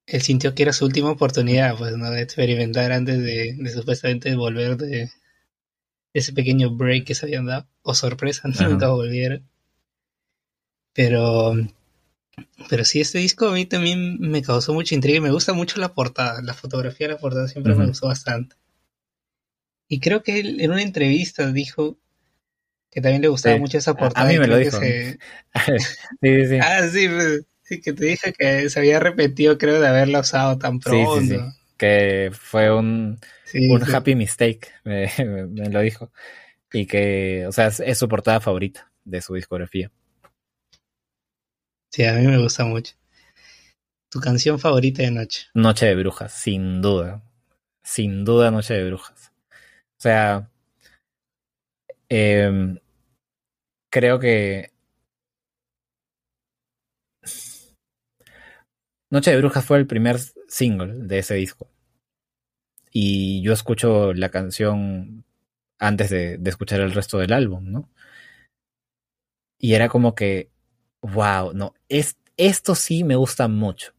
él sintió que era su última oportunidad, pues, ¿no? De experimentar antes de, de supuestamente volver de ese pequeño break que se habían dado, o sorpresa, nunca volvieron. Pero pero sí, este disco a mí también me causó mucha intriga y me gusta mucho la portada. La fotografía de la portada siempre me gustó bastante. Y creo que él en una entrevista dijo que también le gustaba mucho esa portada.
A, mí me lo dijo. <laughs>
sí, sí. Ah, sí, pues, sí, que te dije que se había repetido, creo, de haberla usado tan pronto. Sí,
que fue un, un happy mistake, <laughs> me, me, lo dijo. Y que, o sea, es su portada favorita de su discografía.
Sí, a mí me gusta mucho. ¿Tu canción favorita de Noche?
Noche de Brujas, sin duda. Sin duda Noche de Brujas. O sea, eh, creo que... Noche de Brujas fue el primer single de ese disco. Y yo escucho la canción antes de escuchar el resto del álbum, ¿no? Y era como que wow, no, es, esto sí me gusta mucho.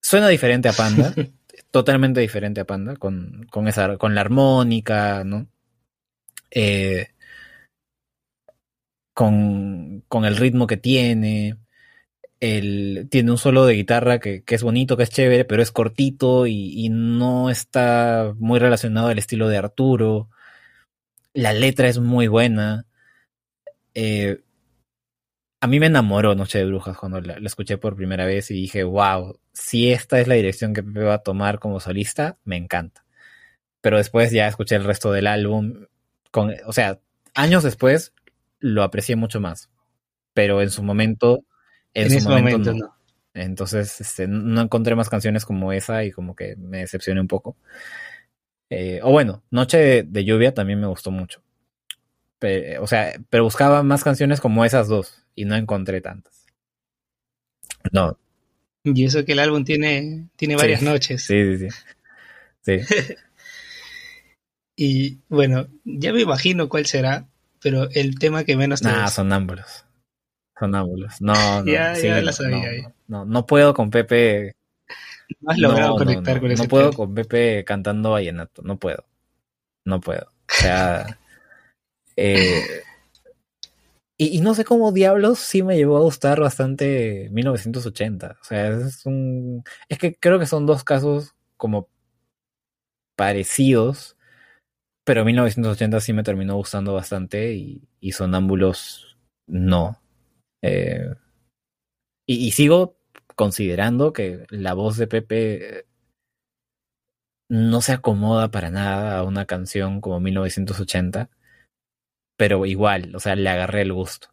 Suena diferente a Panda, <laughs> totalmente diferente a Panda, con, con, esa, con la armónica, ¿no? Eh, con, con, el ritmo que tiene. El, tiene un solo de guitarra que, que, es bonito, que es chévere, pero es cortito y, y, no está muy relacionado al estilo de Arturo. La letra es muy buena. Eh, a mí me enamoró Noche de Brujas cuando la, escuché por primera vez y dije, wow, si esta es la dirección que Pepe va a tomar como solista, me encanta. Pero después ya escuché el resto del álbum, con, o sea, años después lo aprecié mucho más. Pero en su momento, en, su momento, no. Entonces, este, no encontré más canciones como esa y como que me decepcioné un poco. Eh, o bueno, Noche de, Lluvia también me gustó mucho. o sea, pero buscaba más canciones como esas dos y no encontré tantas. No.
Y eso que el álbum tiene, tiene varias noches.
Sí, sí, sí. sí. <laughs>
y bueno, ya me imagino cuál será, pero el tema que menos
te Nah, sonámbulos. Sonámbulos. No, <laughs> no. ya, ya la sabía. No, no, puedo con Pepe.
No has logrado conectar con ese
No puedo con Pepe cantando vallenato. No puedo. No puedo. O sea. <laughs> eh, y, no sé cómo diablos sí me llevó a gustar bastante 1980. O sea, es un. Es que creo que son dos casos como parecidos. Pero 1980 sí me terminó gustando bastante y, Sonámbulos no. Eh, y, y, sigo considerando que la voz de Pepe no se acomoda para nada a una canción como 1980. Pero igual, o sea, le agarré el gusto.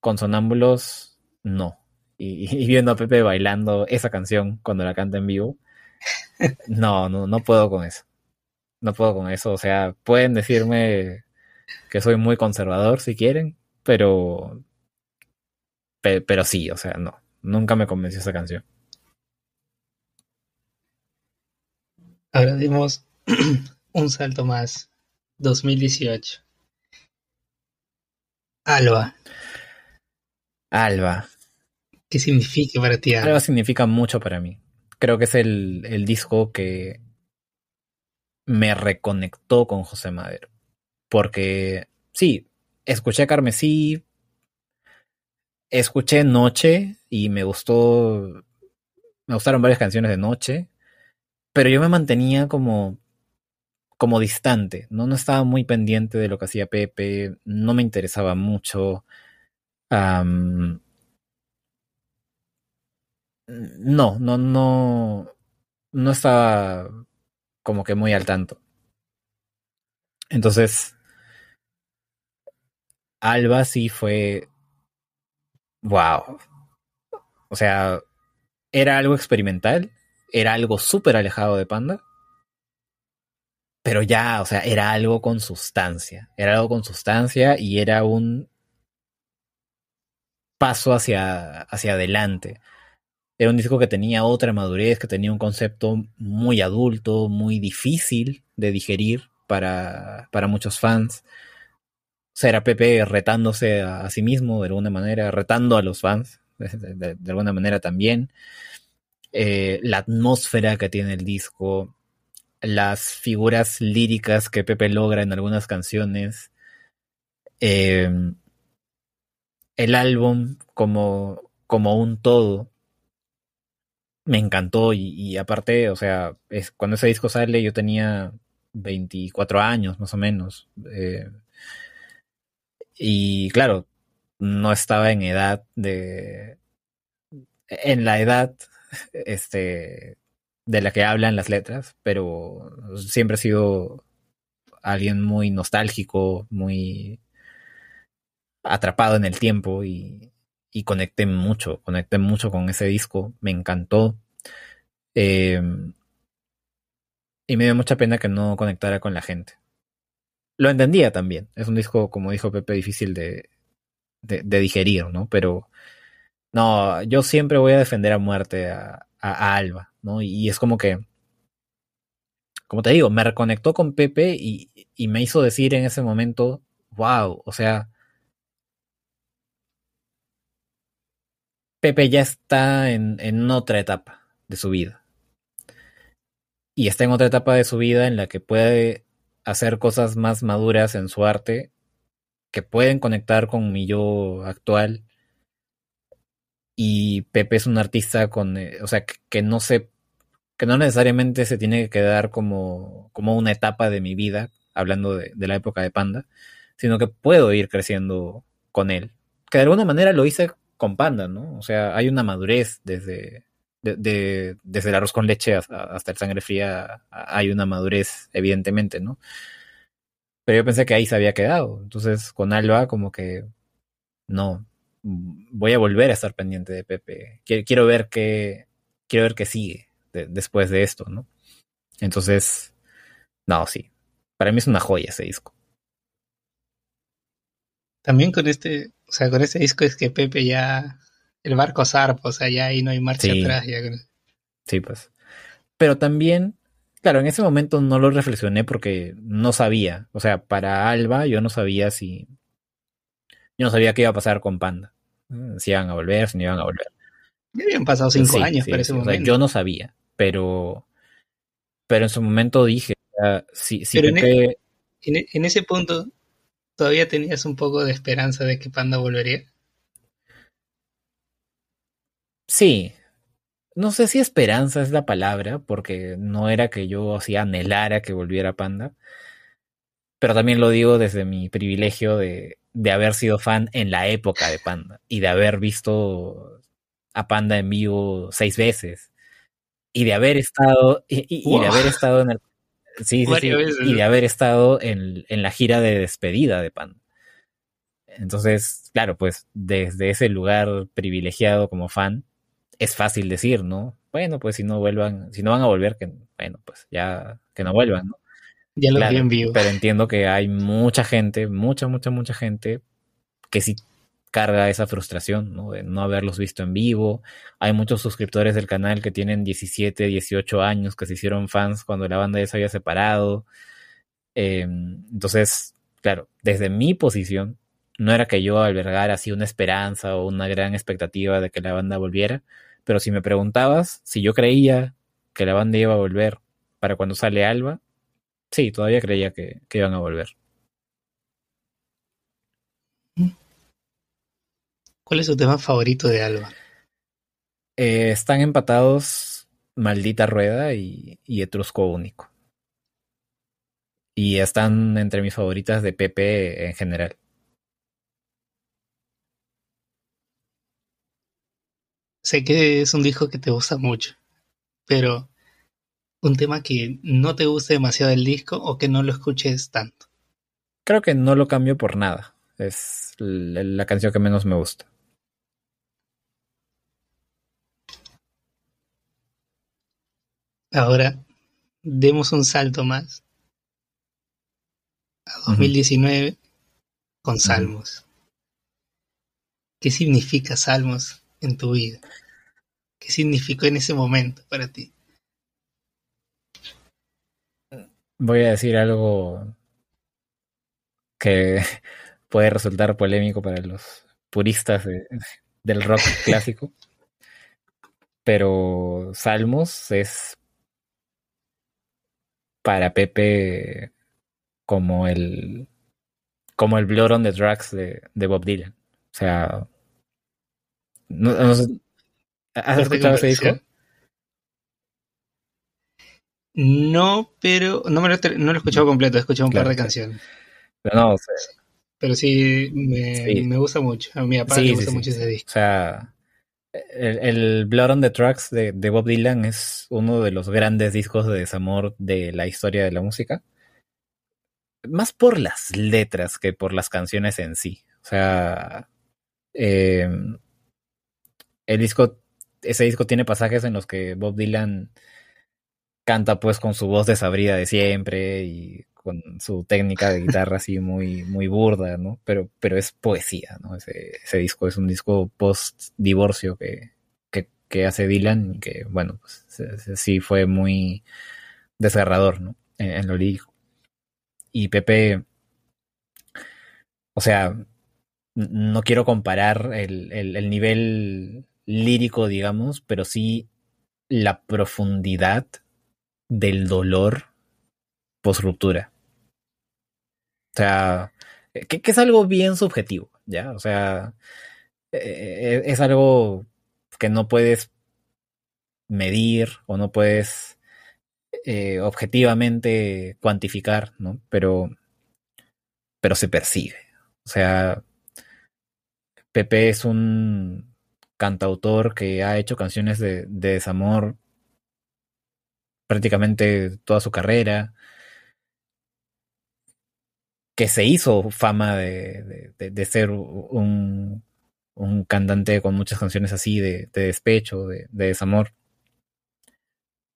Con Sonámbulos, no. Y, viendo a Pepe bailando esa canción cuando la canta en vivo, no, no, no puedo con eso no puedo con eso. O sea, pueden decirme que soy muy conservador si quieren, pero. Pero, sí, o sea, no. Nunca me convenció esa canción.
Ahora dimos <clears throat> un salto más. 2018. Alba.
Alba.
¿Qué significa para ti?
Alba, Alba significa mucho para mí. Creo que es el, el disco que me reconectó con José Madero. Porque sí, escuché Carmesí, escuché Noche y me gustó, me gustaron varias canciones de Noche, pero yo me mantenía como como distante, ¿no? no estaba muy pendiente de lo que hacía Pepe, no me interesaba mucho. No, no, no, no estaba como que muy al tanto. Entonces, Alba sí fue... ¡Wow! O sea, era algo experimental, era algo súper alejado de Panda, pero ya, o sea, era algo con sustancia, era algo con sustancia y era un paso hacia, hacia adelante. Era un disco que tenía otra madurez, que tenía un concepto muy adulto, muy difícil de digerir para, para muchos fans. O sea, era Pepe retándose a, sí mismo de alguna manera, retando a los fans de, alguna manera también. Eh, la atmósfera que tiene el disco, las figuras líricas que Pepe logra en algunas canciones, eh, el álbum como, como un todo me encantó y, aparte, o sea, es, cuando ese disco sale yo tenía 24 años más o menos. Eh, y claro, no estaba en edad de... En la edad este, de la que hablan las letras, pero siempre he sido alguien muy nostálgico, muy atrapado en el tiempo y, y conecté mucho, conecté mucho con ese disco, me encantó. Eh, y me dio mucha pena que no conectara con la gente. Lo entendía también, es un disco, como dijo Pepe, difícil de, de, digerir, ¿no? Pero no, yo siempre voy a defender a muerte a, a, Alba, ¿no? Y, es como que, como te digo, me reconectó con Pepe y, y me hizo decir en ese momento, wow, o sea, Pepe ya está en, otra etapa de su vida. Y está en otra etapa de su vida en la que puede hacer cosas más maduras en su arte que pueden conectar con mi yo actual. Y Pepe es un artista con, eh, o sea, que, no se, que no necesariamente se tiene que quedar como, como una etapa de mi vida, hablando de, la época de Panda, sino que puedo ir creciendo con él. Que de alguna manera lo hice con Panda, ¿no? O sea, hay una madurez desde, de, desde el arroz con leche hasta, el sangre fría, hay una madurez, evidentemente, ¿no? Pero yo pensé que ahí se había quedado. Entonces, con Alba, como que no. Voy a volver a estar pendiente de Pepe. Quiero, ver qué. Quiero ver qué sigue después de esto, ¿no? Entonces, no, sí. Para mí es una joya ese disco.
También con este, o sea, con este disco es que Pepe ya, el barco zarpa, o sea, ya ahí no hay marcha atrás. Ya...
Sí, pues. Pero también, claro, en ese momento no lo reflexioné porque no sabía, o sea, para Alba yo no sabía si, yo no sabía qué iba a pasar con Panda, si iban a volver, si no iban a volver.
Ya habían pasado cinco años para ese momento.
yo no sabía, pero, pero en su momento dije, si, si
Pepe... en, e, e, en, ese punto ¿Todavía tenías un poco de esperanza de que Panda volvería?
Sí. No sé si esperanza es la palabra, porque no era que yo así anhelara que volviera Panda. Pero también lo digo desde mi privilegio de, de haber sido fan en la época de Panda y de haber visto a Panda en vivo seis veces y de haber estado y, y, y de haber estado en el sí, sí, y de haber estado en, en, la gira de despedida de Panda. Entonces, claro, pues desde ese lugar privilegiado como fan, es fácil decir, ¿no? Bueno, pues si no vuelvan, si no van a volver, que bueno, pues ya que no vuelvan, ¿no?
Ya lo claro, vi en vivo.
Pero entiendo que hay mucha gente, mucha, mucha, mucha gente que sí carga esa frustración, ¿no? De no haberlos visto en vivo. Hay muchos suscriptores del canal que tienen 17, 18 años, que se hicieron fans cuando la banda ya se había separado. Eh, entonces, claro, desde mi posición, no era que yo albergara así una esperanza o una gran expectativa de que la banda volviera, pero si me preguntabas si yo creía que la banda iba a volver para cuando sale Alba, sí, todavía creía que, que iban a volver.
¿Cuál es su tema favorito de Alba?
Eh, están empatados Maldita Rueda y, y, Etrusco Único. Y están entre mis favoritas de Pepe en general.
Sé que es un disco que te gusta mucho, pero un tema que no te guste demasiado el disco o que no lo escuches tanto.
Creo que no lo cambio por nada. Es la canción que menos me gusta.
Ahora, demos un salto más a 2019 uh -huh. con Salmos. Uh -huh. ¿Qué significa Salmos en tu vida? ¿Qué significó en ese momento para ti?
Voy a decir algo que <laughs> puede resultar polémico para los puristas de, <laughs> del rock <laughs> clásico, pero Salmos es para Pepe como el como el Blood on the Drugs de, de Bob Dylan. O sea, no, no sé, ¿has escuchado ese disco?
No, pero no, me lo, no lo he escuchado completo, he escuchado un claro, par de canciones.
Pero no, o sea,
pero sí me, sí me, gusta mucho. A mi papá sí, le gusta sí, mucho ese disco.
O sea, el, el, Blood on the Tracks de, de, Bob Dylan es uno de los grandes discos de desamor de la historia de la música. Más por las letras que por las canciones en sí. O sea, eh, el disco, ese disco tiene pasajes en los que Bob Dylan canta pues con su voz desabrida de siempre y con su técnica de guitarra así muy, muy burda, ¿no? Pero, pero es poesía, ¿no? Ese, disco es un disco post-divorcio que, que, hace Dylan y que, bueno, pues sí fue muy desgarrador, ¿no? En, lo lírico. Y Pepe, o sea, no quiero comparar el, el nivel lírico, digamos, pero sí la profundidad del dolor post ruptura. O sea, que, es algo bien subjetivo, ¿ya? O sea, eh, es algo que no puedes medir o no puedes eh, objetivamente cuantificar, ¿no? Pero, pero se percibe. O sea, Pepe es un cantautor que ha hecho canciones de desamor prácticamente toda su carrera, que se hizo fama de, de, de ser un, un, cantante con muchas canciones así de, de despecho, de, desamor.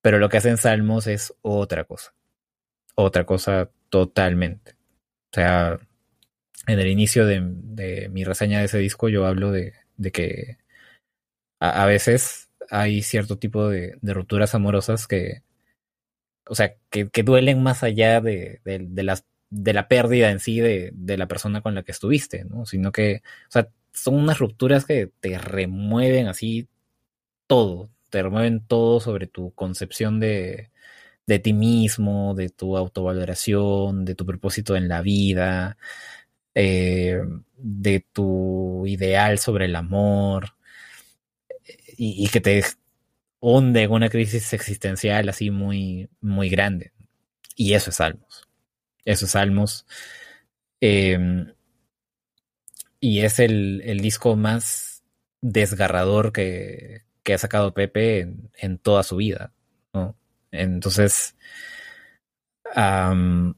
Pero lo que hacen Salmos es otra cosa. Otra cosa totalmente. O sea, en el inicio de, mi reseña de ese disco yo hablo de, que a, a, veces hay cierto tipo de, de rupturas amorosas que, o sea, que, duelen más allá de, de, las, de la pérdida en sí de, de, la persona con la que estuviste, ¿no? Sino que, o sea, son unas rupturas que te remueven así todo, te remueven todo sobre tu concepción de, de ti mismo, de tu autovaloración, de tu propósito en la vida, eh, de tu ideal sobre el amor, y que te hunde en una crisis existencial así muy, muy grande. Y eso es Salmos. esos salmos. Em, y es el, el, disco más desgarrador que, que ha sacado Pepe en, en, toda su vida. ¿no? Entonces, um,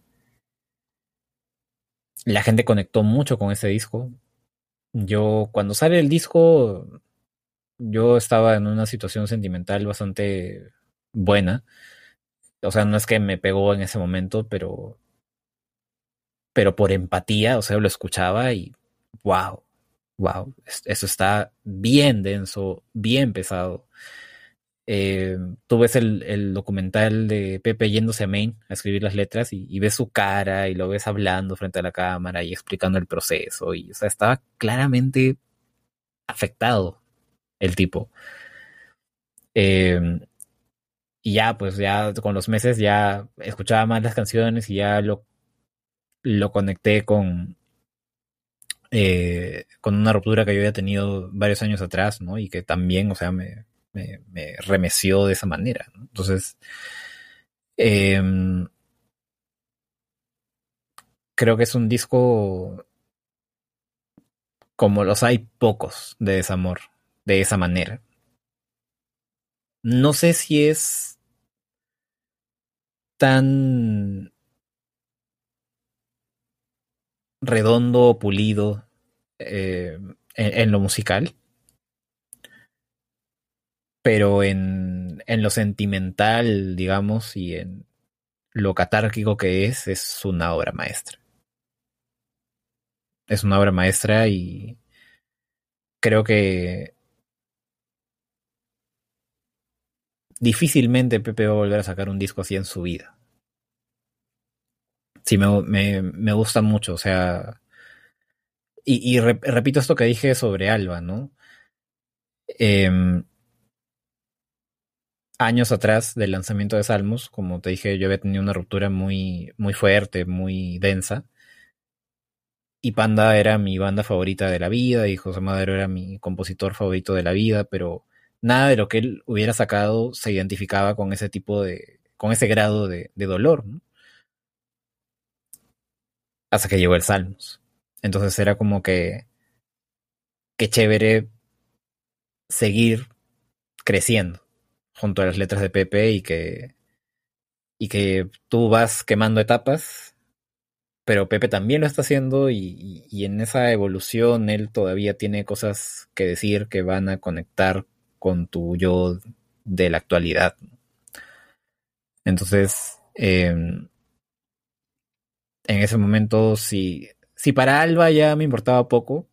la gente conectó mucho con ese disco. Yo, cuando sale el disco, yo estaba en una situación sentimental bastante buena. O sea, no es que me pegó en ese momento, pero. Pero por empatía, o sea, lo escuchaba y. ¡Wow! ¡Wow! Eso está bien denso, bien pesado. Eh, tú ves el, documental de Pepe yéndose a Maine a escribir las letras y, y, ves su cara y lo ves hablando frente a la cámara y explicando el proceso. Y, o sea, estaba claramente afectado el tipo. Eh, y ya, pues ya con los meses ya escuchaba más las canciones y ya lo, lo conecté con, eh, con una ruptura que yo había tenido varios años atrás, ¿no? Y que también, o sea, me, me, me remeció de esa manera. Entonces, eh, creo que es un disco como los hay pocos de desamor, de esa manera. No sé si es tan redondo, pulido eh, en, en, lo musical, pero en, en lo sentimental, digamos, y en lo catárquico que es, es una obra maestra. Es una obra maestra y creo que difícilmente Pepe va a volver a sacar un disco así en su vida. Sí, me, me, me gusta mucho, o sea... Y, y re, repito esto que dije sobre Alba, ¿no? Eh, años atrás del lanzamiento de Salmos, como te dije, yo había tenido una ruptura muy, muy fuerte, muy densa. Y Panda era mi banda favorita de la vida y José Madero era mi compositor favorito de la vida, pero nada de lo que él hubiera sacado se identificaba con ese tipo de, con ese grado de, dolor. Hasta que llegó el Salmos. Entonces era como que, qué chévere seguir creciendo junto a las letras de Pepe y que, y que tú vas quemando etapas, pero Pepe también lo está haciendo y, y, y, en esa evolución él todavía tiene cosas que decir que van a conectar con tu yo de la actualidad. Entonces, eh, en ese momento, si, si para Alba ya me importaba poco,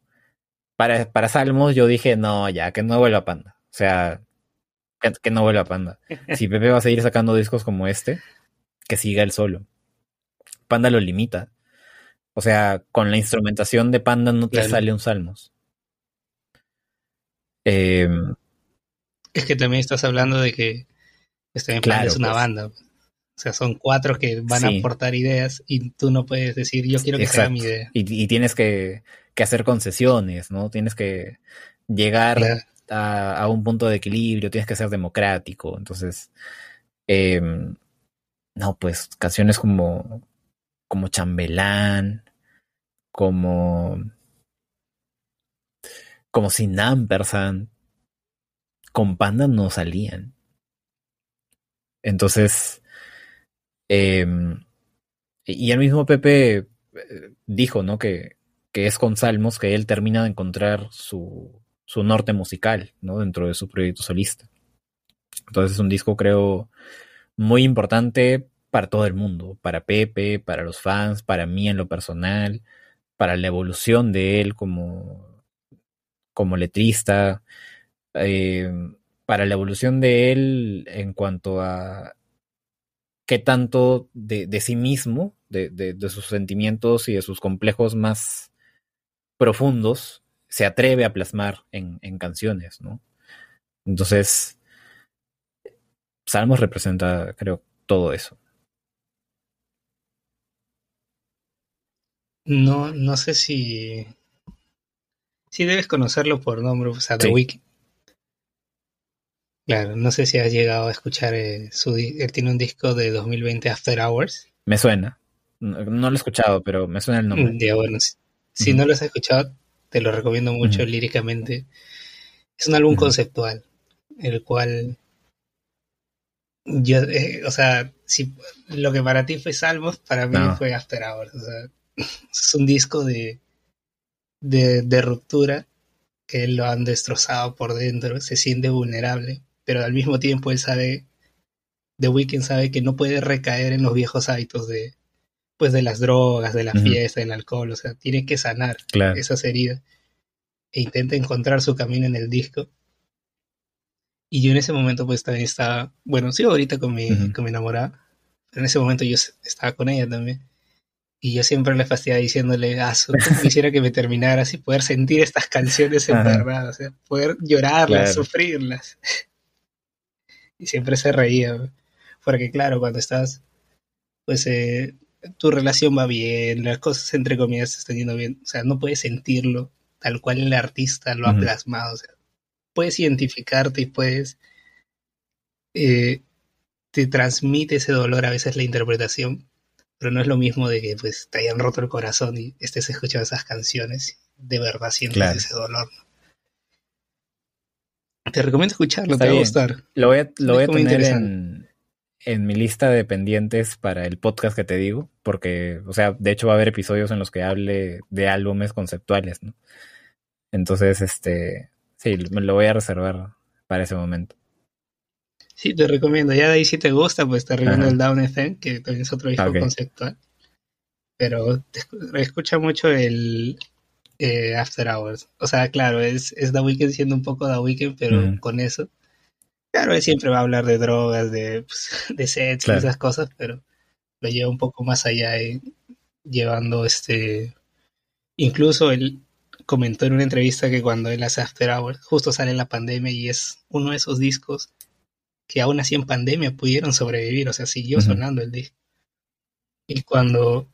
para, para Salmos yo dije, no, ya, que no vuelva Panda. O sea, que no vuelva Panda. <laughs> Si Pepe va a seguir sacando discos como este, que siga él solo. Panda lo limita. O sea, con la instrumentación de Panda no te claro. sale un Salmos.
Eh, es que también estás hablando de que este claro, es una pues. banda. O sea, son cuatro que van sí. a aportar ideas y tú no puedes decir, yo quiero que Exacto. sea mi idea.
Y, y tienes que, que, hacer concesiones, ¿no? Tienes que llegar claro a, a, un punto de equilibrio, tienes que ser democrático. Entonces, eh, no, pues canciones como, como Chambelán, como, como Sin Ampersand, con Panda no salían. Entonces, eh, y el mismo Pepe eh, dijo, ¿no? Que, que es con Salmos que él termina de encontrar su, su norte musical, ¿no? Dentro de su proyecto solista. Entonces es un disco, creo, muy importante para todo el mundo, para Pepe, para los fans, para mí en lo personal, para la evolución de él como, como letrista, eh, para la evolución de él en cuanto a qué tanto de, de sí mismo, de, de, de, sus sentimientos y de sus complejos más profundos, se atreve a plasmar en, en canciones, ¿no? Entonces, Salmos representa, creo, todo eso.
No, no sé si. Si debes conocerlo por nombre, o sea, The sí. Wiki. Claro, no sé si has llegado a escuchar eh, su. Él tiene un disco de 2020 After Hours.
Me suena. No, lo he escuchado, pero me suena el nombre.
Ya, bueno, si, no lo has escuchado, te lo recomiendo mucho líricamente. Es un álbum conceptual, el cual yo, eh, o sea, si lo que para ti fue Salmos, para mí fue After Hours. O sea, <laughs> es un disco de, de, de ruptura que lo han destrozado por dentro, se siente vulnerable, pero al mismo tiempo él sabe, The Weeknd sabe que no puede recaer en los viejos hábitos de, pues de las drogas, de la fiesta, del alcohol, o sea, tiene que sanar esas heridas e intenta encontrar su camino en el disco. Y yo en ese momento pues también estaba, bueno, sigo ahorita con mi, con mi enamorada, pero en ese momento yo estaba con ella también. Y yo siempre le fastidiaba diciéndole, ah, <laughs> quisiera que me terminara así, poder sentir estas canciones en verdad, o sea, poder llorarlas, sufrirlas. Y siempre se reía, porque claro, cuando estás, pues eh, tu relación va bien, las cosas entre comillas se están yendo bien, o sea, no puedes sentirlo tal cual el artista lo ha plasmado, o sea, puedes identificarte y puedes, eh, te transmite ese dolor a veces la interpretación, pero no es lo mismo de que pues te hayan roto el corazón y estés escuchando esas canciones, de verdad sientes ese dolor. Te recomiendo escucharlo, te va a gustar.
Lo voy a, lo voy a tener en, en mi lista de pendientes para el podcast que te digo, porque, o sea, de hecho va a haber episodios en los que hable de álbumes conceptuales, ¿no? Entonces, este, sí, me lo voy a reservar para ese momento.
Sí, te recomiendo. Ya de ahí si te gusta, pues te recomiendo el Down FM, que también es otro disco conceptual. Pero escucha mucho el eh, After Hours. O sea, claro, es, es The Weeknd siendo un poco The Weeknd, pero con eso. Claro, él siempre va a hablar de drogas, de, pues, <laughs> de sets y esas cosas, pero lo lleva un poco más allá, y llevando este... Incluso él comentó en una entrevista que cuando él hace After Hours, justo sale la pandemia y es uno de esos discos que aún así en pandemia pudieron sobrevivir, o sea, siguió sonando el disco. Y cuando,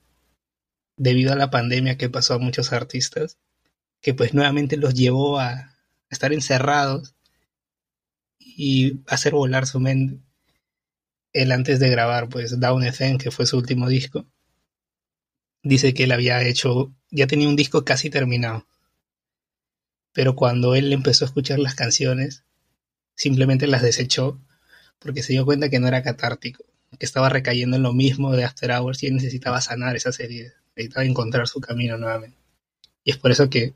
debido a la pandemia que pasó a muchos artistas, que pues nuevamente los llevó a estar encerrados y hacer volar su mente, él antes de grabar pues Down FM, que fue su último disco, dice que él había hecho, ya tenía un disco casi terminado. Pero cuando él empezó a escuchar las canciones, simplemente las desechó porque se dio cuenta que no era catártico, que estaba recayendo en lo mismo de After Hours y él necesitaba sanar esas heridas, necesitaba encontrar su camino nuevamente. Y es por eso que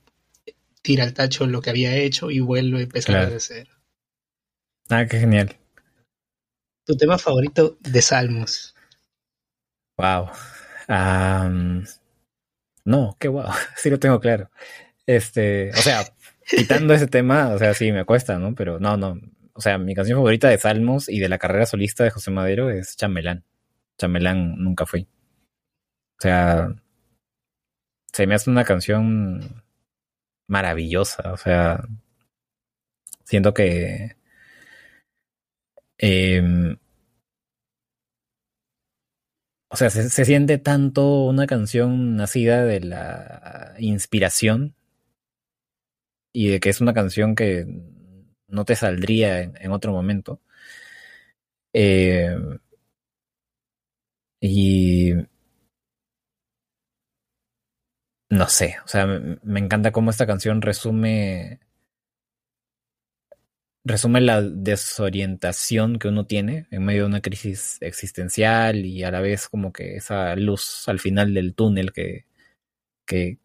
tira al tacho lo que había hecho y vuelve a empezar desde cero.
Ah, qué genial.
¿Tu tema favorito de Salmos?
Wow. no, qué wow. <laughs> Sí lo tengo claro. Este, o sea, quitando ese tema, o sea, sí me cuesta, ¿no? Pero no, no o sea, mi canción favorita de Salmos y de la carrera solista de José Madero es Chamelán. Chamelán nunca fue. O sea, se me hace una canción maravillosa. O sea, siento que em, o sea, se, se, siente tanto una canción nacida de la inspiración y de que es una canción que no te saldría en, otro momento. Eh, y no sé, o sea, me, encanta cómo esta canción resume resume la desorientación que uno tiene en medio de una crisis existencial y a la vez como que esa luz al final del túnel que, que,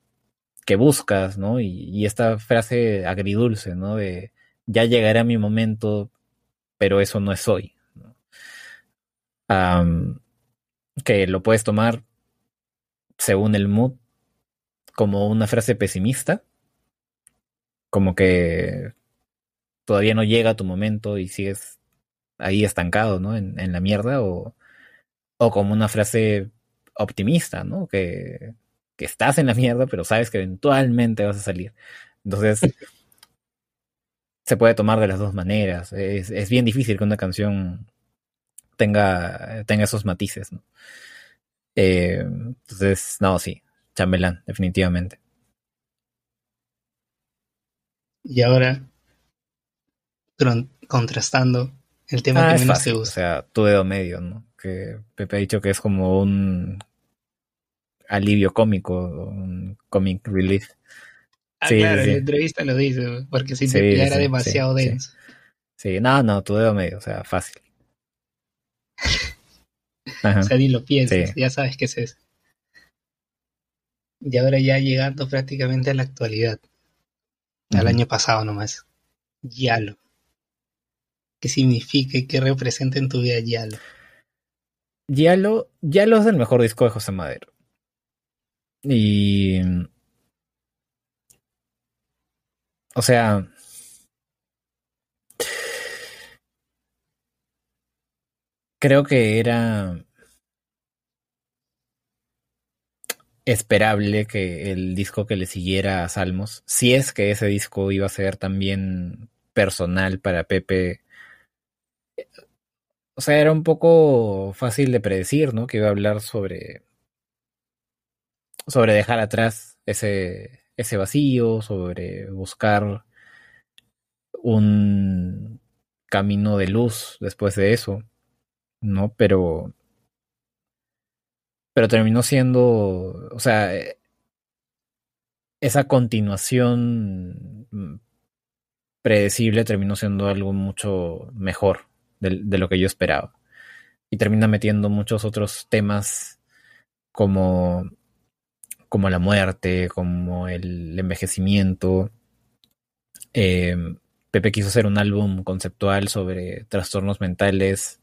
buscas, ¿no? Y, y, esta frase agridulce, ¿no? De ya llegará mi momento, pero eso no es hoy. que lo puedes tomar según el mood como una frase pesimista, como que todavía no llega tu momento y sigues ahí estancado, ¿no? En, en la mierda, o, o como una frase optimista, ¿no? Que, que estás en la mierda, pero sabes que eventualmente vas a salir. Entonces, <laughs> se puede tomar de las dos maneras. Es, bien difícil que una canción tenga, tenga esos matices. ¿no? Eh, entonces, no, sí, chambelán, definitivamente.
Y ahora, contrastando el tema ah, que menos te gusta.
O sea, tu dedo medio, ¿no? Que Pepe ha dicho que es como un alivio cómico, un comic relief.
Ah, claro, en la entrevista lo dice, porque si te era demasiado denso.
Sí. no, no, tu dedo medio, o sea, fácil. <laughs>
o sea, ni lo piensas, ya sabes qué es eso. Y ahora ya llegando prácticamente a la actualidad. Al año pasado nomás. Yalo. ¿Qué significa y qué representa en tu vida Yalo?
Yalo, Yalo es el mejor disco de José Madero. Y. O sea. Creo que era esperable que el disco que le siguiera a Salmos, si es que ese disco iba a ser también personal para Pepe, o sea, era un poco fácil de predecir, ¿no? Que iba a hablar sobre sobre dejar atrás ese ese vacío, sobre buscar un camino de luz después de eso, ¿no? Pero pero terminó siendo, o sea, eh, esa continuación mm, predecible terminó siendo algo mucho mejor de, lo que yo esperaba. Y termina metiendo muchos otros temas como, como la muerte, como el envejecimiento. Em, Pepe quiso hacer un álbum conceptual sobre trastornos mentales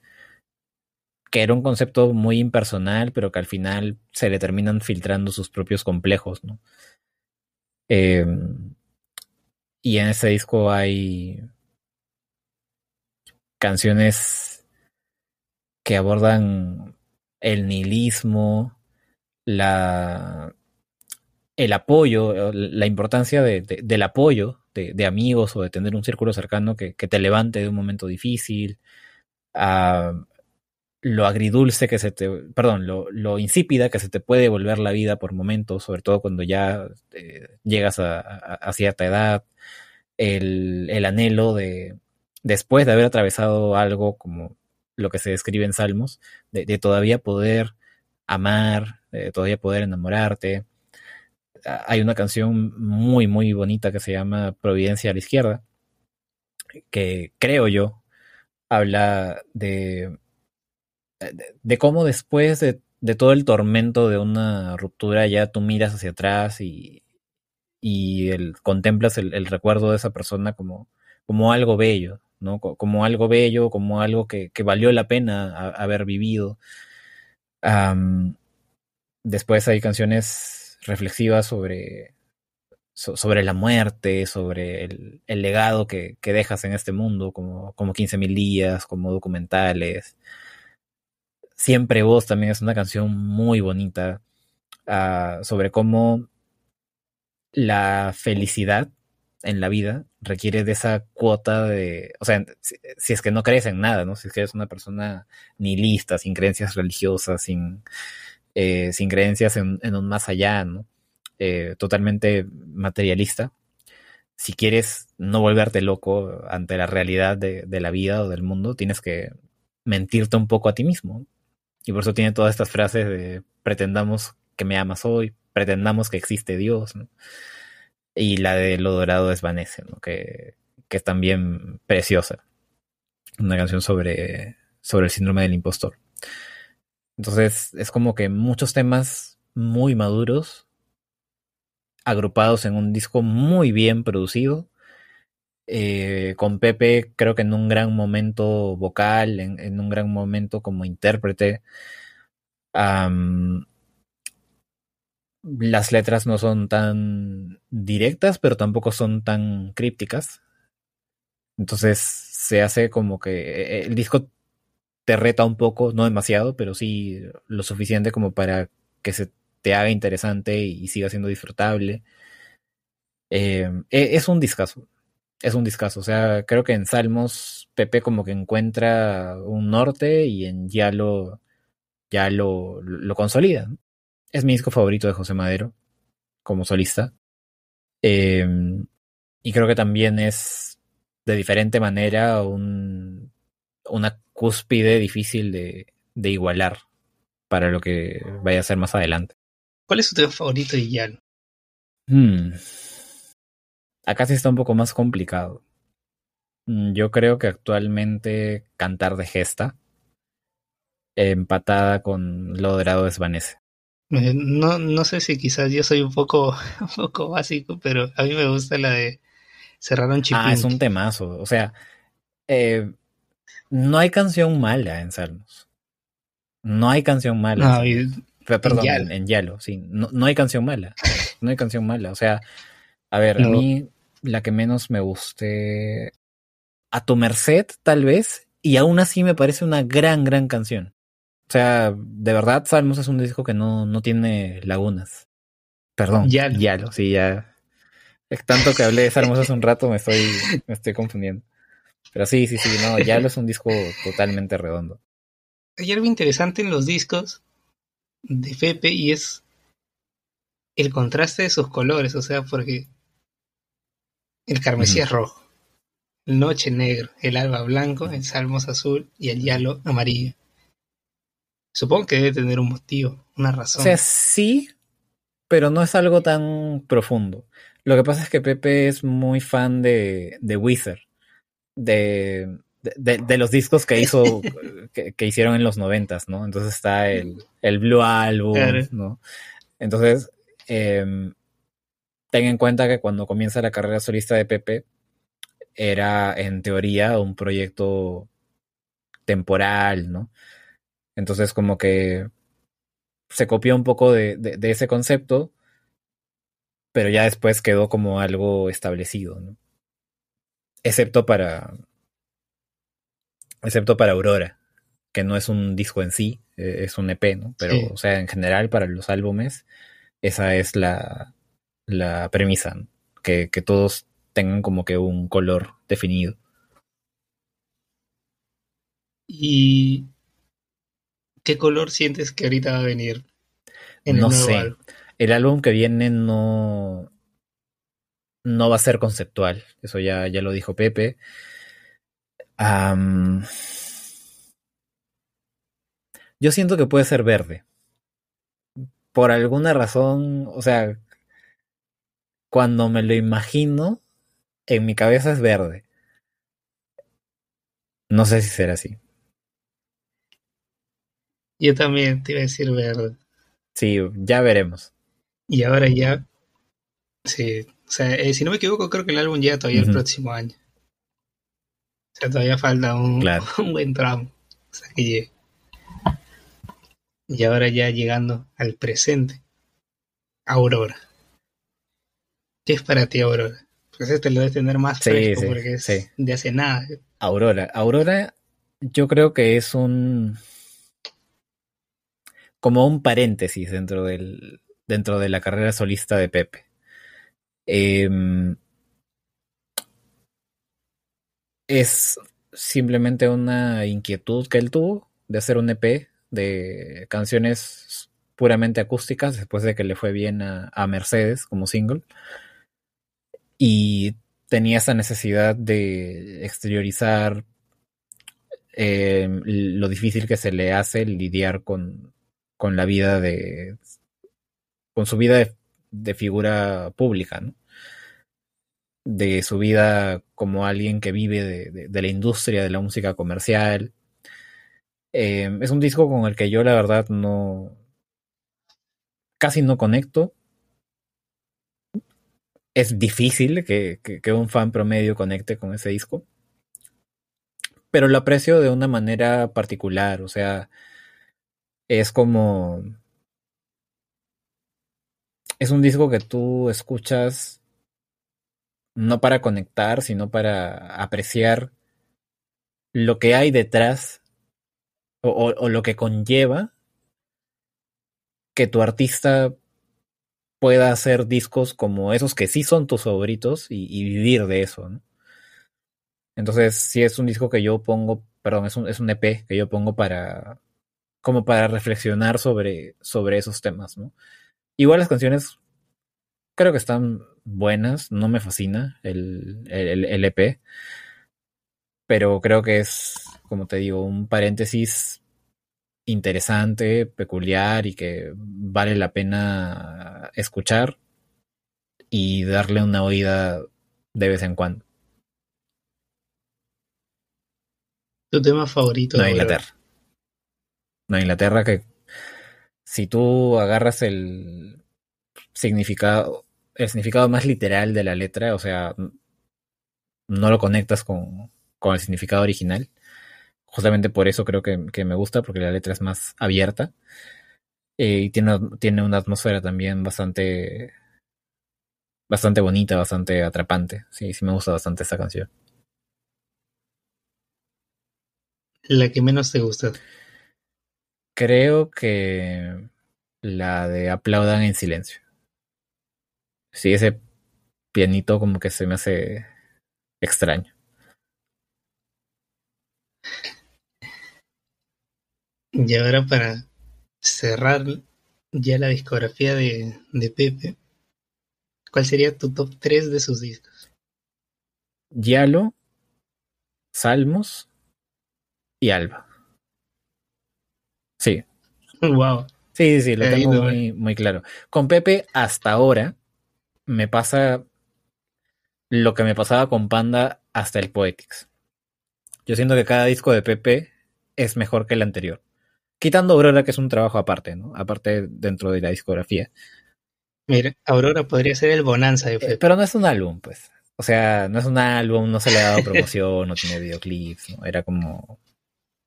que era un concepto muy impersonal, pero que al final se le terminan filtrando sus propios complejos, ¿no? Em, y en ese disco hay canciones que abordan el nihilismo, la, el apoyo, la importancia del apoyo de, amigos o de tener un círculo cercano que, te levante de un momento difícil, lo agridulce que se te, perdón, lo, insípida que se te puede volver la vida por momentos, sobre todo cuando ya eh, llegas a, cierta edad, el, anhelo de, después de haber atravesado algo como lo que se describe en Salmos, de, todavía poder amar, de todavía poder enamorarte. Hay una canción muy, muy bonita que se llama Providencia a la izquierda, que creo yo habla de de, cómo después de, todo el tormento de una ruptura ya tú miras hacia atrás y, y el, contemplas el, recuerdo de esa persona como, como algo bello, ¿no? Como algo bello, como algo que, valió la pena haber vivido. después hay canciones reflexivas sobre, sobre la muerte, sobre el, legado que, dejas en este mundo, como, como 15.000 días, como documentales. Siempre Vos también es una canción muy bonita ah, sobre cómo la felicidad en la vida requiere de esa cuota de, o sea, si, es que no crees en nada, ¿no? Si es que eres una persona nihilista, sin creencias religiosas, sin, eh, sin creencias en, un más allá, ¿no? Eh, totalmente materialista. Si quieres no volverte loco ante la realidad de, de, la vida o del mundo, tienes que mentirte un poco a ti mismo. Y por eso tiene todas estas frases de pretendamos que me amas hoy, pretendamos que existe Dios. Y la de Lo Dorado desvanece, ¿no? Que, que es también preciosa. Una canción sobre, sobre el síndrome del impostor. Entonces es como que muchos temas muy maduros, agrupados en un disco muy bien producido, eh, con Pepe creo que en un gran momento vocal, en, un gran momento como intérprete. las letras no son tan directas, pero tampoco son tan crípticas. Entonces se hace como que eh, el disco te reta un poco, no demasiado, pero sí lo suficiente como para que se te haga interesante y siga siendo disfrutable. Eh, e, es un discazo es un discazo. O sea, creo que en Salmos Pepe como que encuentra un norte y en Ya lo, ya lo, lo consolida. Es mi disco favorito de José Madero como solista. Em, y creo que también es de diferente manera un, una cúspide difícil de, de igualar para lo que vaya a ser más adelante.
¿Cuál es su tema favorito de Yalo?
Hmm. Acá sí está un poco más complicado. Mm, yo creo que actualmente Cantar de Gesta, empatada con Lo Dorado desvanece.
Eh, no, no sé si quizás yo soy un poco, <laughs> un poco básico, pero a mí me gusta la de Cerraron Chipín.
Ah, es un temazo. O sea, eh, no hay canción mala en Salmos. No hay canción mala.
No, y-
Perdón,
en
en,
Yalo.
en sí. No, no hay canción mala. No hay canción mala. O sea, a ver, a mí la que menos me guste. A tu merced, tal vez. Y aún así me parece una gran, gran canción. O sea, de verdad, Salmos es un disco que no, no tiene lagunas. Perdón.
Yalo.
Yalo, sí, ya. Es tanto que hablé de Salmos hace un <laughs> rato, me estoy, me estoy confundiendo. Pero sí, sí, sí, no, Yalo es un disco totalmente redondo.
hay algo interesante en los discos de Pepe y es el contraste de sus colores, o sea, porque el carmesí es rojo, el noche negro, el alba blanco, el salmos azul y el yalo amarillo. Supongo que debe tener un motivo, una
O
razón.
sea, sí, pero no es algo tan profundo. Lo que pasa es que Pepe es muy fan de, de Wizard, de, de, de los discos que hizo, <laughs> que, que hicieron en los noventas, ¿no? Entonces está el, el Blue Album,
Claro.
¿no? Entonces, em, ten en cuenta que cuando comienza la carrera solista de Pepe, era en teoría un proyecto temporal, ¿no? Entonces, como que se copió un poco de, de- de ese concepto, pero ya después quedó como algo establecido, ¿no? Excepto para. Excepto para Aurora, que no es un disco en sí, eh, es un EP, ¿no? Pero,
Sí.
o sea, en general, para los álbumes, esa es la, la premisa. Que, que todos tengan como que un color definido.
¿Y qué color sientes que ahorita va a venir en
No
el
sé.
álbum?
El álbum que viene no, no va a ser conceptual. Eso ya, ya lo dijo Pepe. Yo siento que puede ser verde. Por alguna razón, o sea, cuando me lo imagino, en mi cabeza es verde. No sé si será así.
Yo también te iba a decir verde.
Sí, ya veremos.
Y ahora ya, sí, o sea, eh, si no me equivoco, creo que el álbum llega todavía el próximo año. O sea, todavía falta un,
Claro. <laughs>
un buen tramo. O sea, que llegue. Y ahora ya llegando al presente. Aurora. ¿Qué es para ti Aurora? Pues este lo debes tener más
Sí,
fresco
sí,
porque es
sí.
de hace nada.
Aurora. Aurora, yo creo que es un. como un paréntesis dentro del. dentro de la carrera solista de Pepe. Em, es simplemente una inquietud que él tuvo de hacer un EP de canciones puramente acústicas después de que le fue bien a, a Mercedes como single. Y tenía esa necesidad de exteriorizar eh, lo difícil que se le hace lidiar con, con la vida de. con su vida de, figura pública, ¿no? De su vida como alguien que vive de, de- de la industria de la música comercial. Eh, es un disco con el que yo, la verdad, no. casi no conecto. Es difícil que, un fan promedio conecte con ese disco. Pero lo aprecio de una manera particular. O sea, es como. Es un disco que tú escuchas no para conectar, sino para apreciar lo que hay detrás o lo que conlleva que tu artista pueda hacer discos como esos que sí son tus favoritos y, vivir de eso, ¿no? Entonces, sí es un disco que yo pongo, perdón, es un, es un EP que yo pongo para, como para reflexionar sobre, sobre esos temas, ¿no? Igual las canciones creo que están buenas, no me fascina el, el, el EP, pero creo que es, como te digo, un paréntesis interesante, peculiar y que vale la pena escuchar y darle una oída de vez en cuando.
¿Tu tema favorito?
Nueva Inglaterra. Nueva Inglaterra que si tú agarras el significado, el significado más literal de la letra, o sea, no lo conectas con, con el significado original. Justamente por eso creo que, que, me gusta, porque la letra es más abierta. Eh, y tiene, tiene una atmósfera también bastante bastante bonita, bastante atrapante. Sí, sí me gusta bastante esta canción.
¿La que menos te gusta?
Creo que la de Aplaudan en silencio. Sí, ese pianito como que se me hace extraño.
Y ahora para cerrar ya la discografía de, de Pepe, ¿cuál sería tu top 3 de sus discos?
Yalo, Salmos y Alba. Sí.
Wow.
Sí, sí, lo tengo muy, muy claro. Con Pepe, hasta ahora, me pasa lo que me pasaba con Panda hasta el Poetics. Yo siento que cada disco de Pepe es mejor que el anterior. Quitando Aurora, que es un trabajo aparte, ¿no? Aparte dentro de la discografía.
Mira, Aurora podría ser el Bonanza de Pepe.
pero no es un álbum, pues. O sea, no es un álbum, no se le ha dado promoción, no tiene videoclips, ¿no? Era como.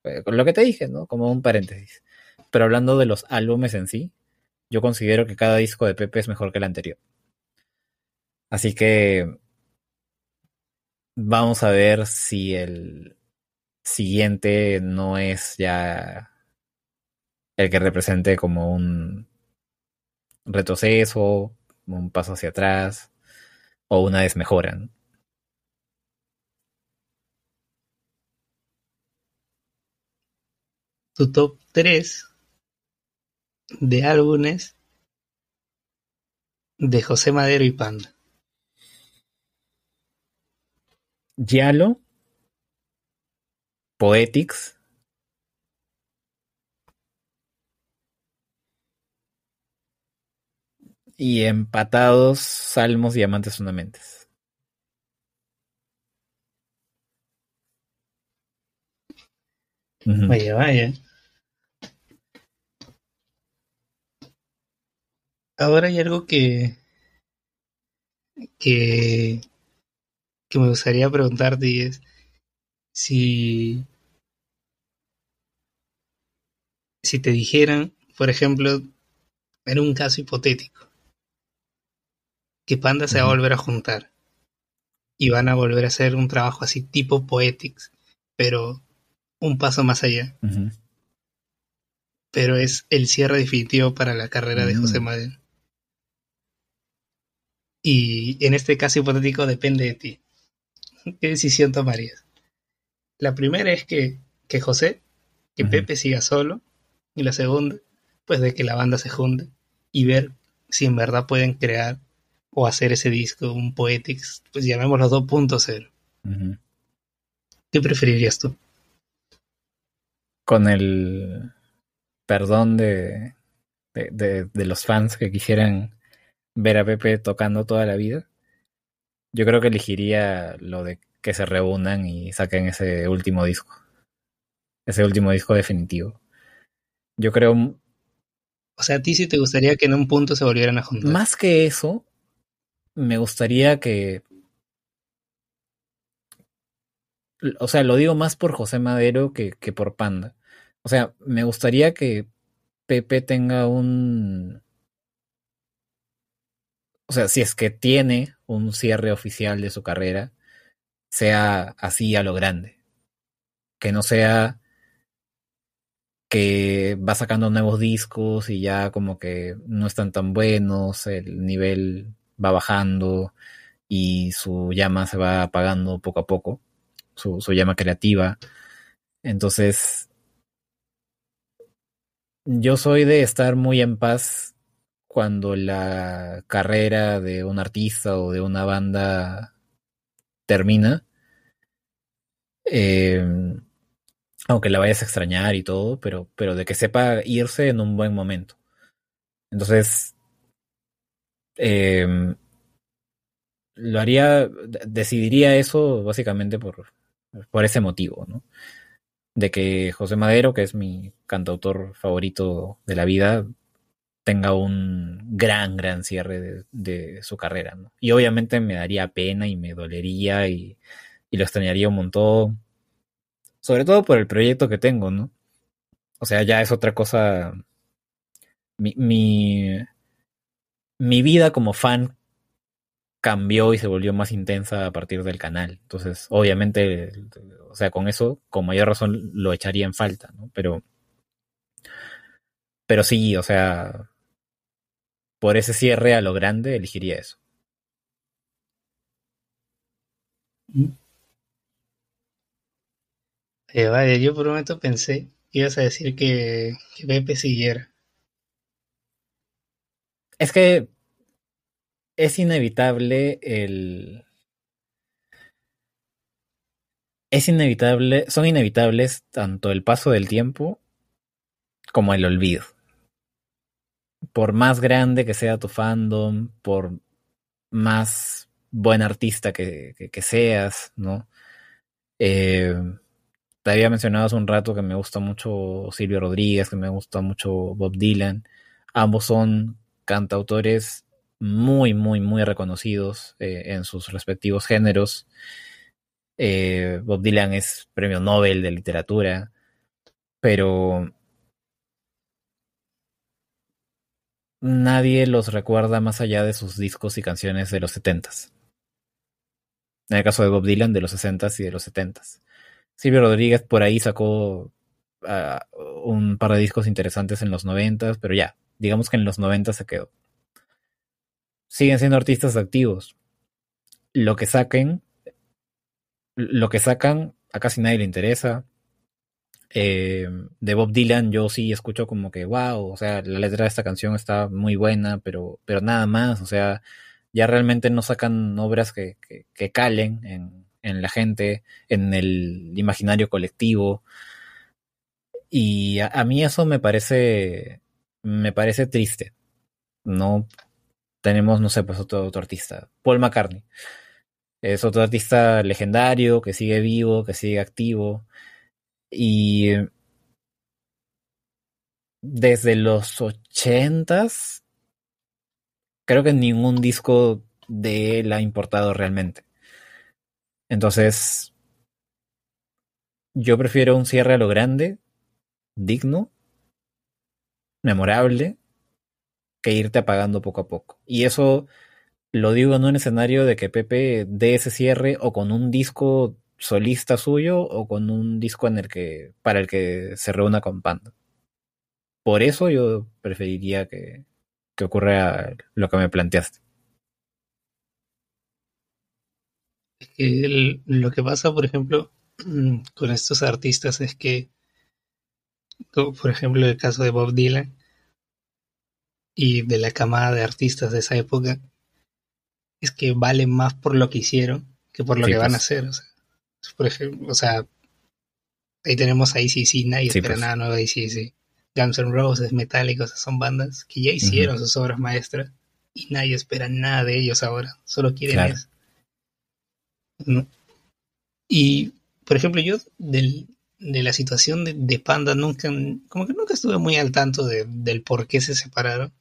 Eh, lo que te dije, ¿no? Como un paréntesis. Pero hablando de los álbumes en sí, yo considero que cada disco de Pepe es mejor que el anterior. Así que vamos a ver si el siguiente no es ya el que represente como un retroceso, un paso hacia atrás o una desmejora.
Tu top 3 de álbumes de José Madero y Panda.
Yalo, Poetics, y empatados Salmos, Diamantes, Fundamentes.
Vaya, vaya. Ahora hay algo que, que, que me gustaría preguntarte y es si, si te dijeran, por ejemplo, en un caso hipotético, que Panda se va a volver a juntar y van a volver a hacer un trabajo así tipo Poetics, pero un paso más allá. Pero es el cierre definitivo para la carrera de José mm. Madero. Y en este caso hipotético depende de ti. ¿Qué decisión tomarías? La primera es que, que José, que Pepe siga solo. Y la segunda, pues de que la banda se junte y ver si en verdad pueden crear o hacer ese disco, un Poetics, pues llamémoslo 2.0. ¿Qué preferirías tú?
Con el perdón de, de, de, los fans que quisieran ver a Pepe tocando toda la vida, yo creo que elegiría lo de que se reúnan y saquen ese último disco. Ese último disco definitivo. Yo creo...
O sea, a ti sí te gustaría que en un punto se volvieran a juntar.
Más que eso, me gustaría que... O sea, lo digo más por José Madero que, que por Panda. O sea, me gustaría que Pepe tenga un... O sea, si es que tiene un cierre oficial de su carrera, sea así a lo grande. Que no sea que va sacando nuevos discos y ya como que no están tan buenos, el nivel va bajando y su llama se va apagando poco a poco, su, llama creativa. Entonces, yo soy de estar muy en paz cuando la carrera de un artista o de una banda termina. Em, aunque la vayas a extrañar y todo, pero, pero de que sepa irse en un buen momento. Entonces, eh, lo haría, decidiría eso básicamente por, por ese motivo, ¿no? De que José Madero, que es mi cantautor favorito de la vida, tenga un gran, gran cierre de, de su carrera, ¿no? Y obviamente me daría pena y me dolería y, y lo extrañaría un montón sobre todo por el proyecto que tengo, ¿no? O sea, ya es otra cosa. Mi, mi, mi vida como fan cambió y se volvió más intensa a partir del canal. Entonces, obviamente, o sea, con eso, con mayor razón, lo echaría en falta, ¿no? Pero, pero sí, o sea, por ese cierre a lo grande, elegiría eso.
Eh, vaya, yo por un momento pensé que ibas a decir que, que Pepe siguiera.
Es que es inevitable el... Es inevitable, son inevitables tanto el paso del tiempo como el olvido. Por más grande que sea tu fandom, por más buen artista que, seas, ¿no? Eh, te había mencionado hace un rato que me gusta mucho Silvio Rodríguez, que me gusta mucho Bob Dylan. Ambos son cantautores muy, muy, muy reconocidos eh, en sus respectivos géneros. Eh, Bob Dylan es premio Nobel de literatura, pero nadie los recuerda más allá de sus discos y canciones de los setentas. En el caso de Bob Dylan, de los sesentas y de los setentas. Silvio Rodríguez por ahí sacó uh, un par de discos interesantes en los noventas, pero ya, digamos que en los noventas se quedó. Siguen siendo artistas activos. Lo que saquen, lo que sacan, a casi nadie le interesa. Eh, de Bob Dylan yo sí escucho como que wow, o sea, la letra de esta canción está muy buena, pero, pero nada más, o sea, ya realmente no sacan obras que, que, que calen en, en la gente, en el imaginario colectivo. Y a, a mí eso me parece, me parece triste. No tenemos, no sé, pues otro, artista, Paul McCartney. Es otro artista legendario que sigue vivo, que sigue activo. Y desde los ochentas, creo que ningún disco de él ha importado realmente. Entonces, yo prefiero un cierre a lo grande, digno, memorable, que irte apagando poco a poco. Y eso lo digo en un escenario de que Pepe dé ese cierre o con un disco solista suyo o con un disco en el que para el que se reúna con Panda. Por eso yo preferiría que, que ocurra lo que me planteaste.
El, lo que pasa, por ejemplo, <clears throat> con estos artistas es que, por ejemplo, el caso de Bob Dylan y de la camada de artistas de esa época, es que vale más por lo que hicieron que por lo sí, que pues. van a hacer. O sea, por ejemplo, o sea, ahí tenemos a ICC, nadie sí, espera pues. nada nuevo de ICC. Guns N' Roses, Metallica, son bandas que ya hicieron uh -huh. sus obras maestras y nadie espera nada de ellos ahora, solo quieren claro. eso. ¿no? Y, por ejemplo, yo del, de la situación de, de, Panda nunca, como que nunca estuve muy al tanto de, del por qué se separaron.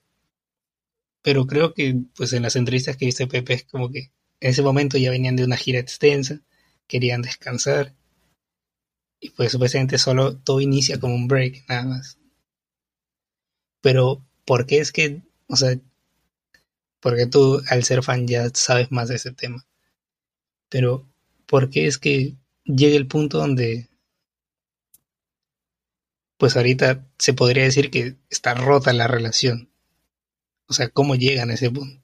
Pero creo que, pues en las entrevistas que viste Pepe, es como que en ese momento ya venían de una gira extensa, querían descansar. Y pues supuestamente solo todo inicia como un break, nada más. Pero, ¿por qué es que, o sea, porque tú al ser fan ya sabes más de ese tema? Pero, ¿por qué es que llega el punto donde, pues ahorita se podría decir que está rota la relación? O sea, ¿cómo llegan a ese punto?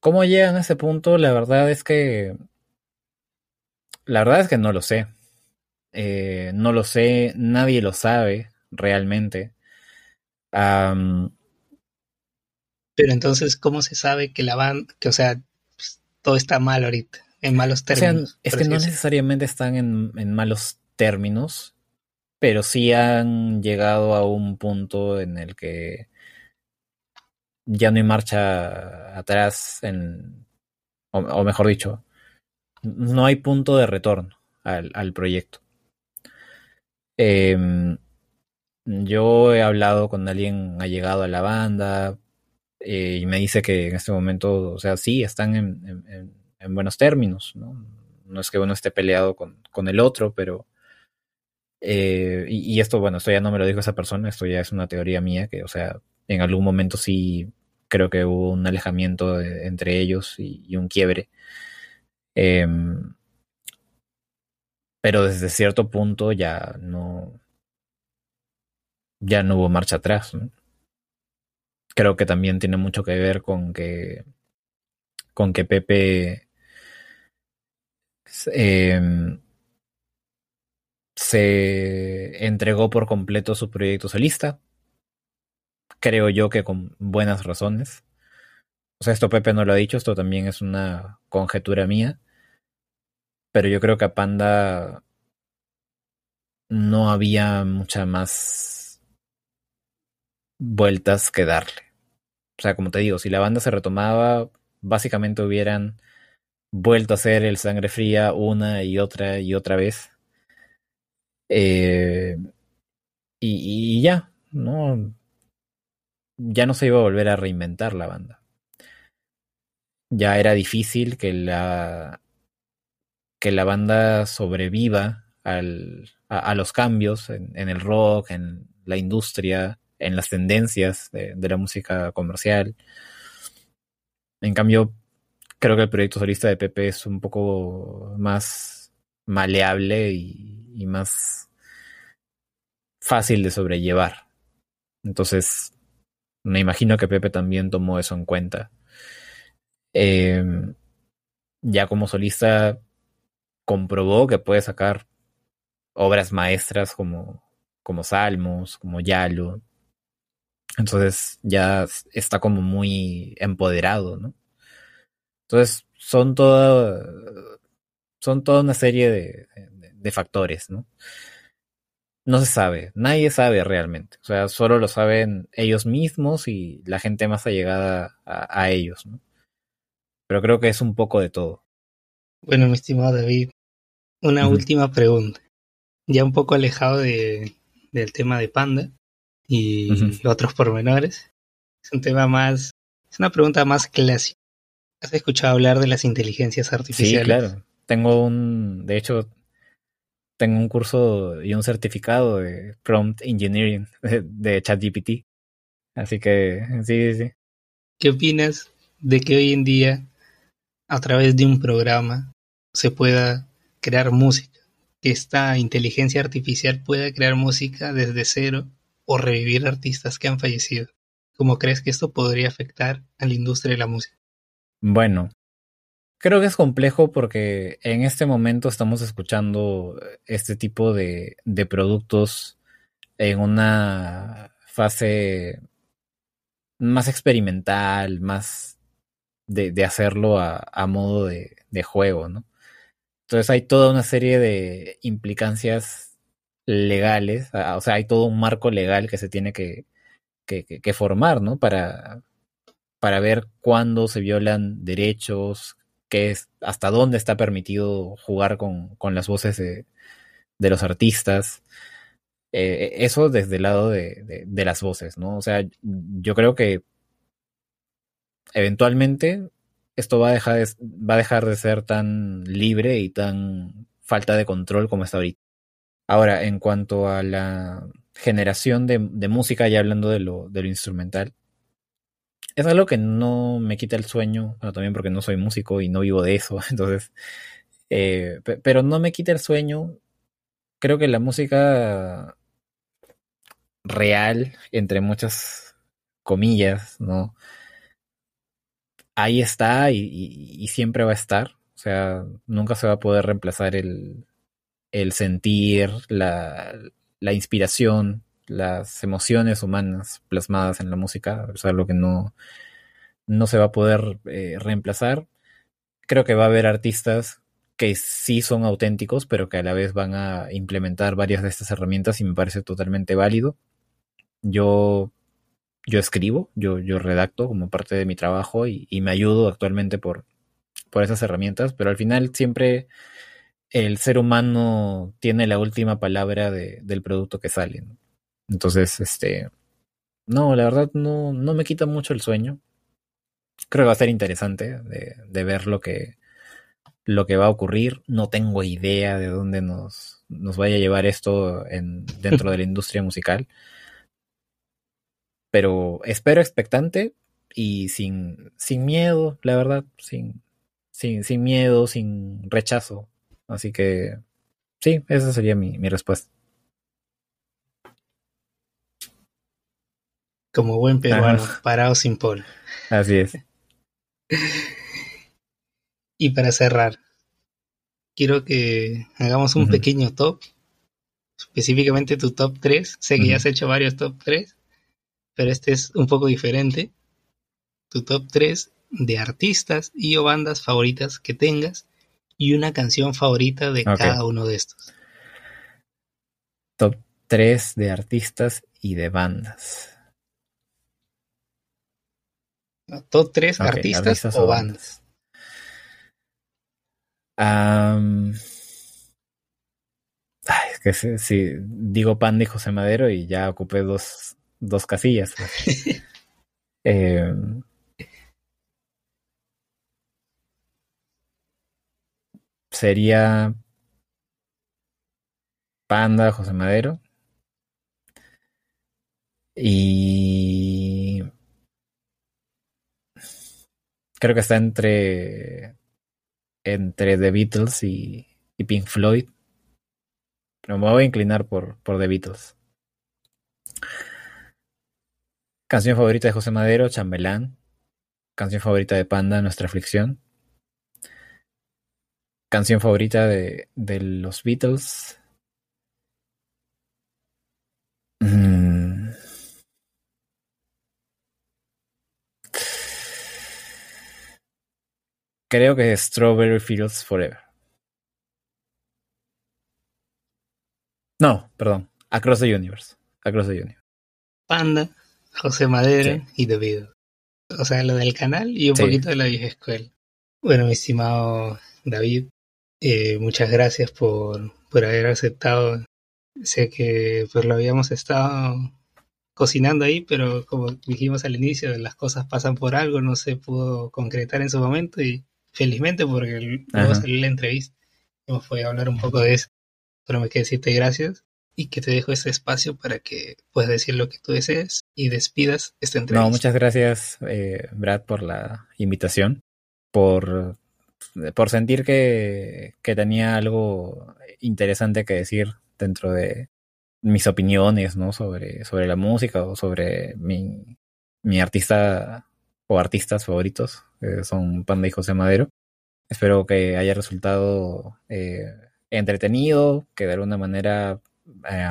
¿Cómo llegan a ese punto? La verdad es que... La verdad es que no lo sé. Eh, no lo sé, nadie lo sabe realmente. Um,
Pero entonces, ¿cómo se sabe que la banda, que o sea, pues, todo está mal ahorita? en malos términos.
O sea, es que no necesariamente están en, en, malos términos, pero sí han llegado a un punto en el que ya no hay marcha atrás en, o, mejor dicho, no hay punto de retorno al, proyecto. Em, yo he hablado con alguien ha llegado a la banda eh, y me dice que en este momento, o sea, sí, están en, buenos términos, ¿no? No es que uno esté peleado con, con el otro, pero... Eh, y, esto, bueno, esto ya no me lo dijo esa persona, esto ya es una teoría mía, que, o sea, en algún momento sí creo que hubo un alejamiento entre ellos y, un quiebre. Em, pero desde cierto punto ya no ya no hubo marcha atrás. Creo que también tiene mucho que ver con que con que Pepe em, se entregó por completo su proyecto solista creo yo que con buenas razones. O sea, esto Pepe no lo ha dicho, esto también es una conjetura mía. Pero yo creo que a Panda no había mucha más vueltas que darle. O sea, como te digo, si la banda se retomaba, básicamente hubieran vuelto a hacer el sangre fría una y otra y otra vez. Eh, y, ya, ¿no? ya no se iba a volver a reinventar la banda. Ya era difícil que la, que la banda sobreviva a, los cambios en, el rock, en la industria, en las tendencias de, la música comercial. En cambio, creo que el proyecto solista de Pepe es un poco más maleable y más fácil de sobrellevar. Entonces, me imagino que Pepe también tomó eso en cuenta. Em, ya como solista comprobó que puede sacar obras maestras como, como Salmos, como Yalo. Entonces ya está como muy empoderado, ¿no? Entonces son toda, son toda una serie de, de factores, ¿no? no se sabe, nadie sabe realmente. O sea, solo lo saben ellos mismos y la gente más allegada a, ellos, ¿no? Pero creo que es un poco de todo.
Bueno, mi estimado David, una última pregunta. Ya un poco alejado de, del tema de Panda y otros pormenores. Es un tema más, es una pregunta más clásica. ¿Has escuchado hablar de las inteligencias artificiales?
Sí, claro. Tengo un, de hecho, tengo un curso y un certificado de prompt engineering de, ChatGPT. Así que sí, sí.
¿Qué opinas de que hoy en día a través de un programa se pueda crear música? Que esta inteligencia artificial pueda crear música desde cero o revivir artistas que han fallecido. ¿Cómo crees que esto podría afectar a la industria de la música?
Bueno, Creo que es complejo porque en este momento estamos escuchando este tipo de, productos en una fase más experimental, más de, hacerlo a, modo de, juego, ¿no? Entonces hay toda una serie de implicancias legales, o sea, hay todo un marco legal que se tiene que, que, que formar, ¿no? Para, para ver cuándo se violan derechos, que es hasta dónde está permitido jugar con, con las voces de, de los artistas. Eh, eso desde el lado de, de, las voces, ¿no? O sea, yo creo que eventualmente esto va a dejar de, va a dejar de ser tan libre y tan falta de control como está ahorita. Ahora, en cuanto a la generación de música, ya hablando de lo, de lo instrumental, es algo que no me quita el sueño, bueno, también porque no soy músico y no vivo de eso, <laughs> entonces, eh, pero no me quita el sueño. Creo que la música real, entre muchas comillas, ¿no? Ahí está y, siempre va a estar. O sea, nunca se va a poder reemplazar el, el sentir, la, la inspiración, las emociones humanas plasmadas en la música, es algo que no, no se va a poder eh, reemplazar. Creo que va a haber artistas que sí son auténticos, pero que a la vez van a implementar varias de estas herramientas y me parece totalmente válido. Yo, yo escribo, yo, yo redacto como parte de mi trabajo y, me ayudo actualmente por, por esas herramientas, pero al final siempre el ser humano tiene la última palabra del producto que sale. Entonces, este, no, la verdad no, no me quita mucho el sueño. Creo que va a ser interesante de, de ver lo que, lo que va a ocurrir. No tengo idea de dónde nos, nos vaya a llevar esto en, dentro de la <laughs> industria musical. Pero espero expectante y sin, sin miedo, la verdad, sin, sin, sin miedo, sin rechazo. Así que sí, esa sería mi, mi respuesta.
Como buen peruano, parado sin polo.
Así es.
Y para cerrar, quiero que hagamos un pequeño top, específicamente tu top 3. Sé que ya has hecho varios top 3, pero este es un poco diferente. Tu top 3 de artistas y o bandas favoritas que tengas y una canción favorita de cada uno de estos.
Top 3 de artistas y de bandas.
Top 3 artistas, o, bandas.
es que si, digo Panda y José Madero y ya ocupé dos, dos casillas. <laughs> Em, sería Panda, José Madero. Y creo que está entre entre The Beatles y, Pink Floyd. Pero me voy a inclinar por, por The Beatles. Canción favorita de José Madero, Chambelán. Canción favorita de Panda, Nuestra Aflicción. Canción favorita de, de los Beatles. Mm. Creo que es Strawberry Fields Forever. No, perdón. Across the Universe. Across the Universe.
Panda, José Madero y Beatles. O sea, lo del canal y un poquito de la vieja escuela. Bueno, mi estimado David, eh, muchas gracias por, por haber aceptado. Sé que pues lo habíamos estado cocinando ahí, pero como dijimos al inicio, las cosas pasan por algo, no se pudo concretar en su momento y felizmente porque luego salió la entrevista hemos podido hablar un poco de eso. Pero me queda decirte gracias y que te dejo ese espacio para que puedas decir lo que tú desees y despidas esta entrevista.
No, muchas gracias, eh, Brad, por la invitación, por, por sentir que, que tenía algo interesante que decir dentro de mis opiniones, ¿no? Sobre, sobre la música o sobre mi, mi artista o artistas favoritos, que son Panda y José Madero. Espero que haya resultado eh, entretenido, que de alguna manera eh,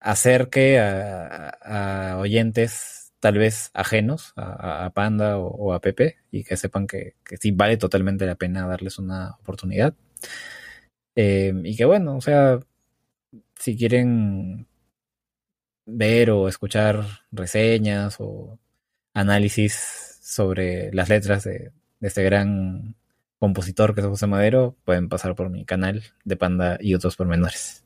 acerque a, oyentes tal vez ajenos a, Panda o, a Pepe y que sepan que, sí vale totalmente la pena darles una oportunidad. Eh, y que bueno, o sea, si quieren ver o escuchar reseñas o análisis sobre las letras de, este gran compositor que es José Madero, pueden pasar por mi canal de Panda y otros pormenores.